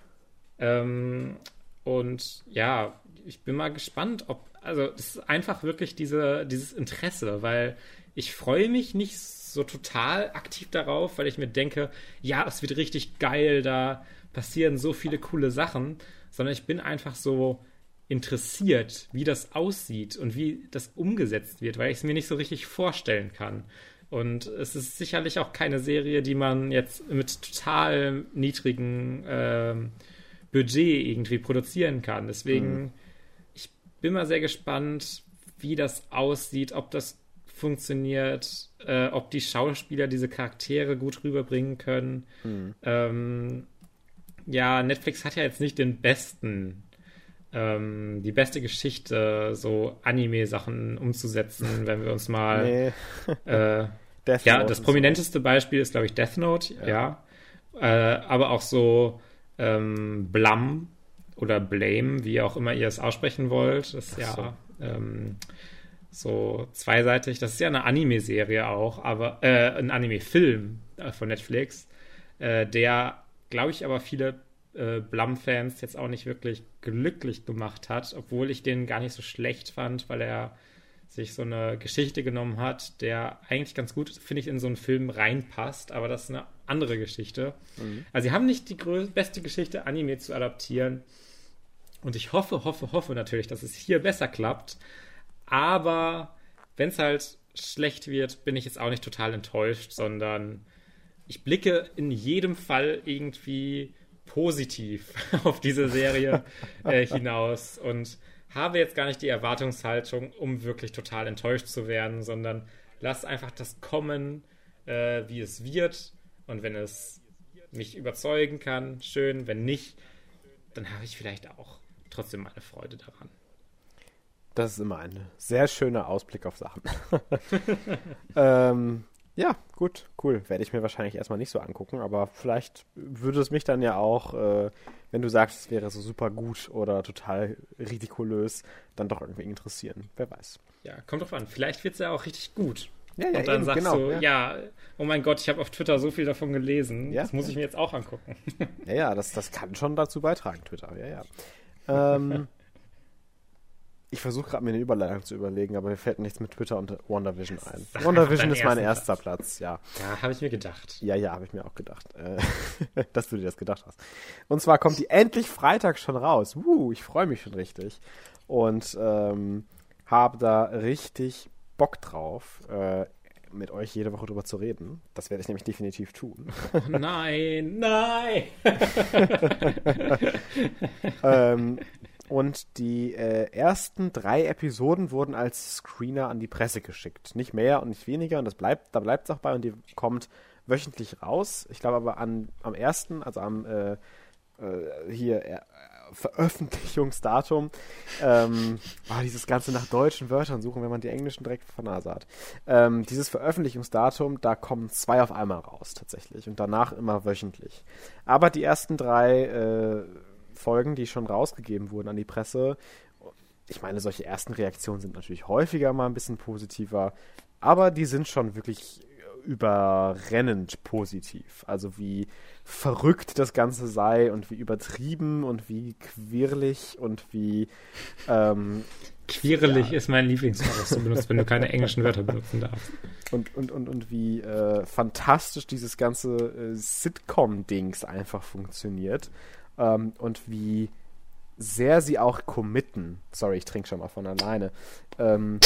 Ähm, und ja, ich bin mal gespannt, ob, also es ist einfach wirklich diese, dieses Interesse, weil ich freue mich nicht so total aktiv darauf, weil ich mir denke, ja, es wird richtig geil, da passieren so viele coole Sachen, sondern ich bin einfach so interessiert, wie das aussieht und wie das umgesetzt wird, weil ich es mir nicht so richtig vorstellen kann. Und es ist sicherlich auch keine Serie, die man jetzt mit total niedrigen ähm, Budget irgendwie produzieren kann. Deswegen, ich bin mal sehr gespannt, wie das aussieht, ob das funktioniert, äh, ob die Schauspieler diese Charaktere gut rüberbringen können. Ähm, ja, Netflix hat ja jetzt nicht den besten, ähm, die beste Geschichte, so Anime-Sachen umzusetzen, wenn wir uns mal Nee, äh, ja, Note das prominenteste Beispiel ist, glaube ich, Death Note, ja. Äh, aber auch so ähm, Blum oder Blame, wie auch immer ihr es aussprechen wollt. Das ist ja ähm, so zweiseitig. Das ist ja eine Anime-Serie auch, aber äh, ein Anime-Film äh, von Netflix, äh, der, glaube ich, aber viele äh, Blum-Fans jetzt auch nicht wirklich glücklich gemacht hat, obwohl ich den gar nicht so schlecht fand, weil er sich so eine Geschichte genommen hat, der eigentlich ganz gut, finde ich, in so einen Film reinpasst, aber das ist eine andere Geschichte. Also sie haben nicht die beste Geschichte, Anime zu adaptieren. Und ich hoffe, hoffe, hoffe natürlich, dass es hier besser klappt. Aber wenn es halt schlecht wird, bin ich jetzt auch nicht total enttäuscht, sondern ich blicke in jedem Fall irgendwie positiv auf diese Serie äh, hinaus und habe jetzt gar nicht die Erwartungshaltung, um wirklich total enttäuscht zu werden, sondern lass einfach das kommen, äh, wie es wird. Und wenn es mich überzeugen kann, schön. Wenn nicht, dann habe ich vielleicht auch trotzdem meine Freude daran. Das ist immer ein sehr schöner Ausblick auf Sachen. ähm, ja, gut, cool. Werde ich mir wahrscheinlich erstmal nicht so angucken, aber vielleicht würde es mich dann ja auch, äh, wenn du sagst, es wäre so super gut oder total ridikulös, dann doch irgendwie interessieren. Wer weiß. Ja, kommt drauf an. Vielleicht wird es ja auch richtig gut. Ja, ja, und dann eben, sagst genau, du, ja. ja. oh mein Gott, ich habe auf Twitter so viel davon gelesen, ja, das muss ich mir jetzt auch angucken. Ja, ja, das, das kann schon dazu beitragen, Twitter, ja, ja. Ähm, ich versuche gerade mir eine Überleitung zu überlegen, aber mir fällt nichts mit Twitter und WandaVision ein. Sag WandaVision ist mein erster Platz, Platz ja. Ja, habe ich mir gedacht. Ja, ja, habe ich mir auch gedacht, äh, dass du dir das gedacht hast. Und zwar kommt die endlich Freitag schon raus. Uh, ich freue mich schon richtig. Und ähm, habe da richtig Bock drauf, äh, mit euch jede Woche drüber zu reden. Das werde ich nämlich definitiv tun. Oh nein, nein! ähm, und die äh, ersten drei Episoden wurden als Screener an die Presse geschickt. Nicht mehr und nicht weniger. Und das bleibt, da bleibt es auch bei. Und die kommt wöchentlich raus. Ich glaube aber an, am ersten, also am äh, äh, hier äh, Veröffentlichungsdatum. Ähm, oh, dieses Ganze nach deutschen Wörtern suchen, wenn man die englischen direkt vor Nase hat. Ähm, dieses Veröffentlichungsdatum, da kommen zwei auf einmal raus tatsächlich und danach immer wöchentlich. Aber die ersten drei äh, Folgen, die schon rausgegeben wurden an die Presse. Ich meine, solche ersten Reaktionen sind natürlich häufiger mal ein bisschen positiver, aber die sind schon wirklich überrennend positiv. Also wie verrückt das Ganze sei und wie übertrieben und wie quirlig und wie ähm, Quirlig ja. ist mein Lieblingswort, das du benutzt, wenn du keine englischen Wörter benutzen darfst. Und, und, und, und wie äh, fantastisch dieses ganze äh, Sitcom-Dings einfach funktioniert ähm, und wie sehr sie auch committen. Sorry, ich trinke schon mal von alleine. Ähm,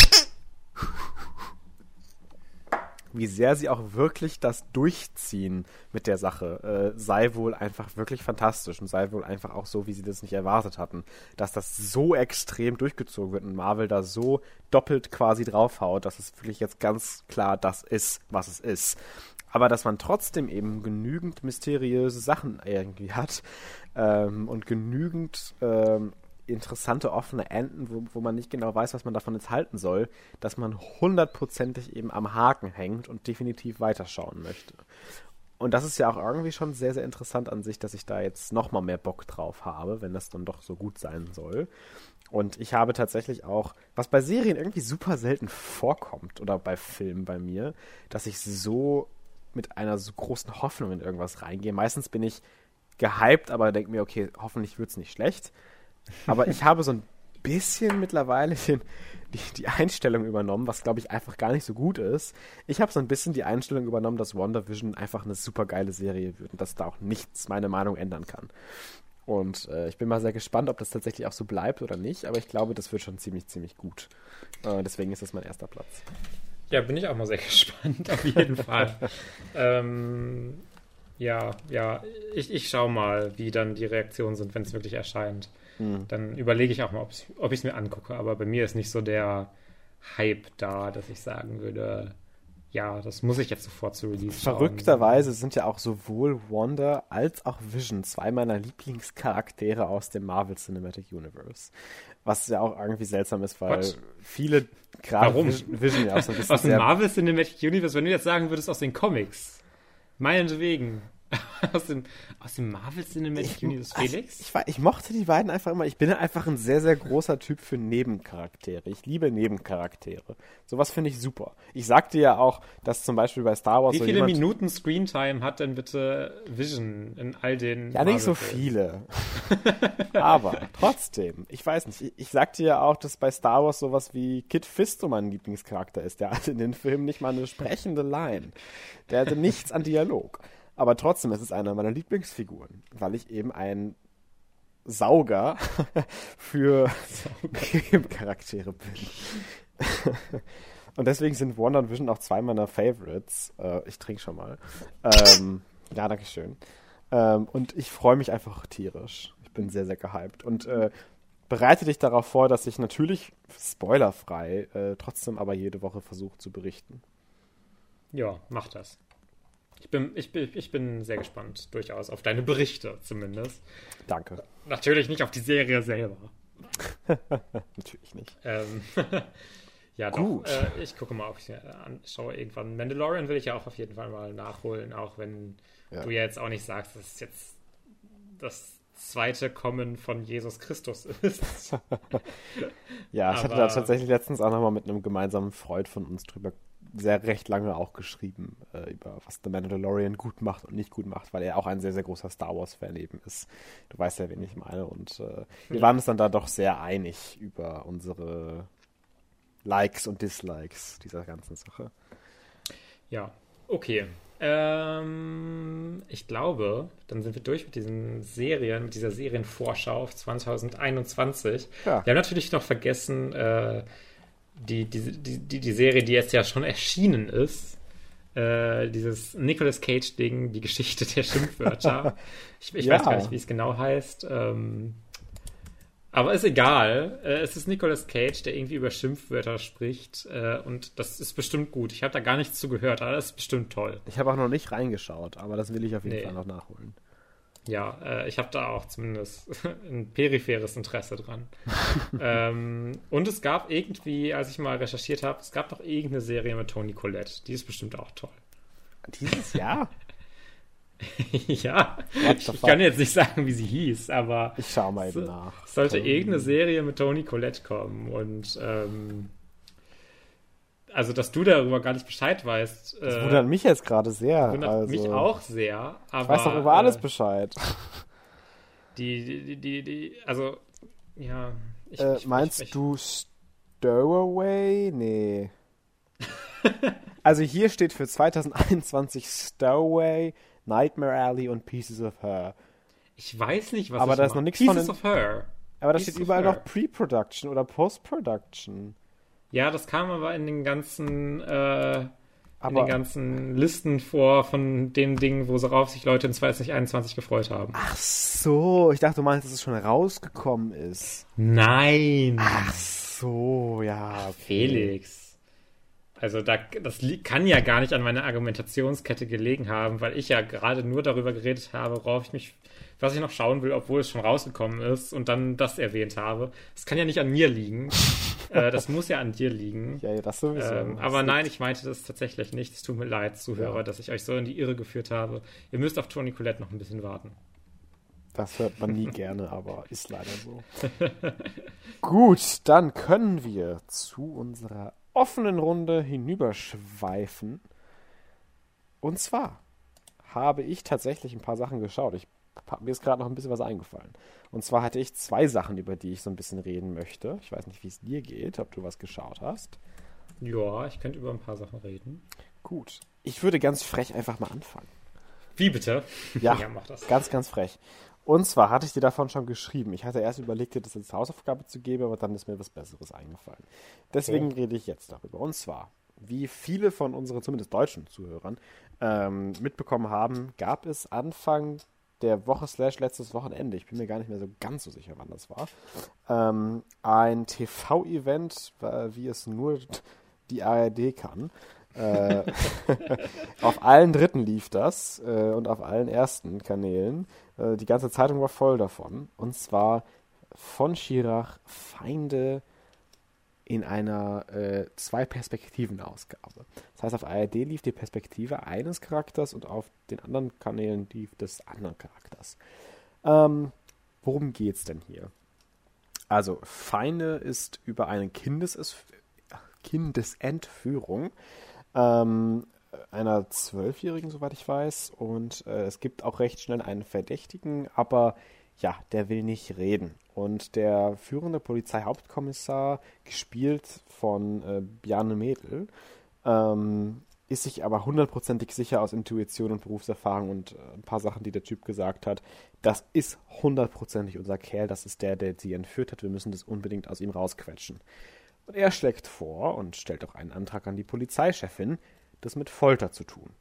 wie sehr sie auch wirklich das durchziehen mit der Sache, äh, sei wohl einfach wirklich fantastisch und sei wohl einfach auch so, wie sie das nicht erwartet hatten. Dass das so extrem durchgezogen wird und Marvel da so doppelt quasi draufhaut, dass es wirklich jetzt ganz klar das ist, was es ist aber dass man trotzdem eben genügend mysteriöse Sachen irgendwie hat ähm, und genügend ähm, interessante offene Enden, wo, wo man nicht genau weiß, was man davon jetzt halten soll, dass man hundertprozentig eben am Haken hängt und definitiv weiterschauen möchte. Und das ist ja auch irgendwie schon sehr, sehr interessant an sich, dass ich da jetzt nochmal mehr Bock drauf habe, wenn das dann doch so gut sein soll. Und ich habe tatsächlich auch, was bei Serien irgendwie super selten vorkommt oder bei Filmen bei mir, dass ich so mit einer so großen Hoffnung in irgendwas reingehe. Meistens bin ich gehypt, aber denke mir, okay, hoffentlich wird es nicht schlecht. Aber ich habe so ein bisschen mittlerweile den, die, die Einstellung übernommen, was glaube ich einfach gar nicht so gut ist. Ich habe so ein bisschen die Einstellung übernommen, dass WandaVision einfach eine super geile Serie wird und dass da auch nichts meine Meinung ändern kann. Und äh, ich bin mal sehr gespannt, ob das tatsächlich auch so bleibt oder nicht, aber ich glaube, das wird schon ziemlich, ziemlich gut. Äh, deswegen ist das mein erster Platz. Ja, bin ich auch mal sehr gespannt, auf jeden Fall. ähm, ja, ja, ich, ich schau mal, wie dann die Reaktionen sind, wenn es wirklich erscheint. Hm. Dann überlege ich auch mal, ob ich es mir angucke. Aber bei mir ist nicht so der Hype da, dass ich sagen würde, ja, das muss ich jetzt sofort zu Release Verrückterweise sind ja auch sowohl Wanda als auch Vision zwei meiner Lieblingscharaktere aus dem Marvel Cinematic Universe. Was ja auch irgendwie seltsam ist, weil What? viele gerade Vision, Vision ja auch so ein bisschen. Aus dem Marvel Cinematic Universe, wenn du jetzt sagen würdest, aus den Comics. Meinetwegen. aus dem, aus dem Marvel Cinematic Universe Felix? Ich, ich, ich, mochte die beiden einfach immer. Ich bin einfach ein sehr, sehr großer Typ für Nebencharaktere. Ich liebe Nebencharaktere. Sowas finde ich super. Ich sagte ja auch, dass zum Beispiel bei Star Wars. Wie viele so Minuten Screentime hat denn bitte Vision in all den. Ja, nicht so viele. Aber trotzdem, ich weiß nicht. Ich, ich sagte ja auch, dass bei Star Wars sowas wie Kid Fisto mein Lieblingscharakter ist. Der hatte in den Filmen nicht mal eine sprechende Line. Der hatte nichts an Dialog. Aber trotzdem ist es einer meiner Lieblingsfiguren, weil ich eben ein Sauger für Charaktere bin. und deswegen sind Wonder und Vision auch zwei meiner Favorites. Äh, ich trinke schon mal. Ähm, ja, danke schön. Ähm, und ich freue mich einfach tierisch. Ich bin sehr, sehr gehypt. Und äh, bereite dich darauf vor, dass ich natürlich spoilerfrei äh, trotzdem aber jede Woche versuche zu berichten. Ja, mach das. Ich bin, ich, bin, ich bin sehr gespannt, durchaus, auf deine Berichte zumindest. Danke. Natürlich nicht auf die Serie selber. Natürlich nicht. Ähm, ja, Gut. doch. Äh, ich gucke mal, ob ich anschaue irgendwann. Mandalorian will ich ja auch auf jeden Fall mal nachholen, auch wenn ja. du ja jetzt auch nicht sagst, dass es jetzt das zweite Kommen von Jesus Christus ist. ja, ich Aber, hatte da tatsächlich letztens auch nochmal mit einem gemeinsamen Freund von uns drüber sehr recht lange auch geschrieben äh, über was The Mandalorian gut macht und nicht gut macht, weil er auch ein sehr, sehr großer Star Wars-Fan eben ist. Du weißt ja, wen ich meine. Und äh, wir waren uns dann da doch sehr einig über unsere Likes und Dislikes dieser ganzen Sache. Ja, okay. Ähm, ich glaube, dann sind wir durch mit diesen Serien, mit dieser Serienvorschau auf 2021. Ja. Wir haben natürlich noch vergessen, äh, die, die, die, die Serie, die jetzt ja schon erschienen ist. Äh, dieses Nicolas Cage-Ding, die Geschichte der Schimpfwörter. ich, ich ja. weiß gar nicht, wie es genau heißt. Ähm, aber ist egal. Äh, es ist Nicolas Cage, der irgendwie über Schimpfwörter spricht. Äh, und das ist bestimmt gut. Ich habe da gar nichts zu gehört, aber das ist bestimmt toll. Ich habe auch noch nicht reingeschaut, aber das will ich auf jeden nee. Fall noch nachholen. Ja, äh, ich habe da auch zumindest ein peripheres Interesse dran. ähm, und es gab irgendwie, als ich mal recherchiert habe, es gab noch irgendeine Serie mit Toni Collette. Die ist bestimmt auch toll. Dieses Jahr? ja, ich kann jetzt nicht sagen, wie sie hieß, aber ich schau mal eben nach. Es sollte Tony. irgendeine Serie mit Toni Collette kommen und ähm, also dass du darüber gar nicht Bescheid weißt. Das äh, wundert mich jetzt gerade sehr. Wundert also, mich auch sehr. Aber, ich weiß doch über alles äh, Bescheid. Die, die, die, die, also ja. Ich, äh, ich, meinst ich, du Stowaway? Nee. also hier steht für 2021 Stowaway Nightmare Alley und Pieces of Her. Ich weiß nicht, was Aber da ist noch nichts Pieces von. Pieces of Her. Aber da steht überall noch Pre-Production oder Post-Production. Ja, das kam aber in den ganzen, äh, in den ganzen Listen vor von den Dingen, worauf sich Leute in 2021 gefreut haben. Ach so, ich dachte, du meinst, dass es schon rausgekommen ist. Nein. Ach so, ja. Okay. Felix. Also da, das kann ja gar nicht an meiner Argumentationskette gelegen haben, weil ich ja gerade nur darüber geredet habe, worauf ich mich, was ich noch schauen will, obwohl es schon rausgekommen ist und dann das erwähnt habe. Das kann ja nicht an mir liegen. äh, das muss ja an dir liegen. Ja, ja das sowieso. Ähm, aber nein, ich meinte das tatsächlich nicht. Es tut mir leid, Zuhörer, ja. dass ich euch so in die Irre geführt habe. Ihr müsst auf Toni Colette noch ein bisschen warten. Das hört man nie gerne, aber ist leider so. Gut, dann können wir zu unserer offenen Runde hinüberschweifen. Und zwar habe ich tatsächlich ein paar Sachen geschaut. Ich, mir ist gerade noch ein bisschen was eingefallen. Und zwar hatte ich zwei Sachen, über die ich so ein bisschen reden möchte. Ich weiß nicht, wie es dir geht, ob du was geschaut hast. Ja, ich könnte über ein paar Sachen reden. Gut. Ich würde ganz frech einfach mal anfangen. Wie bitte? Ja, ja mach das. ganz, ganz frech. Und zwar hatte ich dir davon schon geschrieben. Ich hatte erst überlegt, dir das als Hausaufgabe zu geben, aber dann ist mir was Besseres eingefallen. Deswegen okay. rede ich jetzt darüber. Und zwar, wie viele von unseren, zumindest deutschen Zuhörern, ähm, mitbekommen haben, gab es Anfang der Woche slash letztes Wochenende, ich bin mir gar nicht mehr so ganz so sicher, wann das war, ähm, ein TV-Event, wie es nur die ARD kann, äh, auf allen Dritten lief das äh, und auf allen ersten Kanälen. Äh, die ganze Zeitung war voll davon. Und zwar von Schirach Feinde in einer äh, Zwei-Perspektiven-Ausgabe. Das heißt, auf ARD lief die Perspektive eines Charakters und auf den anderen Kanälen lief des anderen Charakters. Ähm, worum geht's denn hier? Also, Feinde ist über eine Kindes Kindesentführung ähm, einer Zwölfjährigen, soweit ich weiß. Und äh, es gibt auch recht schnell einen Verdächtigen, aber ja, der will nicht reden. Und der führende Polizeihauptkommissar, gespielt von äh, Bjarne Mädel, ähm, ist sich aber hundertprozentig sicher aus Intuition und Berufserfahrung und äh, ein paar Sachen, die der Typ gesagt hat. Das ist hundertprozentig unser Kerl, das ist der, der sie entführt hat. Wir müssen das unbedingt aus ihm rausquetschen. Und er schlägt vor und stellt auch einen Antrag an die Polizeichefin, das mit Folter zu tun.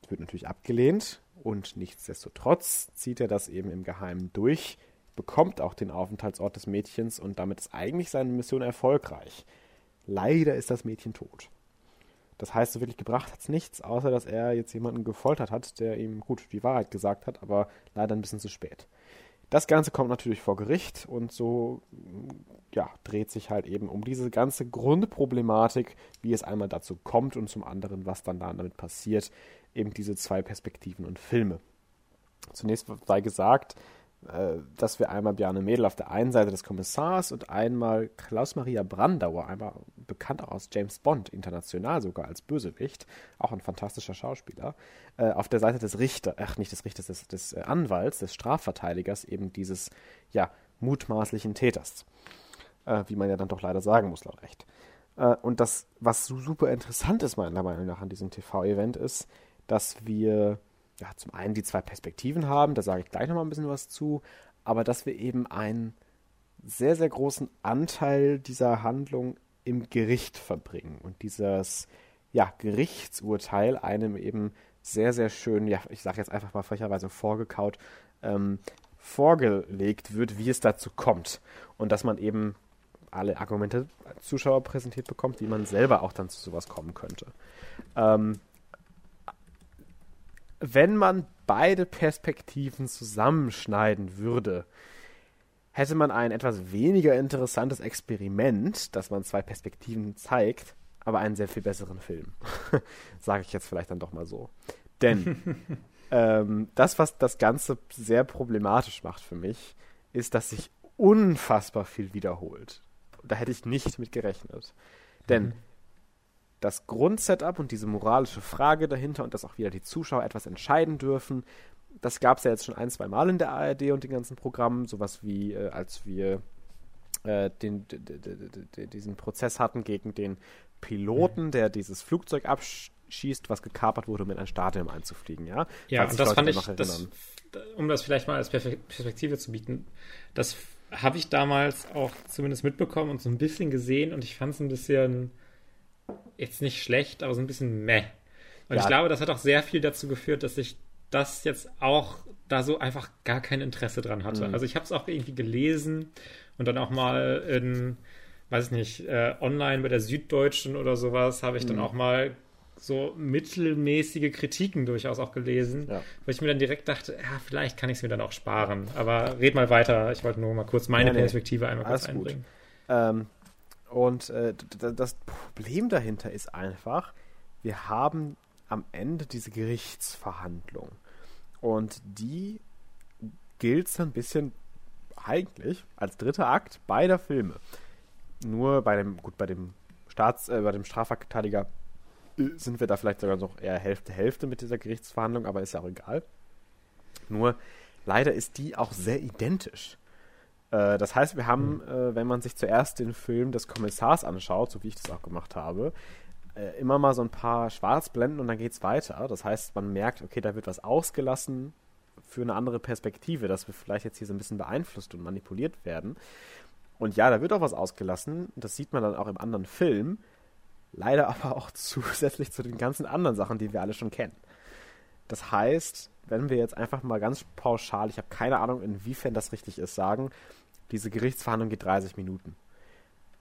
Das wird natürlich abgelehnt und nichtsdestotrotz zieht er das eben im Geheimen durch, bekommt auch den Aufenthaltsort des Mädchens und damit ist eigentlich seine Mission erfolgreich. Leider ist das Mädchen tot. Das heißt, so wirklich gebracht hat es nichts, außer dass er jetzt jemanden gefoltert hat, der ihm gut die Wahrheit gesagt hat, aber leider ein bisschen zu spät. Das Ganze kommt natürlich vor Gericht und so ja, dreht sich halt eben um diese ganze Grundproblematik, wie es einmal dazu kommt und zum anderen, was dann damit passiert, eben diese zwei Perspektiven und Filme. Zunächst sei gesagt, dass wir einmal Bjarne Mädel auf der einen Seite des Kommissars und einmal Klaus-Maria Brandauer, einmal bekannt auch aus James Bond, international sogar als Bösewicht, auch ein fantastischer Schauspieler, äh, auf der Seite des Richters, ach nicht des Richters, des, des äh, Anwalts, des Strafverteidigers eben dieses, ja, mutmaßlichen Täters. Äh, wie man ja dann doch leider sagen muss, laut Recht. Äh, und das, was super interessant ist, meiner Meinung nach, an diesem TV-Event ist, dass wir ja, zum einen die zwei Perspektiven haben, da sage ich gleich nochmal ein bisschen was zu, aber dass wir eben einen sehr, sehr großen Anteil dieser Handlung im Gericht verbringen und dieses ja, Gerichtsurteil einem eben sehr, sehr schön, ja, ich sage jetzt einfach mal frecherweise vorgekaut, ähm, vorgelegt wird, wie es dazu kommt. Und dass man eben alle Argumente Zuschauer präsentiert bekommt, wie man selber auch dann zu sowas kommen könnte. Ähm, wenn man beide Perspektiven zusammenschneiden würde, hätte man ein etwas weniger interessantes Experiment, dass man zwei Perspektiven zeigt, aber einen sehr viel besseren Film. Sage ich jetzt vielleicht dann doch mal so. Denn ähm, das, was das Ganze sehr problematisch macht für mich, ist, dass sich unfassbar viel wiederholt. Da hätte ich nicht mit gerechnet. Denn mhm. Das Grundsetup und diese moralische Frage dahinter und dass auch wieder die Zuschauer etwas entscheiden dürfen, das gab es ja jetzt schon ein, zwei Mal in der ARD und den ganzen Programmen. Sowas wie, äh, als wir äh, den, diesen Prozess hatten gegen den Piloten, mhm. der dieses Flugzeug abschießt, was gekapert wurde, um in ein Stadion einzufliegen. Ja, ja und das fand ich, das, um das vielleicht mal als Perspektive zu bieten, das habe ich damals auch zumindest mitbekommen und so ein bisschen gesehen und ich fand es ein bisschen jetzt nicht schlecht, aber so ein bisschen meh. Und ja. ich glaube, das hat auch sehr viel dazu geführt, dass ich das jetzt auch da so einfach gar kein Interesse dran hatte. Mhm. Also ich habe es auch irgendwie gelesen und dann auch mal in, weiß ich nicht, äh, online bei der Süddeutschen oder sowas habe ich mhm. dann auch mal so mittelmäßige Kritiken durchaus auch gelesen, ja. wo ich mir dann direkt dachte, ja, vielleicht kann ich es mir dann auch sparen. Aber red mal weiter. Ich wollte nur mal kurz meine nee, Perspektive einmal kurz einbringen. Ähm, und äh, das Problem dahinter ist einfach, wir haben am Ende diese Gerichtsverhandlung. Und die gilt so ein bisschen eigentlich als dritter Akt beider Filme. Nur bei dem, gut, bei dem Staats, äh, bei dem Strafverteidiger äh, sind wir da vielleicht sogar noch eher Hälfte, Hälfte mit dieser Gerichtsverhandlung, aber ist ja auch egal. Nur leider ist die auch sehr identisch. Äh, das heißt, wir haben, mhm. äh, wenn man sich zuerst den Film des Kommissars anschaut, so wie ich das auch gemacht habe, äh, immer mal so ein paar Schwarzblenden und dann geht's weiter. Das heißt, man merkt, okay, da wird was ausgelassen für eine andere Perspektive, dass wir vielleicht jetzt hier so ein bisschen beeinflusst und manipuliert werden. Und ja, da wird auch was ausgelassen. Das sieht man dann auch im anderen Film. Leider aber auch zusätzlich zu den ganzen anderen Sachen, die wir alle schon kennen. Das heißt, wenn wir jetzt einfach mal ganz pauschal, ich habe keine Ahnung, inwiefern das richtig ist, sagen, diese Gerichtsverhandlung geht 30 Minuten.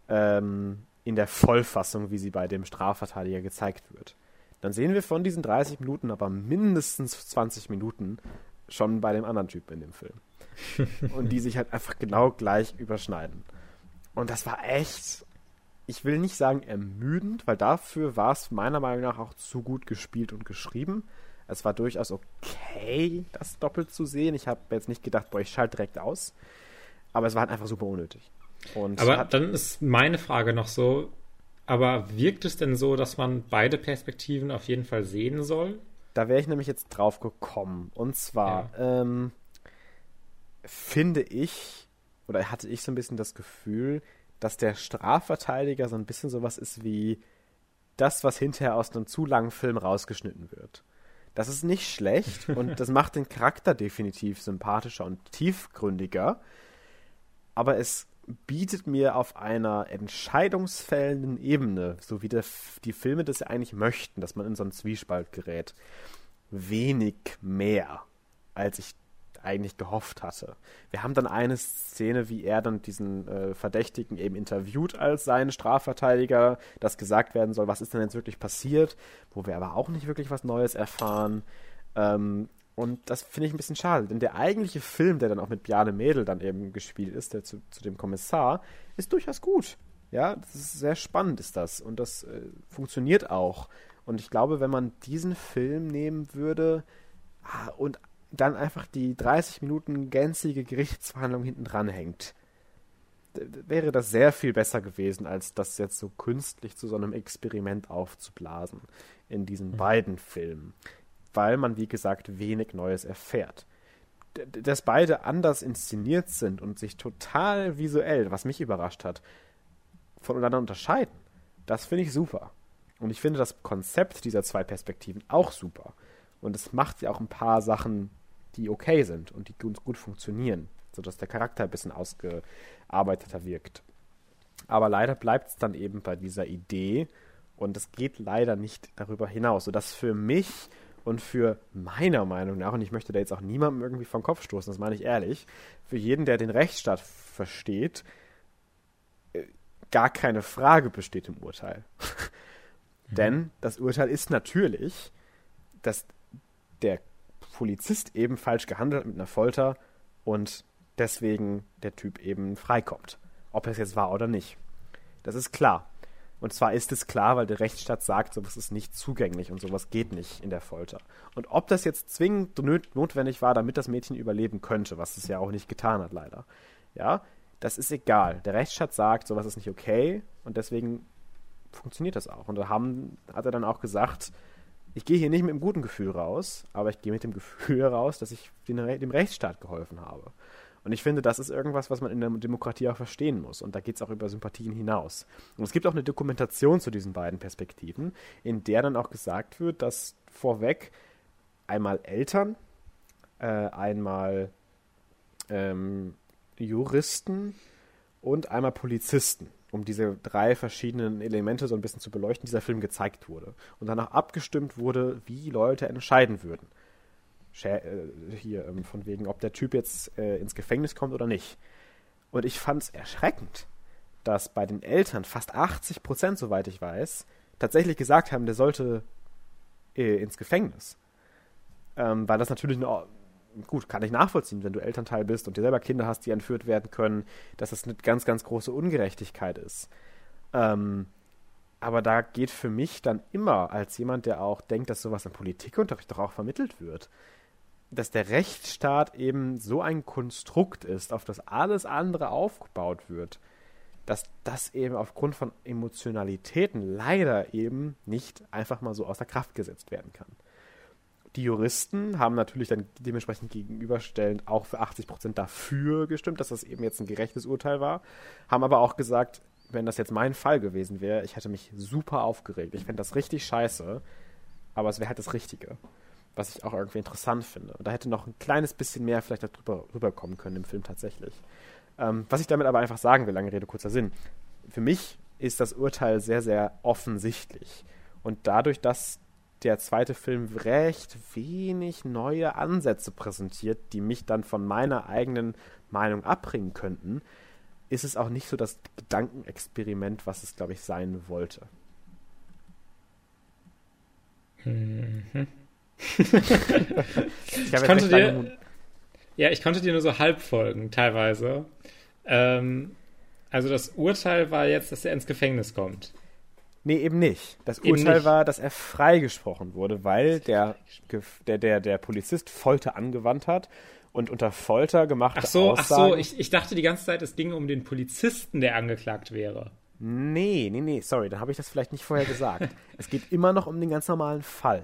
Ähm, in der Vollfassung, wie sie bei dem Strafverteidiger gezeigt wird. Dann sehen wir von diesen 30 Minuten aber mindestens 20 Minuten schon bei dem anderen Typen in dem Film. Und die sich halt einfach genau gleich überschneiden. Und das war echt, ich will nicht sagen ermüdend, weil dafür war es meiner Meinung nach auch zu gut gespielt und geschrieben. Es war durchaus okay, das doppelt zu sehen. Ich habe jetzt nicht gedacht, boah, ich schalte direkt aus. Aber es war halt einfach super unnötig. Und aber dann ist meine Frage noch so, aber wirkt es denn so, dass man beide Perspektiven auf jeden Fall sehen soll? Da wäre ich nämlich jetzt drauf gekommen. Und zwar ja. ähm, finde ich, oder hatte ich so ein bisschen das Gefühl, dass der Strafverteidiger so ein bisschen sowas ist wie das, was hinterher aus einem zu langen Film rausgeschnitten wird. Das ist nicht schlecht und das macht den Charakter definitiv sympathischer und tiefgründiger. Aber es bietet mir auf einer entscheidungsfällenden Ebene, so wie der, die Filme das ja eigentlich möchten, dass man in so einen Zwiespalt gerät, wenig mehr, als ich eigentlich gehofft hatte. Wir haben dann eine Szene, wie er dann diesen äh, Verdächtigen eben interviewt als seinen Strafverteidiger, dass gesagt werden soll, was ist denn jetzt wirklich passiert, wo wir aber auch nicht wirklich was Neues erfahren. Ähm, und das finde ich ein bisschen schade, denn der eigentliche Film, der dann auch mit Bjarne Mädel dann eben gespielt ist, der zu, zu dem Kommissar, ist durchaus gut. Ja, das ist sehr spannend ist das und das äh, funktioniert auch. Und ich glaube, wenn man diesen Film nehmen würde ah, und dann einfach die 30 Minuten gänzige Gerichtsverhandlung hinten dran hängt, wäre das sehr viel besser gewesen, als das jetzt so künstlich zu so einem Experiment aufzublasen in diesen mhm. beiden Filmen. Weil man, wie gesagt, wenig Neues erfährt. Dass beide anders inszeniert sind und sich total visuell, was mich überrascht hat, voneinander unterscheiden, das finde ich super. Und ich finde das Konzept dieser zwei Perspektiven auch super. Und es macht ja auch ein paar Sachen, die okay sind und die gut, gut funktionieren, sodass der Charakter ein bisschen ausgearbeiteter wirkt. Aber leider bleibt es dann eben bei dieser Idee und es geht leider nicht darüber hinaus, sodass für mich und für meiner Meinung nach, und ich möchte da jetzt auch niemandem irgendwie vom Kopf stoßen, das meine ich ehrlich, für jeden, der den Rechtsstaat versteht, äh, gar keine Frage besteht im Urteil. Mhm. Denn das Urteil ist natürlich, dass der Polizist eben falsch gehandelt hat mit einer Folter und deswegen der Typ eben freikommt. Ob es jetzt war oder nicht. Das ist klar. Und zwar ist es klar, weil der Rechtsstaat sagt, sowas ist nicht zugänglich und sowas geht nicht in der Folter. Und ob das jetzt zwingend notwendig war, damit das Mädchen überleben könnte, was es ja auch nicht getan hat, leider. Ja, das ist egal. Der Rechtsstaat sagt, sowas ist nicht okay und deswegen funktioniert das auch. Und da haben, hat er dann auch gesagt, ich gehe hier nicht mit einem guten Gefühl raus, aber ich gehe mit dem Gefühl raus, dass ich dem Rechtsstaat geholfen habe. Und ich finde, das ist irgendwas, was man in der Demokratie auch verstehen muss. Und da geht es auch über Sympathien hinaus. Und es gibt auch eine Dokumentation zu diesen beiden Perspektiven, in der dann auch gesagt wird, dass vorweg einmal Eltern, äh, einmal ähm, Juristen und einmal Polizisten um diese drei verschiedenen Elemente so ein bisschen zu beleuchten, dieser Film gezeigt wurde. Und danach abgestimmt wurde, wie Leute entscheiden würden. Äh, hier, ähm, von wegen, ob der Typ jetzt äh, ins Gefängnis kommt oder nicht. Und ich fand es erschreckend, dass bei den Eltern fast 80 Prozent, soweit ich weiß, tatsächlich gesagt haben, der sollte äh, ins Gefängnis. Ähm, weil das natürlich eine gut, kann ich nachvollziehen, wenn du Elternteil bist und dir selber Kinder hast, die entführt werden können, dass das eine ganz, ganz große Ungerechtigkeit ist. Ähm, aber da geht für mich dann immer, als jemand, der auch denkt, dass sowas im Politikunterricht doch auch vermittelt wird, dass der Rechtsstaat eben so ein Konstrukt ist, auf das alles andere aufgebaut wird, dass das eben aufgrund von Emotionalitäten leider eben nicht einfach mal so außer Kraft gesetzt werden kann. Die Juristen haben natürlich dann dementsprechend gegenüberstellend auch für 80 Prozent dafür gestimmt, dass das eben jetzt ein gerechtes Urteil war, haben aber auch gesagt, wenn das jetzt mein Fall gewesen wäre, ich hätte mich super aufgeregt. Ich fände das richtig scheiße, aber es wäre halt das Richtige. Was ich auch irgendwie interessant finde. Und da hätte noch ein kleines bisschen mehr vielleicht darüber rüberkommen können im Film tatsächlich. Ähm, was ich damit aber einfach sagen will, lange Rede, kurzer Sinn. Für mich ist das Urteil sehr, sehr offensichtlich. Und dadurch, dass der zweite Film recht wenig neue Ansätze präsentiert, die mich dann von meiner eigenen Meinung abbringen könnten, ist es auch nicht so das Gedankenexperiment, was es, glaube ich, sein wollte. Mhm. ich, ich konnte dir, ja, ich konnte dir nur so halb folgen, teilweise. Ähm, also das Urteil war jetzt, dass er ins Gefängnis kommt. Nee, eben nicht. Das eben Urteil nicht. war, dass er freigesprochen wurde, weil der, der, der, der Polizist Folter angewandt hat und unter Folter gemacht Ach so, Aussagen, ach so, ich, ich dachte die ganze Zeit, es ging um den Polizisten, der angeklagt wäre. Nee, nee, nee, sorry, dann habe ich das vielleicht nicht vorher gesagt. es geht immer noch um den ganz normalen Fall.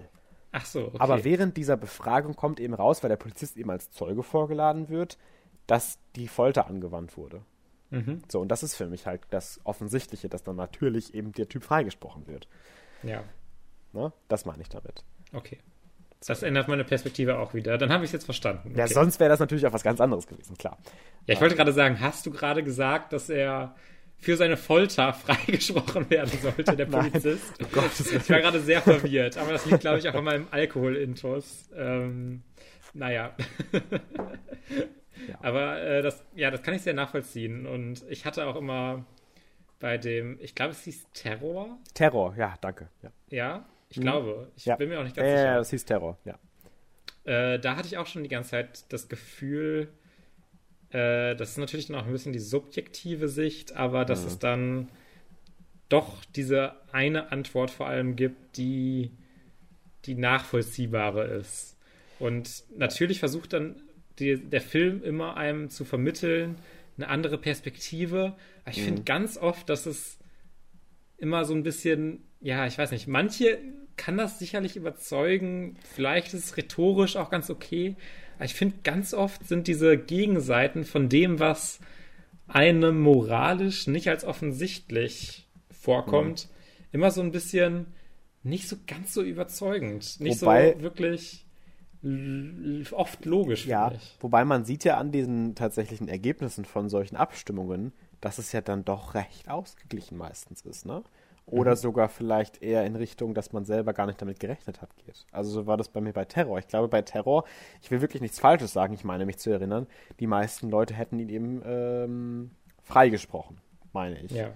Ach so, okay. Aber während dieser Befragung kommt eben raus, weil der Polizist eben als Zeuge vorgeladen wird, dass die Folter angewandt wurde. Mhm. So, und das ist für mich halt das Offensichtliche, dass dann natürlich eben der Typ freigesprochen wird. Ja. Ne? Das meine ich damit. Okay. Das ändert meine Perspektive auch wieder. Dann habe ich es jetzt verstanden. Okay. Ja, sonst wäre das natürlich auch was ganz anderes gewesen, klar. Ja, ich wollte gerade sagen, hast du gerade gesagt, dass er für seine Folter freigesprochen werden sollte, der Polizist? oh Gott, ich war gerade sehr verwirrt, aber das liegt, glaube ich, auch an meinem Alkohol-Intus. Ähm, naja. Ja. Aber äh, das, ja, das kann ich sehr nachvollziehen. Und ich hatte auch immer bei dem, ich glaube, es hieß Terror. Terror, ja, danke. Ja, ja ich mhm. glaube. Ich ja. bin mir auch nicht ganz ja, sicher. Ja, das hieß Terror, ja. Äh, da hatte ich auch schon die ganze Zeit das Gefühl, äh, das ist natürlich dann auch ein bisschen die subjektive Sicht, aber dass mhm. es dann doch diese eine Antwort vor allem gibt, die die nachvollziehbare ist. Und natürlich versucht dann die, der Film immer einem zu vermitteln, eine andere Perspektive. Aber ich mhm. finde ganz oft, dass es immer so ein bisschen, ja, ich weiß nicht, manche kann das sicherlich überzeugen, vielleicht ist es rhetorisch auch ganz okay, ich finde ganz oft sind diese Gegenseiten von dem, was einem moralisch nicht als offensichtlich vorkommt, mhm. immer so ein bisschen nicht so ganz so überzeugend, nicht wobei, so wirklich oft logisch. Ja, wobei man sieht ja an diesen tatsächlichen Ergebnissen von solchen Abstimmungen, dass es ja dann doch recht ausgeglichen meistens ist, ne? Oder mhm. sogar vielleicht eher in Richtung, dass man selber gar nicht damit gerechnet hat, geht. Also so war das bei mir bei Terror. Ich glaube, bei Terror, ich will wirklich nichts Falsches sagen, ich meine mich zu erinnern, die meisten Leute hätten ihn eben ähm, freigesprochen, meine ich. Ja.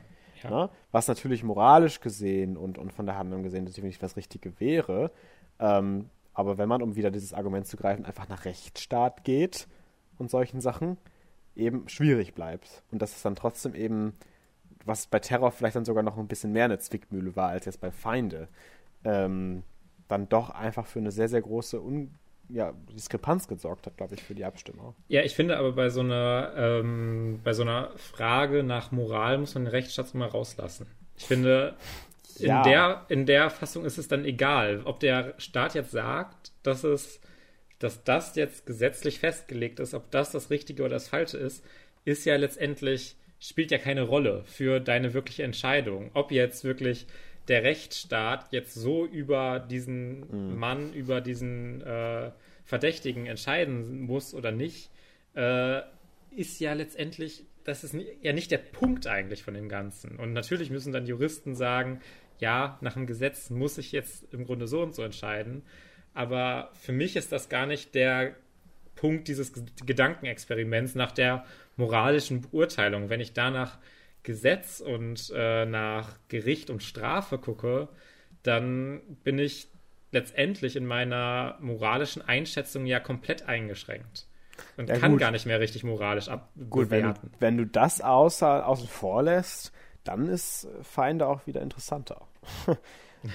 ja. Ne? Was natürlich moralisch gesehen und, und von der Handlung gesehen definitiv das Richtige wäre. Ähm, aber wenn man, um wieder dieses Argument zu greifen, einfach nach Rechtsstaat geht und solchen Sachen, eben schwierig bleibt. Und dass es dann trotzdem eben was bei Terror vielleicht dann sogar noch ein bisschen mehr eine Zwickmühle war als jetzt bei Feinde, ähm, dann doch einfach für eine sehr, sehr große Un ja, Diskrepanz gesorgt hat, glaube ich, für die Abstimmung. Ja, ich finde aber bei so einer, ähm, bei so einer Frage nach Moral muss man den Rechtsstaat immer rauslassen. Ich finde, in, ja. der, in der Fassung ist es dann egal, ob der Staat jetzt sagt, dass es, dass das jetzt gesetzlich festgelegt ist, ob das das Richtige oder das Falsche ist, ist ja letztendlich spielt ja keine Rolle für deine wirkliche Entscheidung. Ob jetzt wirklich der Rechtsstaat jetzt so über diesen mhm. Mann, über diesen äh, Verdächtigen entscheiden muss oder nicht, äh, ist ja letztendlich, das ist ja nicht der Punkt eigentlich von dem Ganzen. Und natürlich müssen dann Juristen sagen, ja, nach dem Gesetz muss ich jetzt im Grunde so und so entscheiden. Aber für mich ist das gar nicht der Punkt dieses Gedankenexperiments nach der moralischen Beurteilung. Wenn ich da nach Gesetz und äh, nach Gericht und Strafe gucke, dann bin ich letztendlich in meiner moralischen Einschätzung ja komplett eingeschränkt. Und ja, kann gut. gar nicht mehr richtig moralisch abbewerten. Gut, wenn, wenn du das außer, außen vor lässt, dann ist Feinde auch wieder interessanter.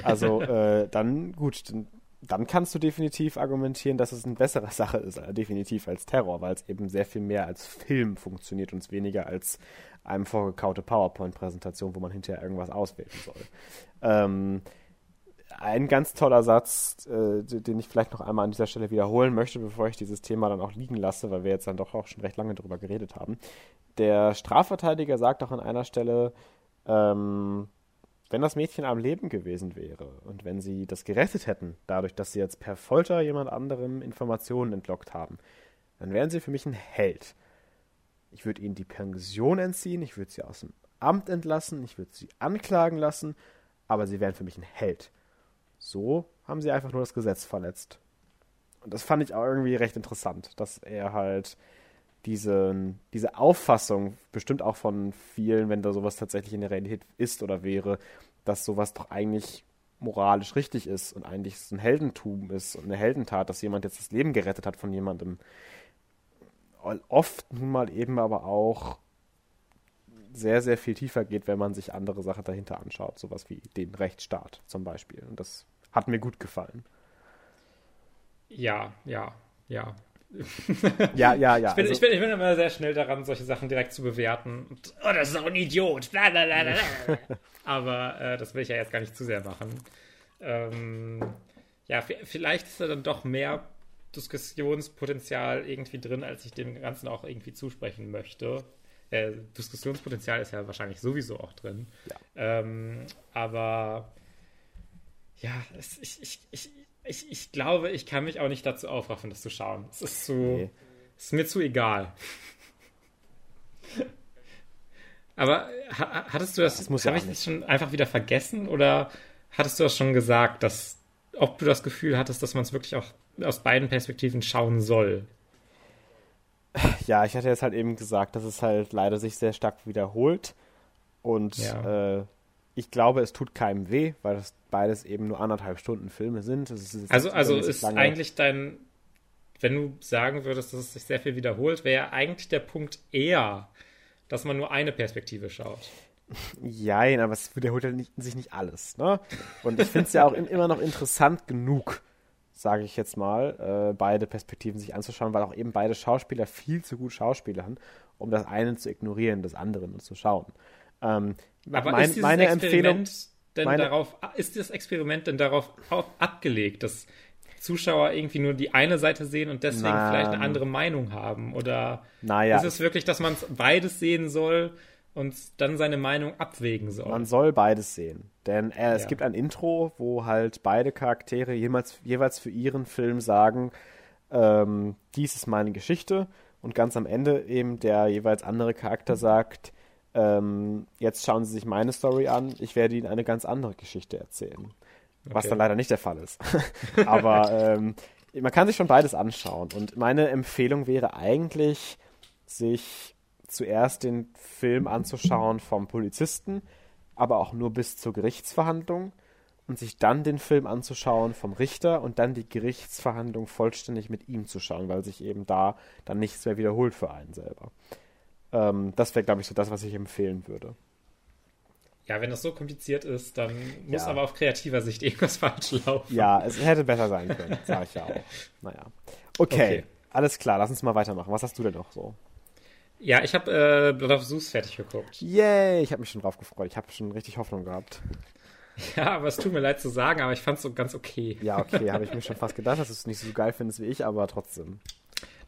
also äh, dann, gut, dann dann kannst du definitiv argumentieren, dass es eine bessere Sache ist, äh, definitiv als Terror, weil es eben sehr viel mehr als Film funktioniert und weniger als einem vorgekaute PowerPoint-Präsentation, wo man hinterher irgendwas auswählen soll. Ähm, ein ganz toller Satz, äh, den ich vielleicht noch einmal an dieser Stelle wiederholen möchte, bevor ich dieses Thema dann auch liegen lasse, weil wir jetzt dann doch auch schon recht lange darüber geredet haben. Der Strafverteidiger sagt auch an einer Stelle, ähm, wenn das Mädchen am Leben gewesen wäre und wenn sie das gerettet hätten, dadurch, dass sie jetzt per Folter jemand anderem Informationen entlockt haben, dann wären sie für mich ein Held. Ich würde ihnen die Pension entziehen, ich würde sie aus dem Amt entlassen, ich würde sie anklagen lassen, aber sie wären für mich ein Held. So haben sie einfach nur das Gesetz verletzt. Und das fand ich auch irgendwie recht interessant, dass er halt diese, diese Auffassung, bestimmt auch von vielen, wenn da sowas tatsächlich in der Realität ist oder wäre, dass sowas doch eigentlich moralisch richtig ist und eigentlich ein Heldentum ist und eine Heldentat, dass jemand jetzt das Leben gerettet hat von jemandem. Oft nun mal eben aber auch sehr, sehr viel tiefer geht, wenn man sich andere Sachen dahinter anschaut, sowas wie den Rechtsstaat zum Beispiel. Und das hat mir gut gefallen. Ja, ja, ja. Ja, ja, ja. Ich bin, also, ich, bin, ich bin immer sehr schnell daran, solche Sachen direkt zu bewerten. Und, oh, das ist auch ein Idiot. Aber äh, das will ich ja jetzt gar nicht zu sehr machen. Ähm, ja, vielleicht ist da dann doch mehr Diskussionspotenzial irgendwie drin, als ich dem Ganzen auch irgendwie zusprechen möchte. Äh, Diskussionspotenzial ist ja wahrscheinlich sowieso auch drin. Ja. Ähm, aber ja, es, ich, ich, ich, ich, ich glaube, ich kann mich auch nicht dazu aufraffen, das zu schauen. Es ist zu. Nee. ist mir zu egal. Aber hattest du das, das habe ich das schon einfach wieder vergessen oder hattest du das schon gesagt, dass ob du das Gefühl hattest, dass man es wirklich auch aus beiden Perspektiven schauen soll? Ja, ich hatte jetzt halt eben gesagt, dass es halt leider sich sehr stark wiederholt und ja. äh, ich glaube, es tut keinem weh, weil das beides eben nur anderthalb Stunden Filme sind. Also also ist lange. eigentlich dein, wenn du sagen würdest, dass es sich sehr viel wiederholt, wäre eigentlich der Punkt eher, dass man nur eine Perspektive schaut. Jein, aber es wiederholt halt nicht, sich nicht alles. Ne? Und ich finde es ja auch immer noch interessant genug, sage ich jetzt mal, äh, beide Perspektiven sich anzuschauen, weil auch eben beide Schauspieler viel zu gut schauspielern, um das eine zu ignorieren, das andere nur zu schauen. Ähm, Aber mein, ist dieses meine Experiment Empfehlung, denn meine- darauf, ist das Experiment denn darauf au- abgelegt, dass Zuschauer irgendwie nur die eine Seite sehen und deswegen Nein. vielleicht eine andere Meinung haben? Oder naja, ist es wirklich, dass man beides sehen soll und dann seine Meinung abwägen soll? Man soll beides sehen. Denn äh, es Ja. gibt ein Intro, wo halt beide Charaktere jeweils, jeweils für ihren Film sagen, ähm, dies ist meine Geschichte. Und ganz am Ende eben der jeweils andere Charakter sagt, ähm, jetzt schauen Sie sich meine Story an, ich werde Ihnen eine ganz andere Geschichte erzählen. Was Okay. dann leider nicht der Fall ist. Aber ähm, man kann sich schon beides anschauen. Und meine Empfehlung wäre eigentlich, sich zuerst den Film anzuschauen vom Polizisten, aber auch nur bis zur Gerichtsverhandlung und sich dann den Film anzuschauen vom Richter und dann die Gerichtsverhandlung vollständig mit ihm zu schauen, weil sich eben da dann nichts mehr wiederholt für einen selber. Ähm, das wäre, glaube ich, so das, was ich empfehlen würde. Ja, wenn das so kompliziert ist, dann muss Ja. aber auf kreativer Sicht irgendwas falsch laufen. Ja, es hätte besser sein können, sage ich ja auch. Naja. Okay, Okay. alles klar, lass uns mal weitermachen. Was hast du denn noch so? Ja, ich habe äh, Blood of Zeus fertig geguckt. Yay, ich habe mich schon drauf gefreut. Ich habe schon richtig Hoffnung gehabt. Ja, aber es tut mir leid zu sagen, aber ich fand es so ganz okay. Ja, okay, habe ich mir schon fast gedacht, dass du es nicht so geil findest wie ich, aber trotzdem.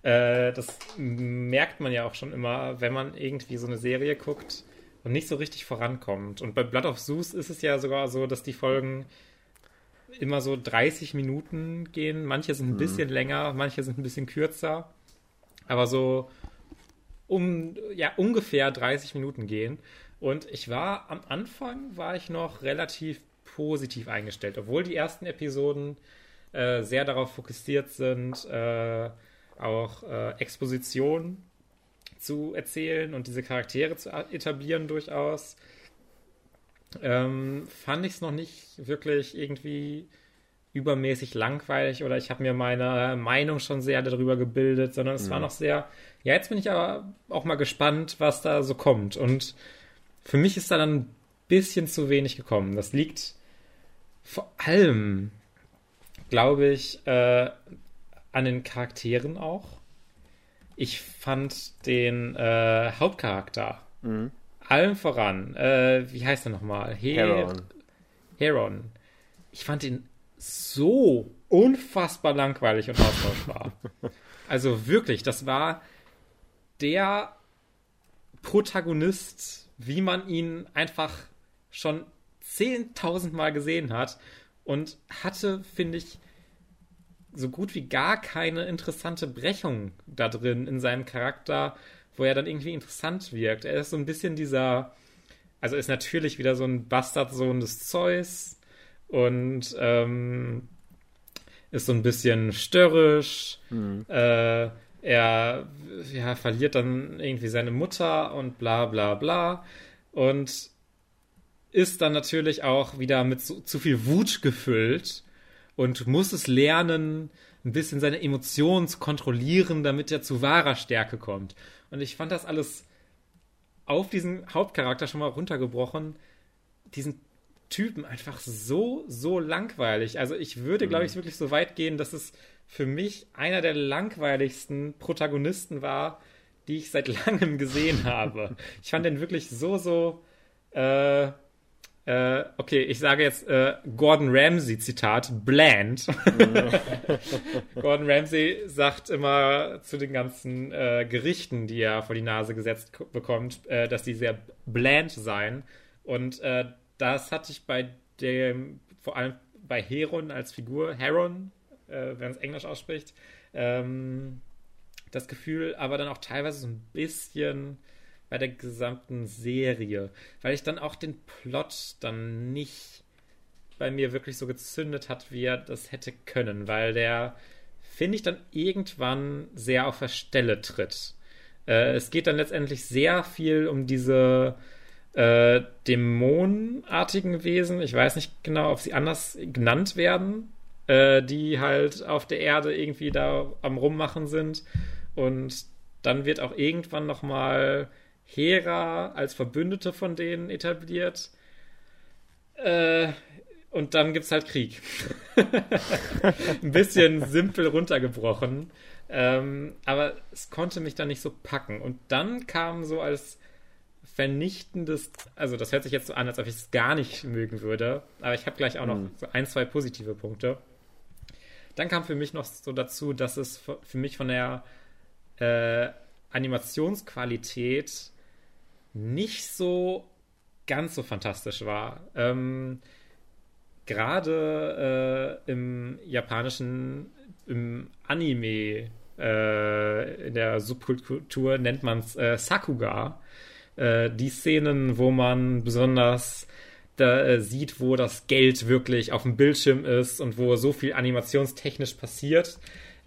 Äh, das merkt man ja auch schon immer, wenn man irgendwie so eine Serie guckt und nicht so richtig vorankommt. Und bei Blood of Zeus ist es ja sogar so, dass die Folgen immer so 30 Minuten gehen. Manche sind ein bisschen länger, manche sind ein bisschen kürzer. Aber so um, ja, ungefähr 30 Minuten gehen. Und ich war am Anfang, war ich noch relativ positiv eingestellt, obwohl die ersten Episoden äh, sehr darauf fokussiert sind, äh, auch äh, Exposition zu erzählen und diese Charaktere zu etablieren durchaus. Ähm, fand ich es noch nicht wirklich irgendwie übermäßig langweilig oder ich habe mir meine Meinung schon sehr darüber gebildet, sondern es war noch sehr, ja, jetzt bin ich aber auch mal gespannt, was da so kommt. Und für mich ist da dann ein bisschen zu wenig gekommen. Das liegt vor allem, glaube ich, äh, an den Charakteren auch. Ich fand den äh, Hauptcharakter Mhm. allem voran, äh, wie heißt er nochmal? Her Heron. Heron. Ich fand ihn so unfassbar langweilig und austauschbar. also wirklich, das war der Protagonist, wie man ihn einfach schon 10.000 Mal gesehen hat und hatte, finde ich, so gut wie gar keine interessante Brechung da drin in seinem Charakter, wo er dann irgendwie interessant wirkt. Er ist so ein bisschen dieser, also ist natürlich wieder so ein Bastardsohn des Zeus und ähm, ist so ein bisschen störrisch. Äh, er ja, verliert dann irgendwie seine Mutter und bla bla bla. Und ist dann natürlich auch wieder mit zu, zu viel Wut gefüllt und muss es lernen, ein bisschen seine Emotionen zu kontrollieren, damit er zu wahrer Stärke kommt. Und ich fand das alles auf diesen Hauptcharakter schon mal runtergebrochen, diesen Typen einfach so, so langweilig. Also ich würde, glaube ich, wirklich so weit gehen, dass es für mich einer der langweiligsten Protagonisten war, die ich seit langem gesehen habe. Ich fand den wirklich so, so, äh, äh, okay, ich sage jetzt äh, Gordon Ramsay Zitat, bland. Gordon Ramsay sagt immer zu den ganzen äh, Gerichten, die er vor die Nase gesetzt bekommt, äh, dass die sehr bland seien. Und äh, das hatte ich bei dem, vor allem bei Heron als Figur, Heron, äh, wenn man es Englisch ausspricht, ähm, das Gefühl, aber dann auch teilweise so ein bisschen bei der gesamten Serie, weil ich dann auch den Plot dann nicht bei mir wirklich so gezündet hat, wie er das hätte können, weil der, finde ich, dann irgendwann sehr auf der Stelle tritt. Äh, es geht dann letztendlich sehr viel um diese äh, dämonenartigen Wesen. Ich weiß nicht genau, ob sie anders genannt werden, äh, die halt auf der Erde irgendwie da am Rummachen sind. Und dann wird auch irgendwann nochmal Hera als Verbündete von denen etabliert. Äh, und dann gibt's halt Krieg. Ein bisschen simpel runtergebrochen. Ähm, aber es konnte mich dann nicht so packen. Und dann kam so als vernichtendes, also das hört sich jetzt so an, als ob ich es gar nicht mögen würde, aber ich habe gleich auch noch mhm. so ein, zwei positive Punkte. Dann kam für mich noch so dazu, dass es für mich von der äh, Animationsqualität nicht so ganz so fantastisch war. Ähm, Gerade äh, im japanischen, im Anime, äh, in der Subkultur nennt man es äh, Sakuga. Äh, die Szenen, wo man besonders da äh, sieht, wo das Geld wirklich auf dem Bildschirm ist und wo so viel animationstechnisch passiert.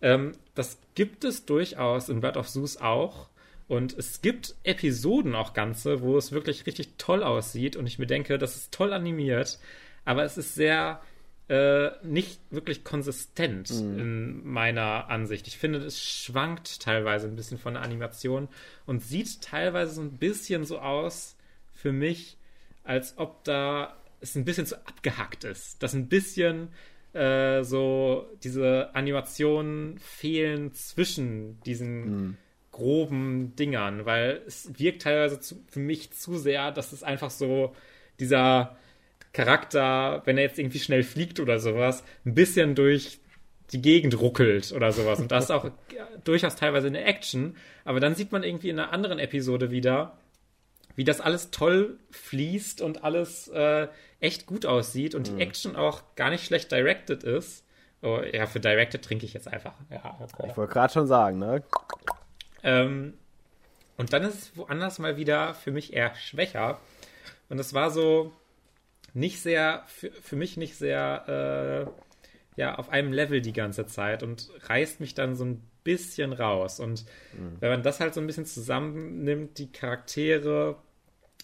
Ähm, das gibt es durchaus in Blood of Zeus auch. Und es gibt Episoden auch ganze, wo es wirklich richtig toll aussieht und ich mir denke, das ist toll animiert, aber es ist sehr äh, nicht wirklich konsistent mhm. in meiner Ansicht. Ich finde, es schwankt teilweise ein bisschen von der Animation und sieht teilweise so ein bisschen so aus für mich, als ob da es ein bisschen zu abgehackt ist. Dass ein bisschen äh, so diese Animationen fehlen zwischen diesen mhm groben Dingern, weil es wirkt teilweise zu, für mich zu sehr, dass es einfach so dieser Charakter, wenn er jetzt irgendwie schnell fliegt oder sowas, ein bisschen durch die Gegend ruckelt oder sowas. Und das ist auch durchaus teilweise eine Action. Aber dann sieht man irgendwie in einer anderen Episode wieder, wie das alles toll fließt und alles äh, echt gut aussieht und mhm. die Action auch gar nicht schlecht directed ist. Oh, ja, für directed trinke ich jetzt einfach. Ja, okay. Ich wollte gerade schon sagen, ne? Ähm, und dann ist es woanders mal wieder für mich eher schwächer. Und es war so nicht sehr, für, für mich nicht sehr, äh, ja, auf einem Level die ganze Zeit und reißt mich dann so ein bisschen raus. Und mhm. wenn man das halt so ein bisschen zusammennimmt, die Charaktere,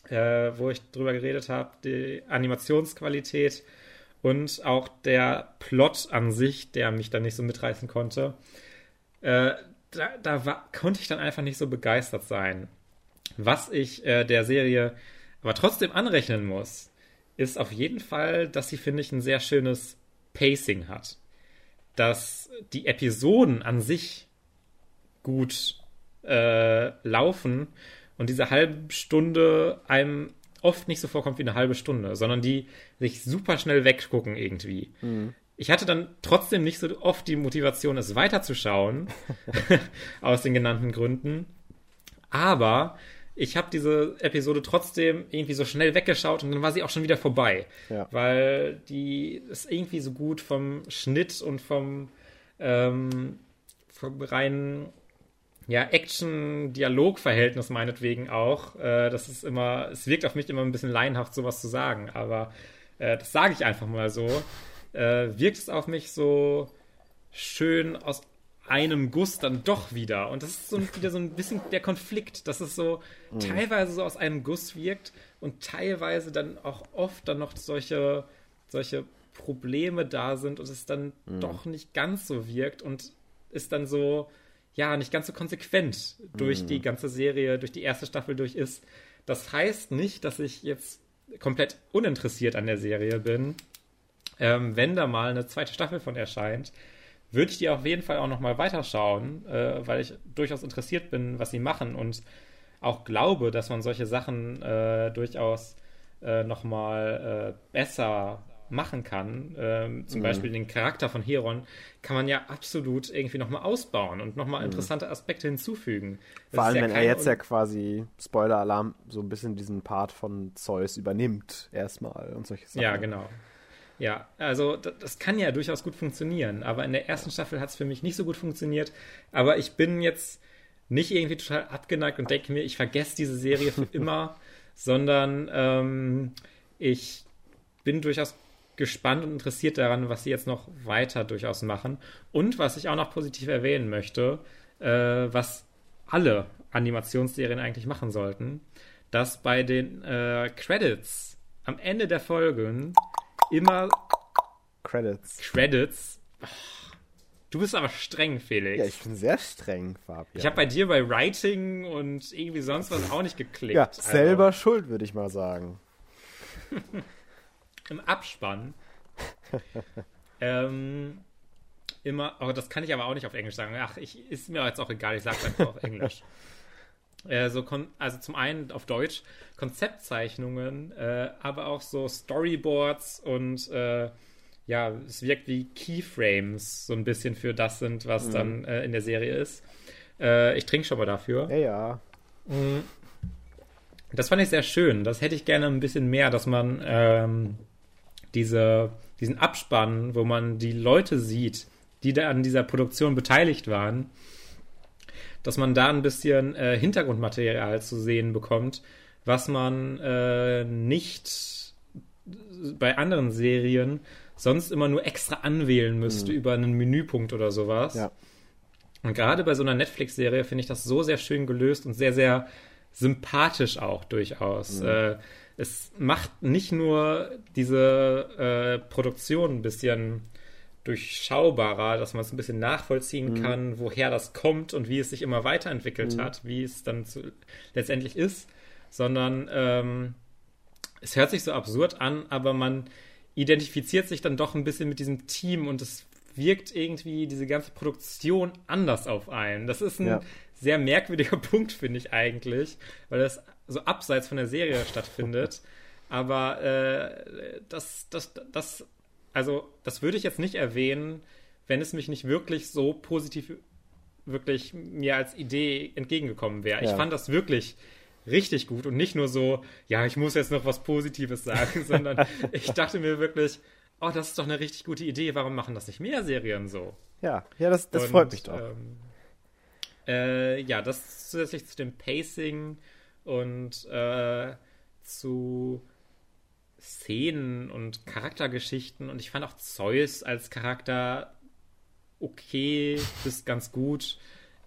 äh, wo ich drüber geredet habe, die Animationsqualität und auch der Plot an sich, der mich dann nicht so mitreißen konnte, äh, da, da war, konnte ich dann einfach nicht so begeistert sein. Was ich äh, der Serie aber trotzdem anrechnen muss, ist auf jeden Fall, dass sie, finde ich, ein sehr schönes Pacing hat. Dass die Episoden an sich gut äh, laufen und diese halbe Stunde einem oft nicht so vorkommt wie eine halbe Stunde, sondern die sich super schnell weggucken irgendwie. Mhm ich hatte dann trotzdem nicht so oft die Motivation, es weiterzuschauen, aus den genannten Gründen. Aber ich habe diese Episode trotzdem irgendwie so schnell weggeschaut und dann war sie auch schon wieder vorbei. Ja. Weil die ist irgendwie so gut vom Schnitt und vom, ähm, vom reinen ja, Action-Dialog-Verhältnis meinetwegen auch. Äh, das ist immer, es wirkt auf mich immer ein bisschen laienhaft, sowas zu sagen, aber äh, das sage ich einfach mal so äh, wirkt es auf mich so schön aus einem Guss dann doch wieder. Und das ist so wieder so ein bisschen der Konflikt, dass es so mhm. teilweise so aus einem Guss wirkt und teilweise dann auch oft dann noch solche, solche Probleme da sind und es dann mhm. doch nicht ganz so wirkt und ist dann so, ja, nicht ganz so konsequent durch mhm. die ganze Serie, durch die erste Staffel durch ist. Das heißt nicht, dass ich jetzt komplett uninteressiert an der Serie bin ähm, wenn da mal eine zweite Staffel von erscheint, würde ich die auf jeden Fall auch nochmal weiterschauen, äh, weil ich durchaus interessiert bin, was sie machen und auch glaube, dass man solche Sachen äh, durchaus äh, nochmal äh, besser machen kann. Ähm, zum mhm. Beispiel den Charakter von Heron kann man ja absolut irgendwie nochmal ausbauen und nochmal mhm. interessante Aspekte hinzufügen. Das Vor allem, ja wenn er jetzt ja quasi, Spoiler-Alarm, so ein bisschen diesen Part von Zeus übernimmt, erstmal und solche Sachen. Ja, genau. Ja, also das kann ja durchaus gut funktionieren, aber in der ersten Staffel hat es für mich nicht so gut funktioniert. Aber ich bin jetzt nicht irgendwie total abgeneigt und denke mir, ich vergesse diese Serie für immer, sondern ähm, ich bin durchaus gespannt und interessiert daran, was sie jetzt noch weiter durchaus machen. Und was ich auch noch positiv erwähnen möchte, äh, was alle Animationsserien eigentlich machen sollten, dass bei den äh, Credits am Ende der Folgen immer Credits. Credits. Du bist aber streng, Felix. Ja, ich bin sehr streng, Fabian. Ich habe bei dir bei Writing und irgendwie sonst was auch nicht geklickt. Ja, selber also. schuld, würde ich mal sagen. Im Abspann ähm, immer, oh, das kann ich aber auch nicht auf Englisch sagen. Ach, ich, ist mir jetzt auch egal, ich sage einfach auf Englisch. Äh, so also zum einen auf Deutsch Konzeptzeichnungen, äh, aber auch so Storyboards und äh, ja, es wirkt wie Keyframes so ein bisschen für das sind, was mhm. dann äh, in der Serie ist. Äh, ich trinke schon mal dafür. Ja, ja. Mhm. Das fand ich sehr schön. Das hätte ich gerne ein bisschen mehr, dass man ähm, diese, diesen Abspann, wo man die Leute sieht, die da an dieser Produktion beteiligt waren, dass man da ein bisschen äh, Hintergrundmaterial zu sehen bekommt, was man äh, nicht bei anderen Serien sonst immer nur extra anwählen müsste mhm. über einen Menüpunkt oder sowas. Ja. Und gerade bei so einer Netflix-Serie finde ich das so sehr schön gelöst und sehr, sehr sympathisch auch durchaus. Mhm. Äh, es macht nicht nur diese äh, Produktion ein bisschen durchschaubarer, dass man es ein bisschen nachvollziehen mhm. kann, woher das kommt und wie es sich immer weiterentwickelt mhm. hat, wie es dann zu, letztendlich ist, sondern ähm, es hört sich so absurd an, aber man identifiziert sich dann doch ein bisschen mit diesem Team und es wirkt irgendwie diese ganze Produktion anders auf einen. Das ist ein ja. sehr merkwürdiger Punkt, finde ich eigentlich, weil das so abseits von der Serie stattfindet. Aber äh, das, das, das also das würde ich jetzt nicht erwähnen, wenn es mich nicht wirklich so positiv wirklich mir als Idee entgegengekommen wäre. Ja. Ich fand das wirklich richtig gut und nicht nur so, ja, ich muss jetzt noch was Positives sagen, sondern ich dachte mir wirklich, oh, das ist doch eine richtig gute Idee, warum machen das nicht mehr Serien so? Ja, ja, das, das und, freut mich doch. Ähm, äh, ja, das zusätzlich zu dem Pacing und äh, zu Szenen und Charaktergeschichten und ich fand auch Zeus als Charakter okay bis ganz gut.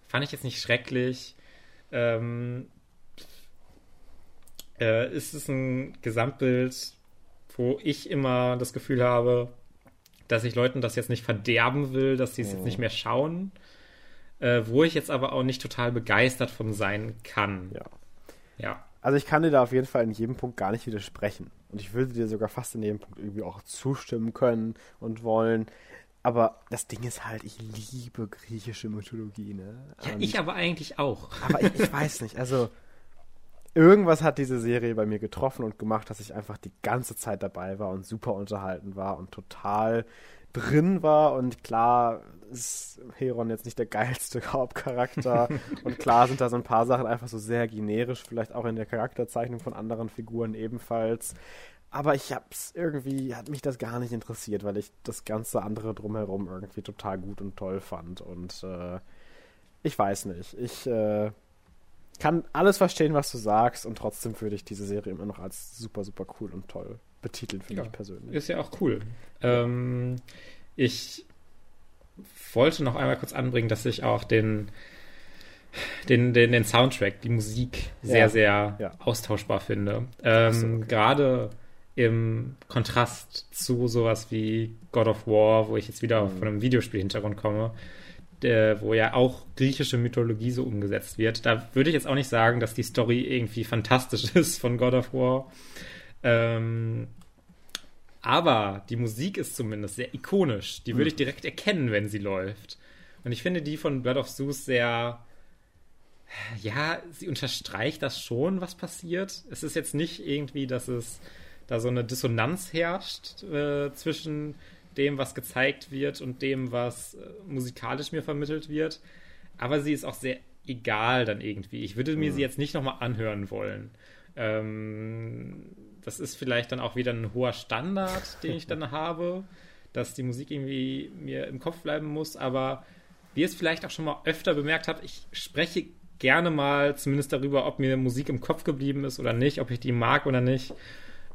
Fand ich jetzt nicht schrecklich. Ähm, äh, ist es ein Gesamtbild, wo ich immer das Gefühl habe, dass ich Leuten das jetzt nicht verderben will, dass sie es oh. jetzt nicht mehr schauen. Äh, wo ich jetzt aber auch nicht total begeistert von sein kann. Ja. Ja. Also ich kann dir da auf jeden Fall in jedem Punkt gar nicht widersprechen. Und ich würde dir sogar fast in jedem Punkt irgendwie auch zustimmen können und wollen. Aber das Ding ist halt, ich liebe griechische Mythologie, ne? Ja, und ich aber eigentlich auch. Aber ich, ich weiß nicht, also irgendwas hat diese Serie bei mir getroffen und gemacht, dass ich einfach die ganze Zeit dabei war und super unterhalten war und total drin war. Und klar ist Heron jetzt nicht der geilste Hauptcharakter. und klar sind da so ein paar Sachen einfach so sehr generisch, vielleicht auch in der Charakterzeichnung von anderen Figuren ebenfalls. Aber ich hab's irgendwie, hat mich das gar nicht interessiert, weil ich das ganze andere drumherum irgendwie total gut und toll fand. Und äh, ich weiß nicht. Ich äh, kann alles verstehen, was du sagst, und trotzdem würde ich diese Serie immer noch als super, super cool und toll betiteln, finde ja, ich persönlich. Ist ja auch cool. Ähm, ich wollte noch einmal kurz anbringen, dass ich auch den, den, den, den Soundtrack, die Musik sehr, ja, sehr ja. austauschbar finde. Ähm, so, okay. Gerade im Kontrast zu sowas wie God of War, wo ich jetzt wieder mhm. von einem Videospiel-Hintergrund komme, der, wo ja auch griechische Mythologie so umgesetzt wird. Da würde ich jetzt auch nicht sagen, dass die Story irgendwie fantastisch ist von God of War. Ähm, aber die Musik ist zumindest sehr ikonisch. Die würde ich mhm. direkt erkennen, wenn sie läuft. Und ich finde die von Blood of Zeus sehr. Ja, sie unterstreicht das schon, was passiert. Es ist jetzt nicht irgendwie, dass es da so eine Dissonanz herrscht äh, zwischen dem, was gezeigt wird und dem, was äh, musikalisch mir vermittelt wird. Aber sie ist auch sehr egal dann irgendwie. Ich würde mir mhm. sie jetzt nicht nochmal anhören wollen. Ähm, das ist vielleicht dann auch wieder ein hoher Standard, den ich dann habe, dass die Musik irgendwie mir im Kopf bleiben muss. Aber wie ihr es vielleicht auch schon mal öfter bemerkt habt, ich spreche gerne mal zumindest darüber, ob mir Musik im Kopf geblieben ist oder nicht, ob ich die mag oder nicht.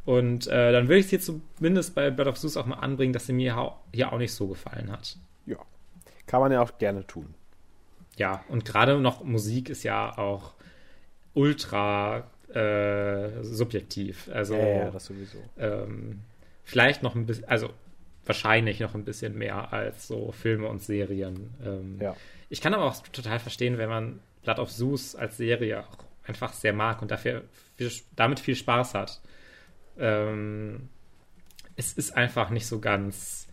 Und äh, dann würde ich es hier zumindest bei Bird of Zeus auch mal anbringen, dass sie mir hier auch nicht so gefallen hat. Ja, kann man ja auch gerne tun. Ja, und gerade noch Musik ist ja auch ultra äh, subjektiv. Also ja, ja, das sowieso. Ähm, vielleicht noch ein bisschen, also wahrscheinlich noch ein bisschen mehr als so Filme und Serien. Ähm, ja. Ich kann aber auch total verstehen, wenn man Blood of Zeus als Serie auch einfach sehr mag und dafür viel, damit viel Spaß hat. Ähm, es ist einfach nicht so ganz.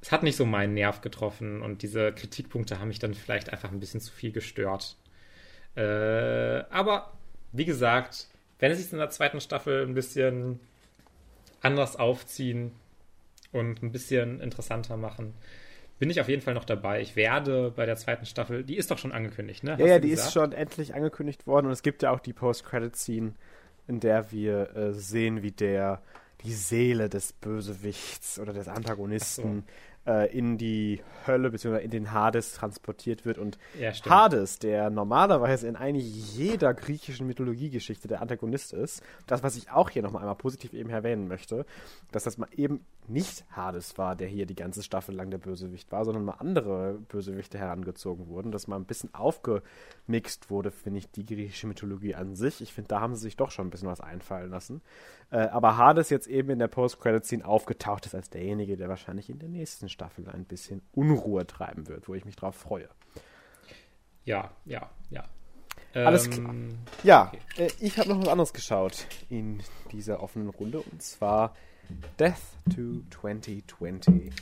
Es hat nicht so meinen Nerv getroffen und diese Kritikpunkte haben mich dann vielleicht einfach ein bisschen zu viel gestört. Äh, aber wie gesagt, wenn sie es in der zweiten Staffel ein bisschen anders aufziehen und ein bisschen interessanter machen, bin ich auf jeden Fall noch dabei. Ich werde bei der zweiten Staffel, die ist doch schon angekündigt, ne? Hast ja, ja, die gesagt? ist schon endlich angekündigt worden und es gibt ja auch die Post-Credit-Scene, in der wir äh, sehen, wie der die Seele des Bösewichts oder des Antagonisten äh, in die Hölle bzw. in den Hades transportiert wird. Und ja, Hades, der normalerweise in eigentlich jeder griechischen Mythologiegeschichte der Antagonist ist, das, was ich auch hier nochmal einmal positiv eben erwähnen möchte, dass das mal eben nicht Hades war, der hier die ganze Staffel lang der Bösewicht war, sondern mal andere Bösewichte herangezogen wurden, dass mal ein bisschen aufgemixt wurde, finde ich, die griechische Mythologie an sich. Ich finde, da haben sie sich doch schon ein bisschen was einfallen lassen. Äh, aber Hades jetzt eben in der Post-Credit-Scene aufgetaucht ist als derjenige, der wahrscheinlich in der nächsten Staffel ein bisschen Unruhe treiben wird, wo ich mich drauf freue. Ja, ja, ja. Alles klar. Ähm, ja, okay. äh, ich habe noch was anderes geschaut in dieser offenen Runde und zwar Death to 2020.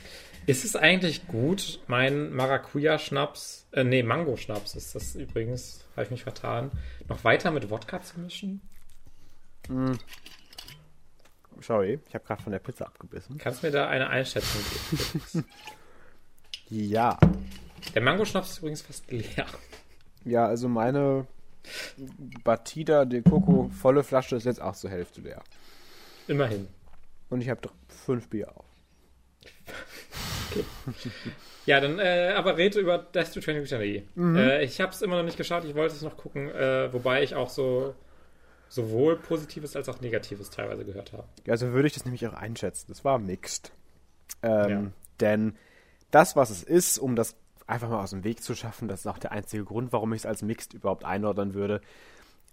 Ist es eigentlich gut, mein Maracuja-Schnaps, äh, nee, Mango-Schnaps ist das übrigens, habe ich mich vertan, noch weiter mit Wodka zu mischen? Mm. Sorry, ich habe gerade von der Pizza abgebissen. Kannst du mir da eine Einschätzung geben? ja. Der Mango-Schnaps ist übrigens fast leer. Ja, also meine Batida de Coco volle Flasche ist jetzt auch zur Hälfte leer. Immerhin. Und ich habe fünf Bier auf. okay. Ja, dann äh, aber rede über Death to Training Eternity. Mhm. Äh, ich habe es immer noch nicht geschaut, ich wollte es noch gucken, äh, wobei ich auch so sowohl Positives als auch Negatives teilweise gehört habe. Ja, so würde ich das nämlich auch einschätzen. Das war mixed. Ähm, ja. Denn das, was es ist, um das einfach mal aus dem Weg zu schaffen, das ist auch der einzige Grund, warum ich es als mixed überhaupt einordnen würde.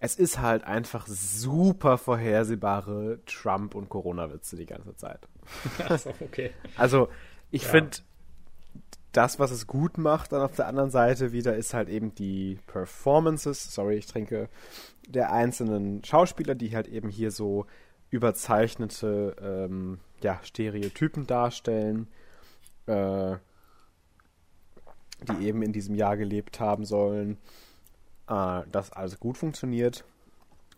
Es ist halt einfach super vorhersehbare Trump- und Corona-Witze die ganze Zeit. Achso, okay. Also, ich ja. finde, das, was es gut macht, dann auf der anderen Seite wieder, ist halt eben die Performances, sorry, ich trinke, der einzelnen Schauspieler, die halt eben hier so überzeichnete ähm, ja, Stereotypen darstellen, äh, die eben in diesem Jahr gelebt haben sollen, äh, dass alles gut funktioniert.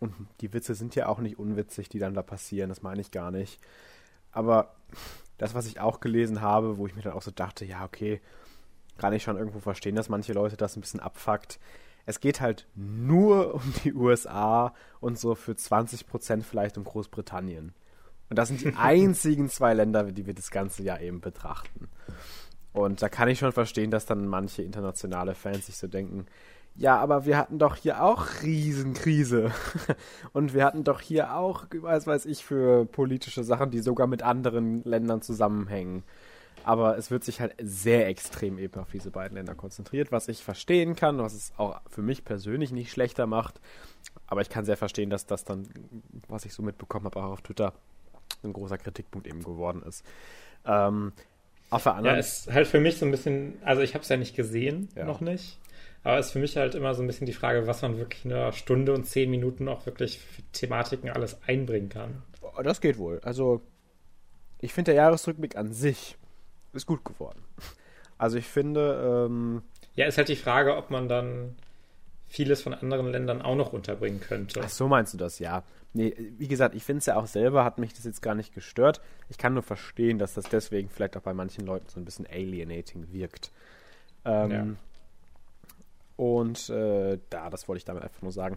Und die Witze sind ja auch nicht unwitzig, die dann da passieren, das meine ich gar nicht. Aber das, was ich auch gelesen habe, wo ich mir dann auch so dachte, ja, okay, kann ich schon irgendwo verstehen, dass manche Leute das ein bisschen abfuckt. Es geht halt nur um die USA und so für 20 Prozent vielleicht um Großbritannien. Und das sind die einzigen zwei Länder, die wir das ganze Jahr eben betrachten. Und da kann ich schon verstehen, dass dann manche internationale Fans sich so denken, ja, aber wir hatten doch hier auch Riesenkrise. Und wir hatten doch hier auch, was weiß ich, für politische Sachen, die sogar mit anderen Ländern zusammenhängen. Aber es wird sich halt sehr extrem eben auf diese beiden Länder konzentriert, was ich verstehen kann, was es auch für mich persönlich nicht schlechter macht. Aber ich kann sehr verstehen, dass das dann, was ich so mitbekommen habe, auch auf Twitter ein großer Kritikpunkt eben geworden ist. Ähm, auf der anderen Ja, ist halt für mich so ein bisschen, also ich habe es ja nicht gesehen, ja. noch nicht. Aber es ist für mich halt immer so ein bisschen die Frage, was man wirklich in einer Stunde und zehn Minuten auch wirklich für Thematiken alles einbringen kann. Das geht wohl. Also, ich finde, der Jahresrückblick an sich ist gut geworden. Also, ich finde. Ähm, ja, ist halt die Frage, ob man dann vieles von anderen Ländern auch noch unterbringen könnte. Ach, so meinst du das, ja. Nee, wie gesagt, ich finde es ja auch selber, hat mich das jetzt gar nicht gestört. Ich kann nur verstehen, dass das deswegen vielleicht auch bei manchen Leuten so ein bisschen alienating wirkt. Ähm, ja. Und äh, da, das wollte ich damit einfach nur sagen.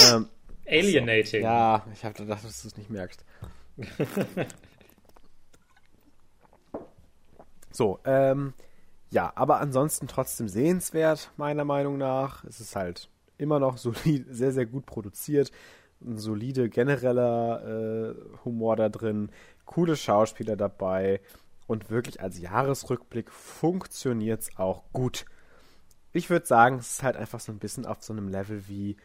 Ähm, Alienating. So, ja, ich habe gedacht, dass du es nicht merkst. so, ähm, ja, aber ansonsten trotzdem sehenswert, meiner Meinung nach. Es ist halt immer noch solid, sehr, sehr gut produziert. Ein solide genereller äh, Humor da drin, coole Schauspieler dabei und wirklich als Jahresrückblick funktioniert es auch gut. Ich würde sagen, es ist halt einfach so ein bisschen auf so einem Level wie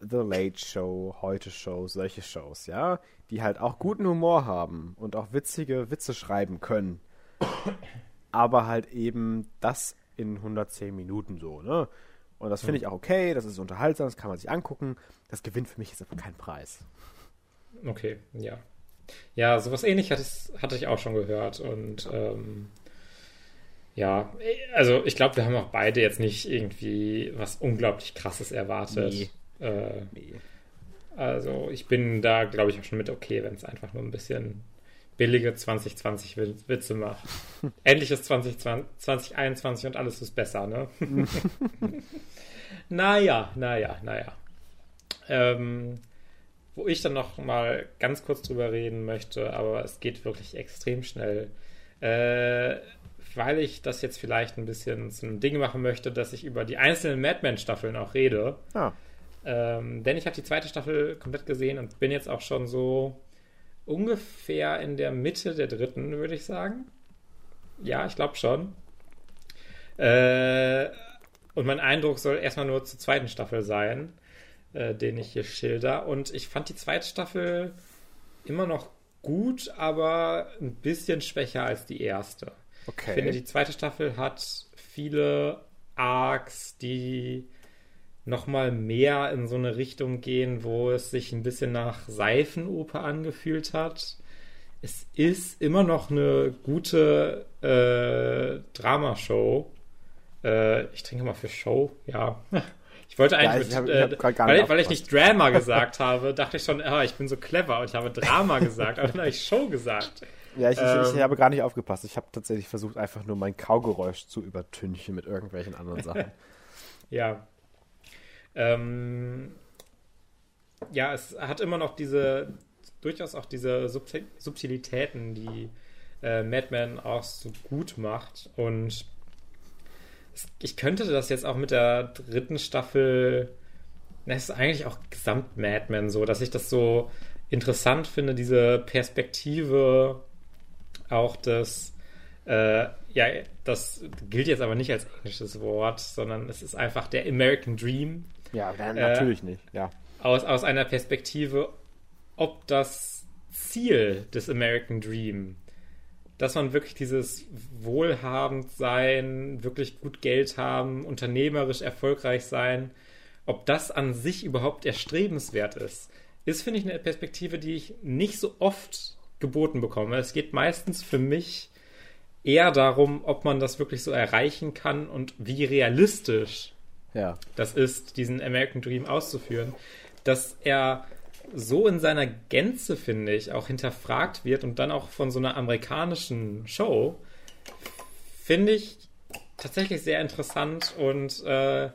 The Late Show, Heute Show, solche Shows, ja, die halt auch guten Humor haben und auch witzige Witze schreiben können. Aber halt eben das in 110 Minuten so, ne? Und das finde ich auch okay, das ist unterhaltsam, das kann man sich angucken. Das gewinnt für mich jetzt aber keinen Preis. Okay, ja. Ja, sowas ähnliches hatte ich auch schon gehört. Und ähm, ja, also ich glaube, wir haben auch beide jetzt nicht irgendwie was unglaublich krasses erwartet. Nee. Äh, nee. Also ich bin da, glaube ich, auch schon mit okay, wenn es einfach nur ein bisschen billige 2020 Witze macht. Endlich ist 2020, 2021 und alles ist besser, ne? naja, naja, naja. Ähm, wo ich dann noch mal ganz kurz drüber reden möchte, aber es geht wirklich extrem schnell. Äh, weil ich das jetzt vielleicht ein bisschen zu einem Ding machen möchte, dass ich über die einzelnen Madman-Staffeln auch rede. Ah. Ähm, denn ich habe die zweite Staffel komplett gesehen und bin jetzt auch schon so ungefähr in der Mitte der dritten, würde ich sagen. Ja, ich glaube schon. Äh, und mein Eindruck soll erstmal nur zur zweiten Staffel sein, äh, den ich hier schilder. Und ich fand die zweite Staffel immer noch gut, aber ein bisschen schwächer als die erste. Okay. Ich finde, die zweite Staffel hat viele Arcs, die nochmal mehr in so eine Richtung gehen, wo es sich ein bisschen nach Seifenoper angefühlt hat. Es ist immer noch eine gute äh, Dramashow. Äh, ich trinke mal für Show, ja. Ich wollte eigentlich, ja, ich hab, ich hab äh, weil, weil, ich nicht Drama gesagt habe, dachte ich schon, ah, ich bin so clever und ich habe Drama gesagt, aber dann habe ich Show gesagt. Ja, ich, ähm, ich, ich, ähm. habe gar nicht aufgepasst. Ich habe tatsächlich versucht, einfach nur mein Kaugeräusch zu übertünchen mit irgendwelchen anderen Sachen. ja, ähm, ja, es hat immer noch diese, durchaus auch diese Subtilitäten, die äh, Madman auch so gut macht. Und ich könnte das jetzt auch mit der dritten Staffel, es ist eigentlich auch gesamt Madman so, dass ich das so interessant finde, diese Perspektive auch des, äh, ja, das gilt jetzt aber nicht als englisches Wort, sondern es ist einfach der American Dream, ja, natürlich äh, nicht, ja. Aus, aus einer Perspektive, ob das Ziel des American Dream, dass man wirklich dieses wohlhabend sein, wirklich gut Geld haben, unternehmerisch erfolgreich sein, ob das an sich überhaupt erstrebenswert ist, ist, finde ich, eine Perspektive, die ich nicht so oft geboten bekomme. Es geht meistens für mich eher darum, ob man das wirklich so erreichen kann und wie realistisch ja. das ist, diesen American Dream auszuführen, dass er so in seiner Gänze, finde ich, auch hinterfragt wird und dann auch von so einer amerikanischen Show, finde ich tatsächlich sehr interessant und äh,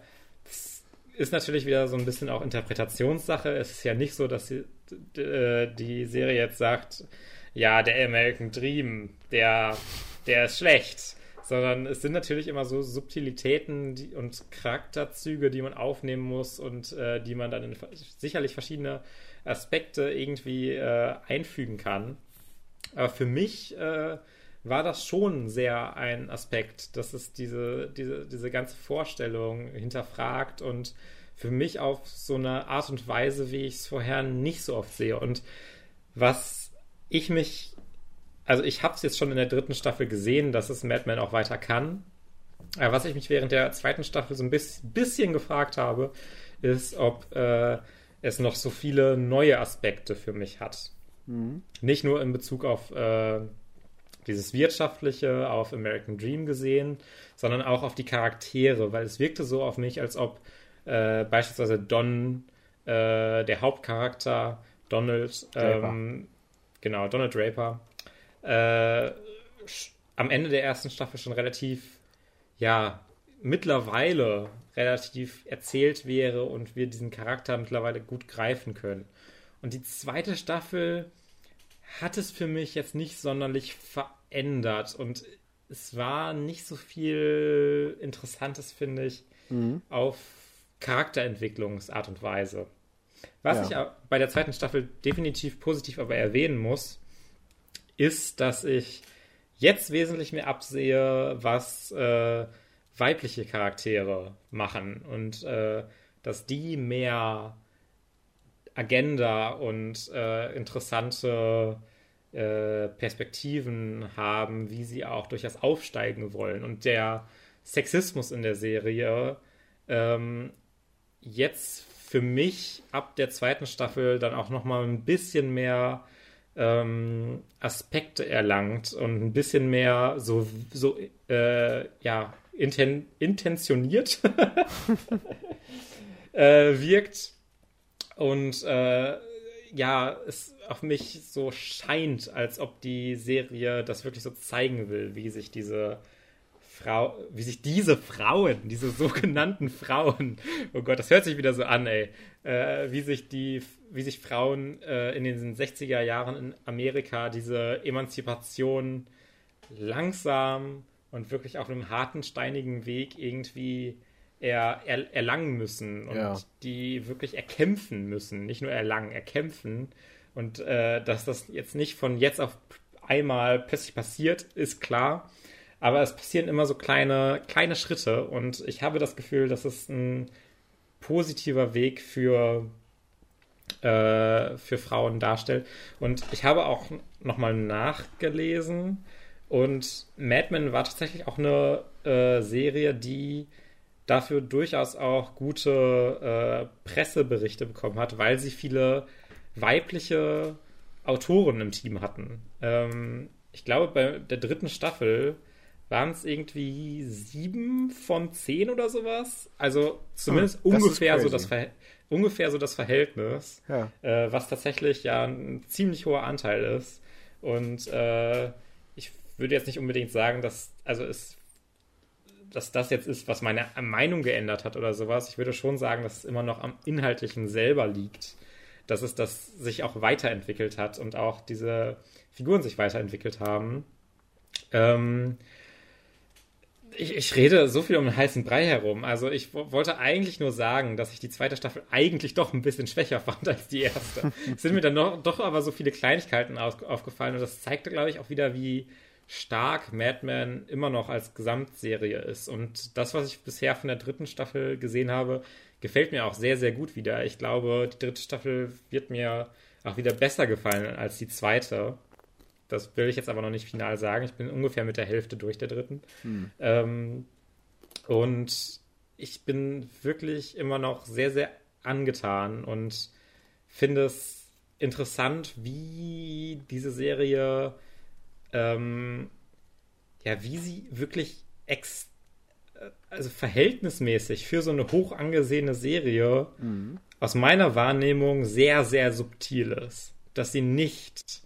ist natürlich wieder so ein bisschen auch Interpretationssache. Es ist ja nicht so, dass die, äh, die Serie jetzt sagt, ja, der American Dream, der, der ist schlecht sondern es sind natürlich immer so Subtilitäten die, und Charakterzüge, die man aufnehmen muss und äh, die man dann in sicherlich verschiedene Aspekte irgendwie äh, einfügen kann. Aber für mich äh, war das schon sehr ein Aspekt, dass es diese, diese, diese ganze Vorstellung hinterfragt und für mich auf so eine Art und Weise, wie ich es vorher nicht so oft sehe. Und was ich mich also ich habe es jetzt schon in der dritten Staffel gesehen, dass es Mad Men auch weiter kann. Aber was ich mich während der zweiten Staffel so ein bisschen gefragt habe, ist, ob äh, es noch so viele neue Aspekte für mich hat. Mhm. Nicht nur in Bezug auf äh, dieses Wirtschaftliche, auf American Dream gesehen, sondern auch auf die Charaktere, weil es wirkte so auf mich, als ob äh, beispielsweise Don, äh, der Hauptcharakter, Donald, ähm, genau, Donald Draper, äh, am Ende der ersten Staffel schon relativ, ja, mittlerweile relativ erzählt wäre und wir diesen Charakter mittlerweile gut greifen können. Und die zweite Staffel hat es für mich jetzt nicht sonderlich verändert und es war nicht so viel Interessantes, finde ich, mhm. auf Charakterentwicklungsart und Weise. Was ja. ich bei der zweiten Staffel definitiv positiv aber erwähnen muss, ist, dass ich jetzt wesentlich mehr absehe, was äh, weibliche Charaktere machen und äh, dass die mehr Agenda und äh, interessante äh, Perspektiven haben, wie sie auch durchaus aufsteigen wollen. Und der Sexismus in der Serie ähm, jetzt für mich ab der zweiten Staffel dann auch noch mal ein bisschen mehr ähm, Aspekte erlangt und ein bisschen mehr so, so äh, ja, inten intentioniert äh, wirkt und äh, ja, es auf mich so scheint, als ob die Serie das wirklich so zeigen will, wie sich diese Frau, wie sich diese Frauen, diese sogenannten Frauen, oh Gott, das hört sich wieder so an, ey, äh, wie sich die, wie sich Frauen äh, in den 60er Jahren in Amerika diese Emanzipation langsam und wirklich auf einem harten, steinigen Weg irgendwie er, er, erlangen müssen und ja. die wirklich erkämpfen müssen, nicht nur erlangen, erkämpfen. Und äh, dass das jetzt nicht von jetzt auf einmal plötzlich passiert, ist klar. Aber es passieren immer so kleine, kleine Schritte und ich habe das Gefühl, dass es ein positiver Weg für, äh, für Frauen darstellt. Und ich habe auch nochmal nachgelesen und Mad Men war tatsächlich auch eine äh, Serie, die dafür durchaus auch gute äh, Presseberichte bekommen hat, weil sie viele weibliche Autoren im Team hatten. Ähm, ich glaube, bei der dritten Staffel waren es irgendwie sieben von zehn oder sowas. Also zumindest oh, ungefähr, so das ungefähr so das Verhältnis, ja. äh, was tatsächlich ja ein ziemlich hoher Anteil ist. Und äh, ich würde jetzt nicht unbedingt sagen, dass, also es dass das jetzt ist, was meine Meinung geändert hat oder sowas. Ich würde schon sagen, dass es immer noch am Inhaltlichen selber liegt. Dass es das sich auch weiterentwickelt hat und auch diese Figuren sich weiterentwickelt haben. Ähm, ich, ich, rede so viel um den heißen Brei herum. Also ich wollte eigentlich nur sagen, dass ich die zweite Staffel eigentlich doch ein bisschen schwächer fand als die erste. es sind mir dann noch, doch aber so viele Kleinigkeiten auf, aufgefallen und das zeigte, glaube ich, auch wieder, wie stark Mad Men immer noch als Gesamtserie ist. Und das, was ich bisher von der dritten Staffel gesehen habe, gefällt mir auch sehr, sehr gut wieder. Ich glaube, die dritte Staffel wird mir auch wieder besser gefallen als die zweite. Das will ich jetzt aber noch nicht final sagen. Ich bin ungefähr mit der Hälfte durch der dritten. Hm. Ähm, und ich bin wirklich immer noch sehr, sehr angetan und finde es interessant, wie diese Serie ähm, ja, wie sie wirklich ex also verhältnismäßig für so eine hoch angesehene Serie mhm. aus meiner Wahrnehmung sehr, sehr subtil ist. Dass sie nicht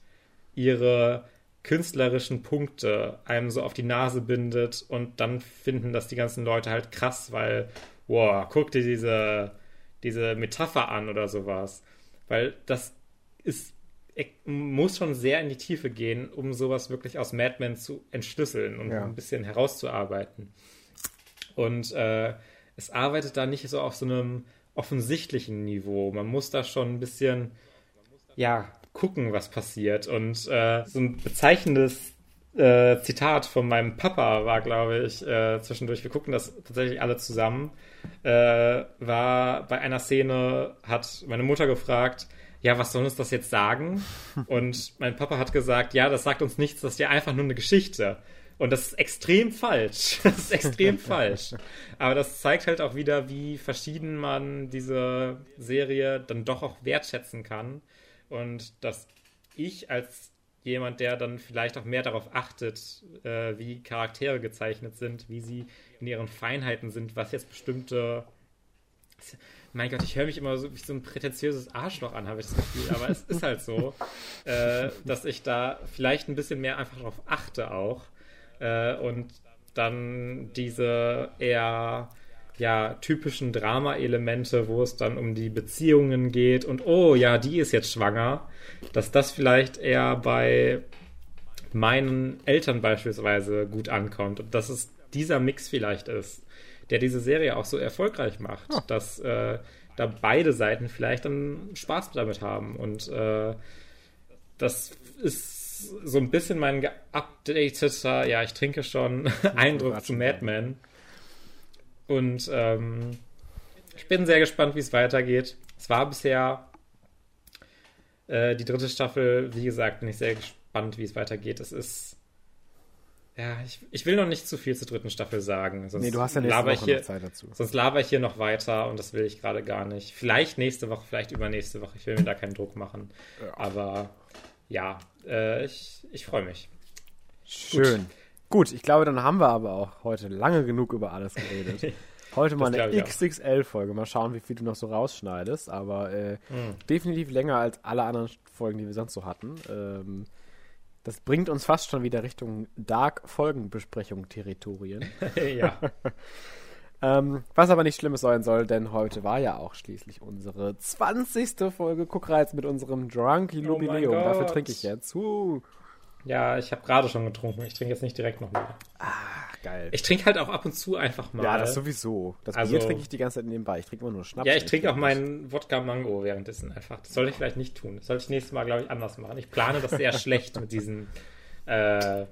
ihre künstlerischen Punkte einem so auf die Nase bindet und dann finden das die ganzen Leute halt krass, weil, wow, guck dir diese, diese Metapher an oder sowas. Weil das ist muss schon sehr in die Tiefe gehen, um sowas wirklich aus Mad Men zu entschlüsseln und ja. ein bisschen herauszuarbeiten. Und äh, es arbeitet da nicht so auf so einem offensichtlichen Niveau. Man muss da schon ein bisschen, ja, gucken, was passiert. Und äh, so ein bezeichnendes äh, Zitat von meinem Papa war, glaube ich, äh, zwischendurch, wir gucken das tatsächlich alle zusammen, äh, war bei einer Szene, hat meine Mutter gefragt, ja, was soll uns das jetzt sagen? Und mein Papa hat gesagt, ja, das sagt uns nichts, das ist ja einfach nur eine Geschichte. Und das ist extrem falsch. Das ist extrem falsch. Aber das zeigt halt auch wieder, wie verschieden man diese Serie dann doch auch wertschätzen kann. Und dass ich als jemand, der dann vielleicht auch mehr darauf achtet, äh, wie Charaktere gezeichnet sind, wie sie in ihren Feinheiten sind, was jetzt bestimmte mein Gott, ich höre mich immer so wie so ein prätentiöses Arschloch an, habe ich das Gefühl. Aber es ist halt so, äh, dass ich da vielleicht ein bisschen mehr einfach darauf achte auch. Äh, und dann diese eher ja, typischen Drama-Elemente, wo es dann um die Beziehungen geht und oh ja, die ist jetzt schwanger, dass das vielleicht eher bei meinen Eltern beispielsweise gut ankommt und dass es dieser Mix vielleicht ist der diese Serie auch so erfolgreich macht, oh. dass äh, da beide Seiten vielleicht dann Spaß damit haben. Und äh, das ist so ein bisschen mein geupdateter, ja, ich trinke schon, Eindruck zu Mad Men. Und ähm, ich bin sehr gespannt, wie es weitergeht. Es war bisher äh, die dritte Staffel, wie gesagt, bin ich sehr gespannt, wie es weitergeht. Es ist ja, ich, ich will noch nicht zu viel zur dritten Staffel sagen. Sonst nee, du hast ja nächste Woche hier, noch Zeit dazu. Sonst laber ich hier noch weiter und das will ich gerade gar nicht. Vielleicht nächste Woche, vielleicht übernächste Woche. Ich will mir da keinen Druck machen. Ja. Aber ja, äh, ich, ich freue mich. Schön. Gut. Gut, ich glaube, dann haben wir aber auch heute lange genug über alles geredet. Heute mal eine. XXL-Folge. Mal schauen, wie viel du noch so rausschneidest. Aber äh, Hm. definitiv länger als alle anderen Folgen, die wir sonst so hatten. Ähm, das bringt uns fast schon wieder Richtung Dark-Folgenbesprechung-Territorien. ja. ähm, was aber nicht Schlimmes sein soll, denn heute war ja auch schließlich unsere 20. Folge Guckreiz mit unserem Drunky Oh Jubiläum. Dafür Gott. trinke ich jetzt. Uh, ja, ich habe gerade schon getrunken. Ich trinke jetzt nicht direkt nochmal. ach, geil. Ich trinke halt auch ab und zu einfach mal. ja, das sowieso. Das Bier Also- trinke ich die ganze Zeit nebenbei. Ich trinke immer nur Schnaps. Ja, ich trinke auch meinen Wodka Mango währenddessen einfach. Das sollte ich vielleicht nicht tun. Das sollte ich nächstes Mal, glaube ich, anders machen. Ich plane das sehr schlecht mit diesen äh,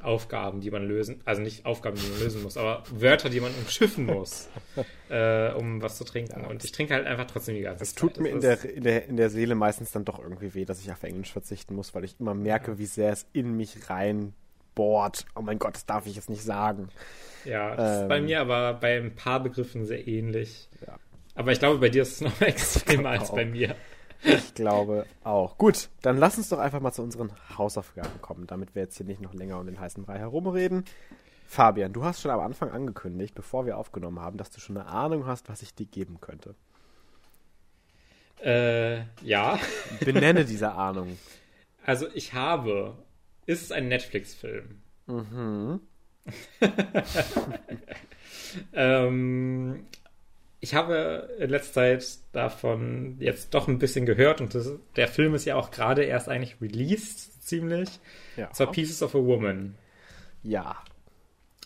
Aufgaben, die man lösen, also nicht Aufgaben, die man lösen muss, aber Wörter, die man umschiffen muss, äh, um was zu trinken. Und ich trinke halt einfach trotzdem die ganze Es Zeit. tut mir in der, ist- in, der, in der Seele meistens dann doch irgendwie weh, dass ich auf Englisch verzichten muss, weil ich immer merke, wie sehr es in mich reinbohrt. Oh mein Gott, das darf ich jetzt nicht sagen. Ja, das ist Ähm. bei mir aber bei ein paar Begriffen sehr ähnlich. Ja. Aber ich glaube, bei dir ist es noch extremer als bei mir. Ich glaube auch. Gut, dann lass uns doch einfach mal zu unseren Hausaufgaben kommen, damit wir jetzt hier nicht noch länger um den heißen Brei herumreden. Fabian, du hast schon am Anfang angekündigt, bevor wir aufgenommen haben, dass du schon eine Ahnung hast, was ich dir geben könnte. Äh, ja. Benenne diese Ahnung. Also ich habe. Ist es ein Netflix-Film? Mhm. ähm, ich habe in letzter Zeit davon jetzt doch ein bisschen gehört und das, der Film ist ja auch gerade erst eigentlich released, ziemlich. Ja. Zwar Pieces of a Woman. ja,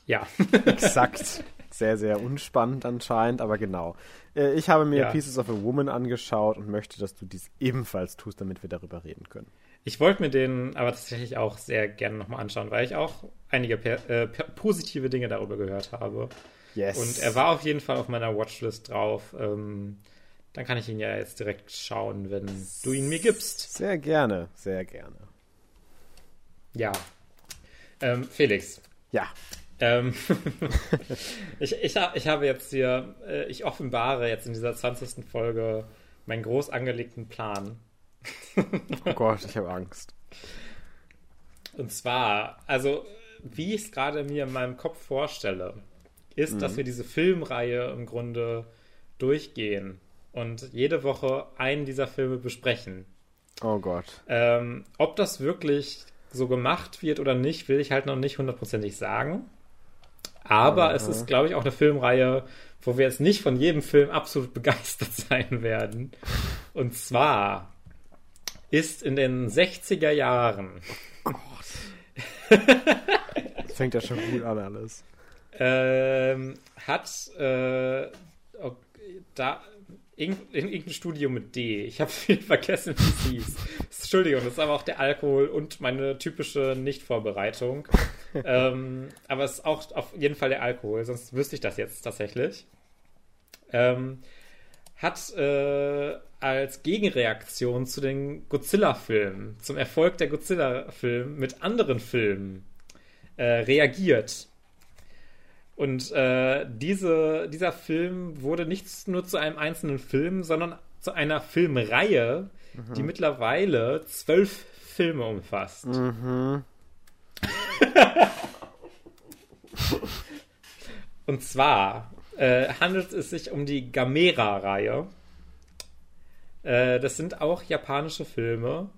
Ja. exakt. Sehr, sehr unspannend anscheinend, aber genau. Äh, Ich habe mir Ja. Pieces of a Woman angeschaut und möchte, dass du dies ebenfalls tust, damit wir darüber reden können. Ich wollte mir den aber tatsächlich auch sehr gerne nochmal anschauen, weil ich auch einige äh, per, positive Dinge darüber gehört habe. Yes. Und er war auf jeden Fall auf meiner Watchlist drauf. Ähm, dann kann ich ihn ja jetzt direkt schauen, wenn du ihn mir gibst. Sehr gerne, sehr gerne. Ja. Ähm, Felix, Ja, ähm, ich, ich, ich habe jetzt hier, äh, ich offenbare jetzt in dieser 20. Folge meinen groß angelegten Plan. oh Gott, ich habe Angst. Und zwar, also, wie ich es gerade mir in meinem Kopf vorstelle, ist, dass wir diese Filmreihe im Grunde durchgehen und jede Woche einen dieser Filme besprechen. Oh Gott. Ähm, ob das wirklich so gemacht wird oder nicht, will ich halt noch nicht hundertprozentig sagen. Aber es ist, glaube ich, auch eine Filmreihe, wo wir jetzt nicht von jedem Film absolut begeistert sein werden. Und zwar ist in den 60er Jahren Das fängt ja schon gut an alles. Ähm, hat äh, da irgend- in irgendein Studio mit D. Ich habe vergessen, wie es hieß. Entschuldigung, das ist aber auch der Alkohol und meine typische Nichtvorbereitung. ähm, aber es ist auch auf jeden Fall der Alkohol, sonst wüsste ich das jetzt tatsächlich. Ähm, hat äh, als Gegenreaktion zu den Godzilla-Filmen, zum Erfolg der Godzilla-Filme mit anderen Filmen äh, reagiert. Und äh, diese, dieser Film wurde nicht nur zu einem einzelnen Film, sondern zu einer Filmreihe, die mittlerweile zwölf Filme umfasst. Mhm. Und zwar äh, handelt es sich um die Gamera-Reihe. Äh, das sind auch japanische Filme,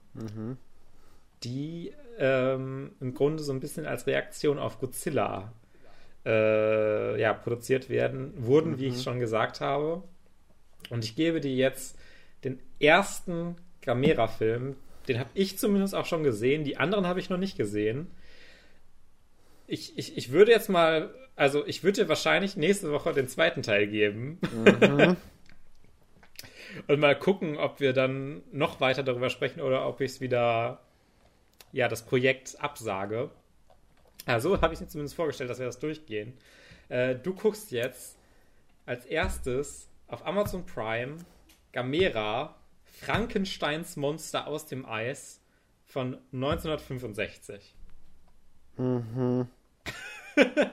die ähm, im Grunde so ein bisschen als Reaktion auf Godzilla äh, ja, produziert werden, wurden, wie ich schon gesagt habe. Und ich gebe dir jetzt den ersten Gamera-Film. Den habe ich zumindest auch schon gesehen. Die anderen habe ich noch nicht gesehen. Ich, ich, ich würde jetzt mal, also ich würde dir wahrscheinlich nächste Woche den zweiten Teil geben. Und mal gucken, ob wir dann noch weiter darüber sprechen oder ob ich es wieder, ja, das Projekt absage. Also habe ich mir zumindest vorgestellt, dass wir das durchgehen. Äh, du guckst jetzt als erstes auf Amazon Prime Gamera Frankensteins Monster aus dem Eis von 1965. Mhm.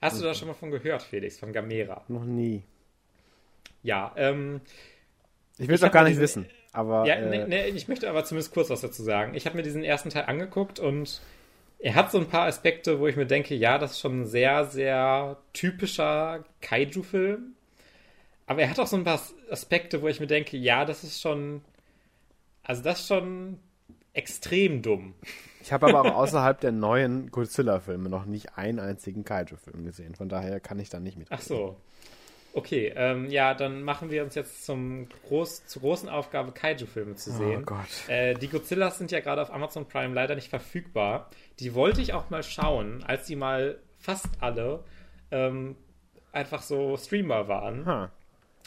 Hast du da schon mal von gehört, Felix, von Gamera? Noch nie. Ja, ähm, Ich will es auch gar nicht diese- wissen. Aber, Ja, äh, nee, nee, ich möchte aber zumindest kurz was dazu sagen. Ich habe mir diesen ersten Teil angeguckt und er hat so ein paar Aspekte, wo ich mir denke, ja, das ist schon ein sehr, sehr typischer Kaiju-Film. Aber er hat auch so ein paar Aspekte, wo ich mir denke, ja, das ist schon. Also, das ist schon extrem dumm. Ich habe aber auch außerhalb der neuen Godzilla-Filme noch nicht einen einzigen Kaiju-Film gesehen. Von daher kann ich da nicht mit. Ach so. Okay, ähm, ja, dann machen wir uns jetzt zum groß, zur großen Aufgabe, Kaiju-Filme zu sehen. Oh Gott. Äh, die Godzillas sind ja gerade auf Amazon Prime leider nicht verfügbar. Die wollte ich auch mal schauen, als die mal fast alle ähm, einfach so streambar waren. Ha.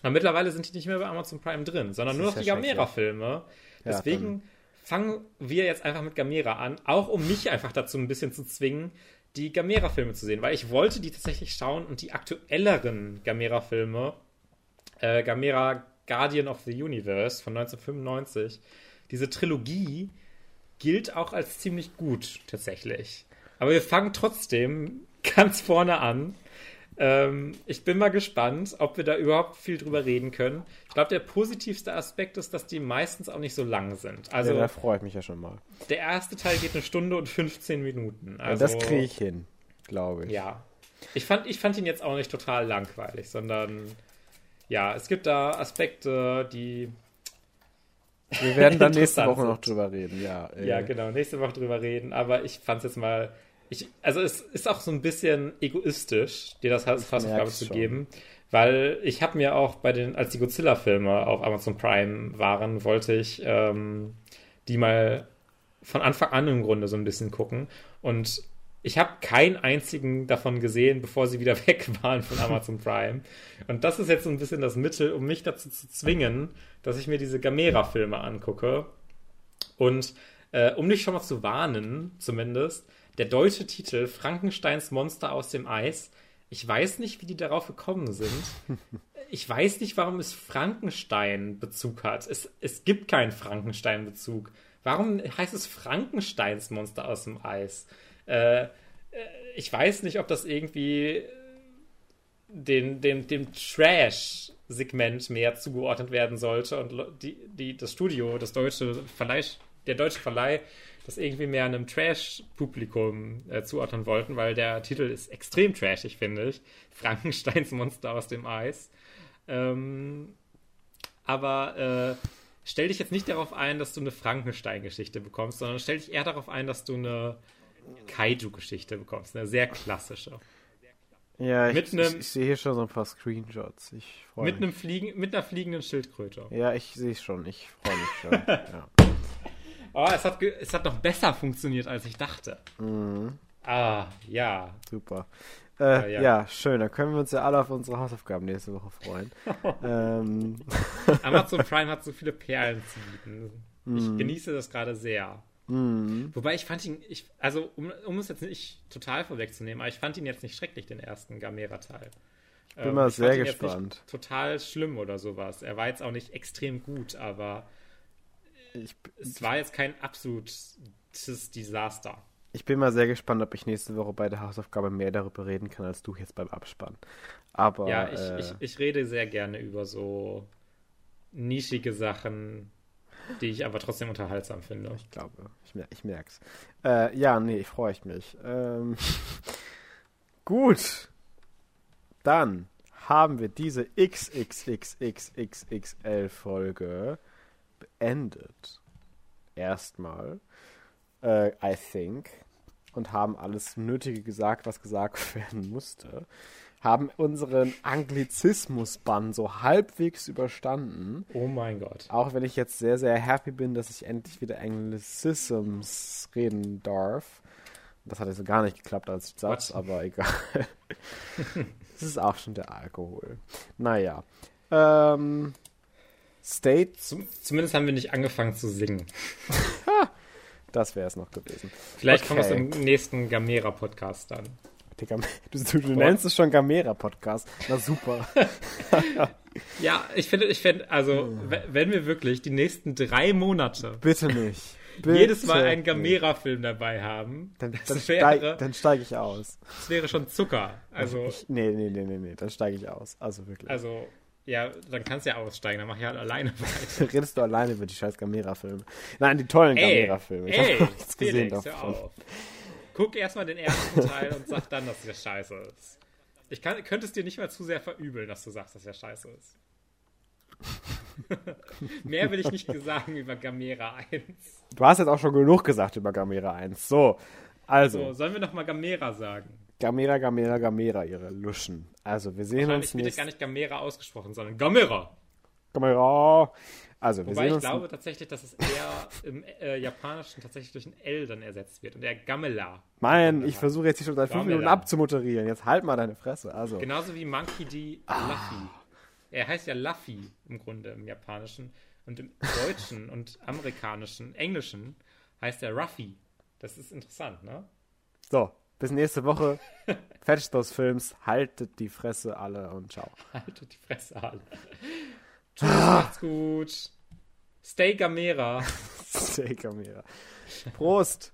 Aber mittlerweile sind die nicht mehr bei Amazon Prime drin, sondern nur noch die ja Gamera-Filme. Ja, Deswegen fangen wir jetzt einfach mit Gamera an, auch um mich einfach dazu ein bisschen zu zwingen, die Gamera-Filme zu sehen, weil ich wollte die tatsächlich schauen und die aktuelleren Gamera-Filme, äh, Gamera Guardian of the Universe von 1995, diese Trilogie gilt auch als ziemlich gut tatsächlich. Aber wir fangen trotzdem ganz vorne an. Ähm, ich bin mal gespannt, ob wir da überhaupt viel drüber reden können. Ich glaube, der positivste Aspekt ist, dass die meistens auch nicht so lang sind. Also ja, da freue ich mich ja schon mal. der erste Teil geht eine Stunde und 15 Minuten. Ja, Also, das kriege ich hin, glaube ich. Ja. Ich fand, ich fand ihn jetzt auch nicht total langweilig, sondern ja, es gibt da Aspekte, die Wir werden dann nächste Woche noch drüber reden, ja. äh, Ja, genau, nächste Woche drüber reden, aber ich fand es jetzt mal. Ich, also es ist auch so ein bisschen egoistisch, dir das als Hausaufgabe merk's zu geben, weil ich habe mir auch bei den, als die Godzilla-Filme auf Amazon Prime waren, wollte ich ähm, die mal von Anfang an im Grunde so ein bisschen gucken und ich habe keinen einzigen davon gesehen, bevor sie wieder weg waren von Amazon Prime. Und das ist jetzt so ein bisschen das Mittel, um mich dazu zu zwingen, dass ich mir diese Gamera-Filme angucke. Und äh, um dich schon mal zu warnen, zumindest, der deutsche Titel Frankensteins Monster aus dem Eis. Ich weiß nicht, wie die darauf gekommen sind. Ich weiß nicht, warum es Frankenstein-Bezug hat. Es, es gibt keinen Frankenstein-Bezug. Warum heißt es Frankensteins Monster aus dem Eis? Äh, äh, ich weiß nicht, ob das irgendwie den, dem, dem Trash-Segment mehr zugeordnet werden sollte und die, die, das Studio, das deutsche Verleih, der deutsche Verleih, das irgendwie mehr einem Trash-Publikum äh, zuordnen wollten, weil der Titel ist extrem trashig, finde ich. Frankensteins Monster aus dem Eis. Ähm, aber äh, stell dich jetzt nicht darauf ein, dass du eine Frankenstein-Geschichte bekommst, sondern stell dich eher darauf ein, dass du eine Kaiju-Geschichte bekommst, eine sehr klassische. Ja, ich, Mit ich, ich sehe hier schon so ein paar Screenshots. Ich freue Mit, mich. einem Fliegen, mit einer fliegenden Schildkröte. Ja, ich sehe es schon. Ich freue mich schon. ja. Oh, es hat, es hat noch besser funktioniert, als ich dachte. Ah, ja. Super. Äh, Ja, ja, schön. Dann können wir uns ja alle auf unsere Hausaufgaben nächste Woche freuen. ähm, Amazon Prime hat so viele Perlen zu bieten. Ich genieße das gerade sehr. Wobei ich fand ihn, ich, also um, um es jetzt nicht total vorwegzunehmen, aber ich fand ihn jetzt nicht schrecklich, den ersten Gamera-Teil. Ich bin mal ich sehr gespannt. Nicht total schlimm oder sowas. Er war jetzt auch nicht extrem gut, aber ich, es war jetzt kein absolutes Desaster. ich bin mal sehr gespannt, ob ich nächste Woche bei der Hausaufgabe mehr darüber reden kann, als du jetzt beim Abspann. Aber Ja, ich, äh, ich, ich rede sehr gerne über so nischige Sachen, die ich aber trotzdem unterhaltsam finde. ich glaube, ich, mer ich merk's. Äh, ja, nee, ich freue ich mich. Ähm, gut. Dann haben wir diese XXXXXXL-Folge beendet. Erstmal. Äh, I think. Und haben alles Nötige gesagt, was gesagt werden musste. Haben unseren Anglizismus-Bann so halbwegs überstanden. Oh mein Gott. Auch wenn ich jetzt sehr, sehr happy bin, dass ich endlich wieder Anglicisms reden darf. Das hat jetzt gar nicht geklappt als Satz, What? aber egal. Es ist auch schon der Alkohol. Naja. Ähm, State, Zum, zumindest haben wir nicht angefangen zu singen. das wäre es noch gewesen. Vielleicht Okay. kommt es im nächsten Gamera-Podcast dann. Du, du, du nennst es schon Gamera-Podcast. Na super. Ja, ich finde, ich finde, also, we- wenn wir wirklich die nächsten drei Monate Bitte nicht. Bitte jedes Mal einen. Gamera-Film dabei haben, Dann, dann steige steig ich aus. das wäre schon Zucker. Also, Ich, nee, nee, nee, nee, nee. Dann steige ich aus. Also wirklich. also, Ja, dann kannst du ja aussteigen, dann mach ich halt alleine weiter. Redest du alleine über die scheiß Gamera-Filme? Nein, die tollen Gamera-Filme. Ich habe nichts gesehen Felix, davon. auf. Guck erstmal den ersten Teil und sag dann, dass der scheiße ist. Ich kann, könnte es dir nicht mal zu sehr verübeln, dass du sagst, dass der scheiße ist. Mehr will ich nicht sagen über Gamera 1. Du hast jetzt auch schon genug gesagt über Gamera 1. So, also, So, sollen wir noch mal Gamera sagen? Gamera, Gamera, Gamera, ihre Luschen. Also, wir sehen uns wird nächst... gar nicht Gamera ausgesprochen, sondern Gamera. Gamera. Also, wir Wobei sehen ich uns... glaube tatsächlich, dass es eher im äh, Japanischen tatsächlich durch ein L dann ersetzt wird und der Gamela. Mann, ich versuche jetzt hier schon seit fünf. Minuten abzumoderieren. Jetzt halt mal deine Fresse. Also, Genauso wie Monkey D. Luffy. Er heißt ja Luffy im Grunde im Japanischen und im Deutschen und Amerikanischen, Englischen heißt er Ruffy. Das ist interessant, ne? so, bis nächste Woche. Fertig aus Films. Haltet die Fresse alle und ciao. Haltet die Fresse alle. Tschüss, macht's gut. Stay Gamera. Stay Gamera. Prost.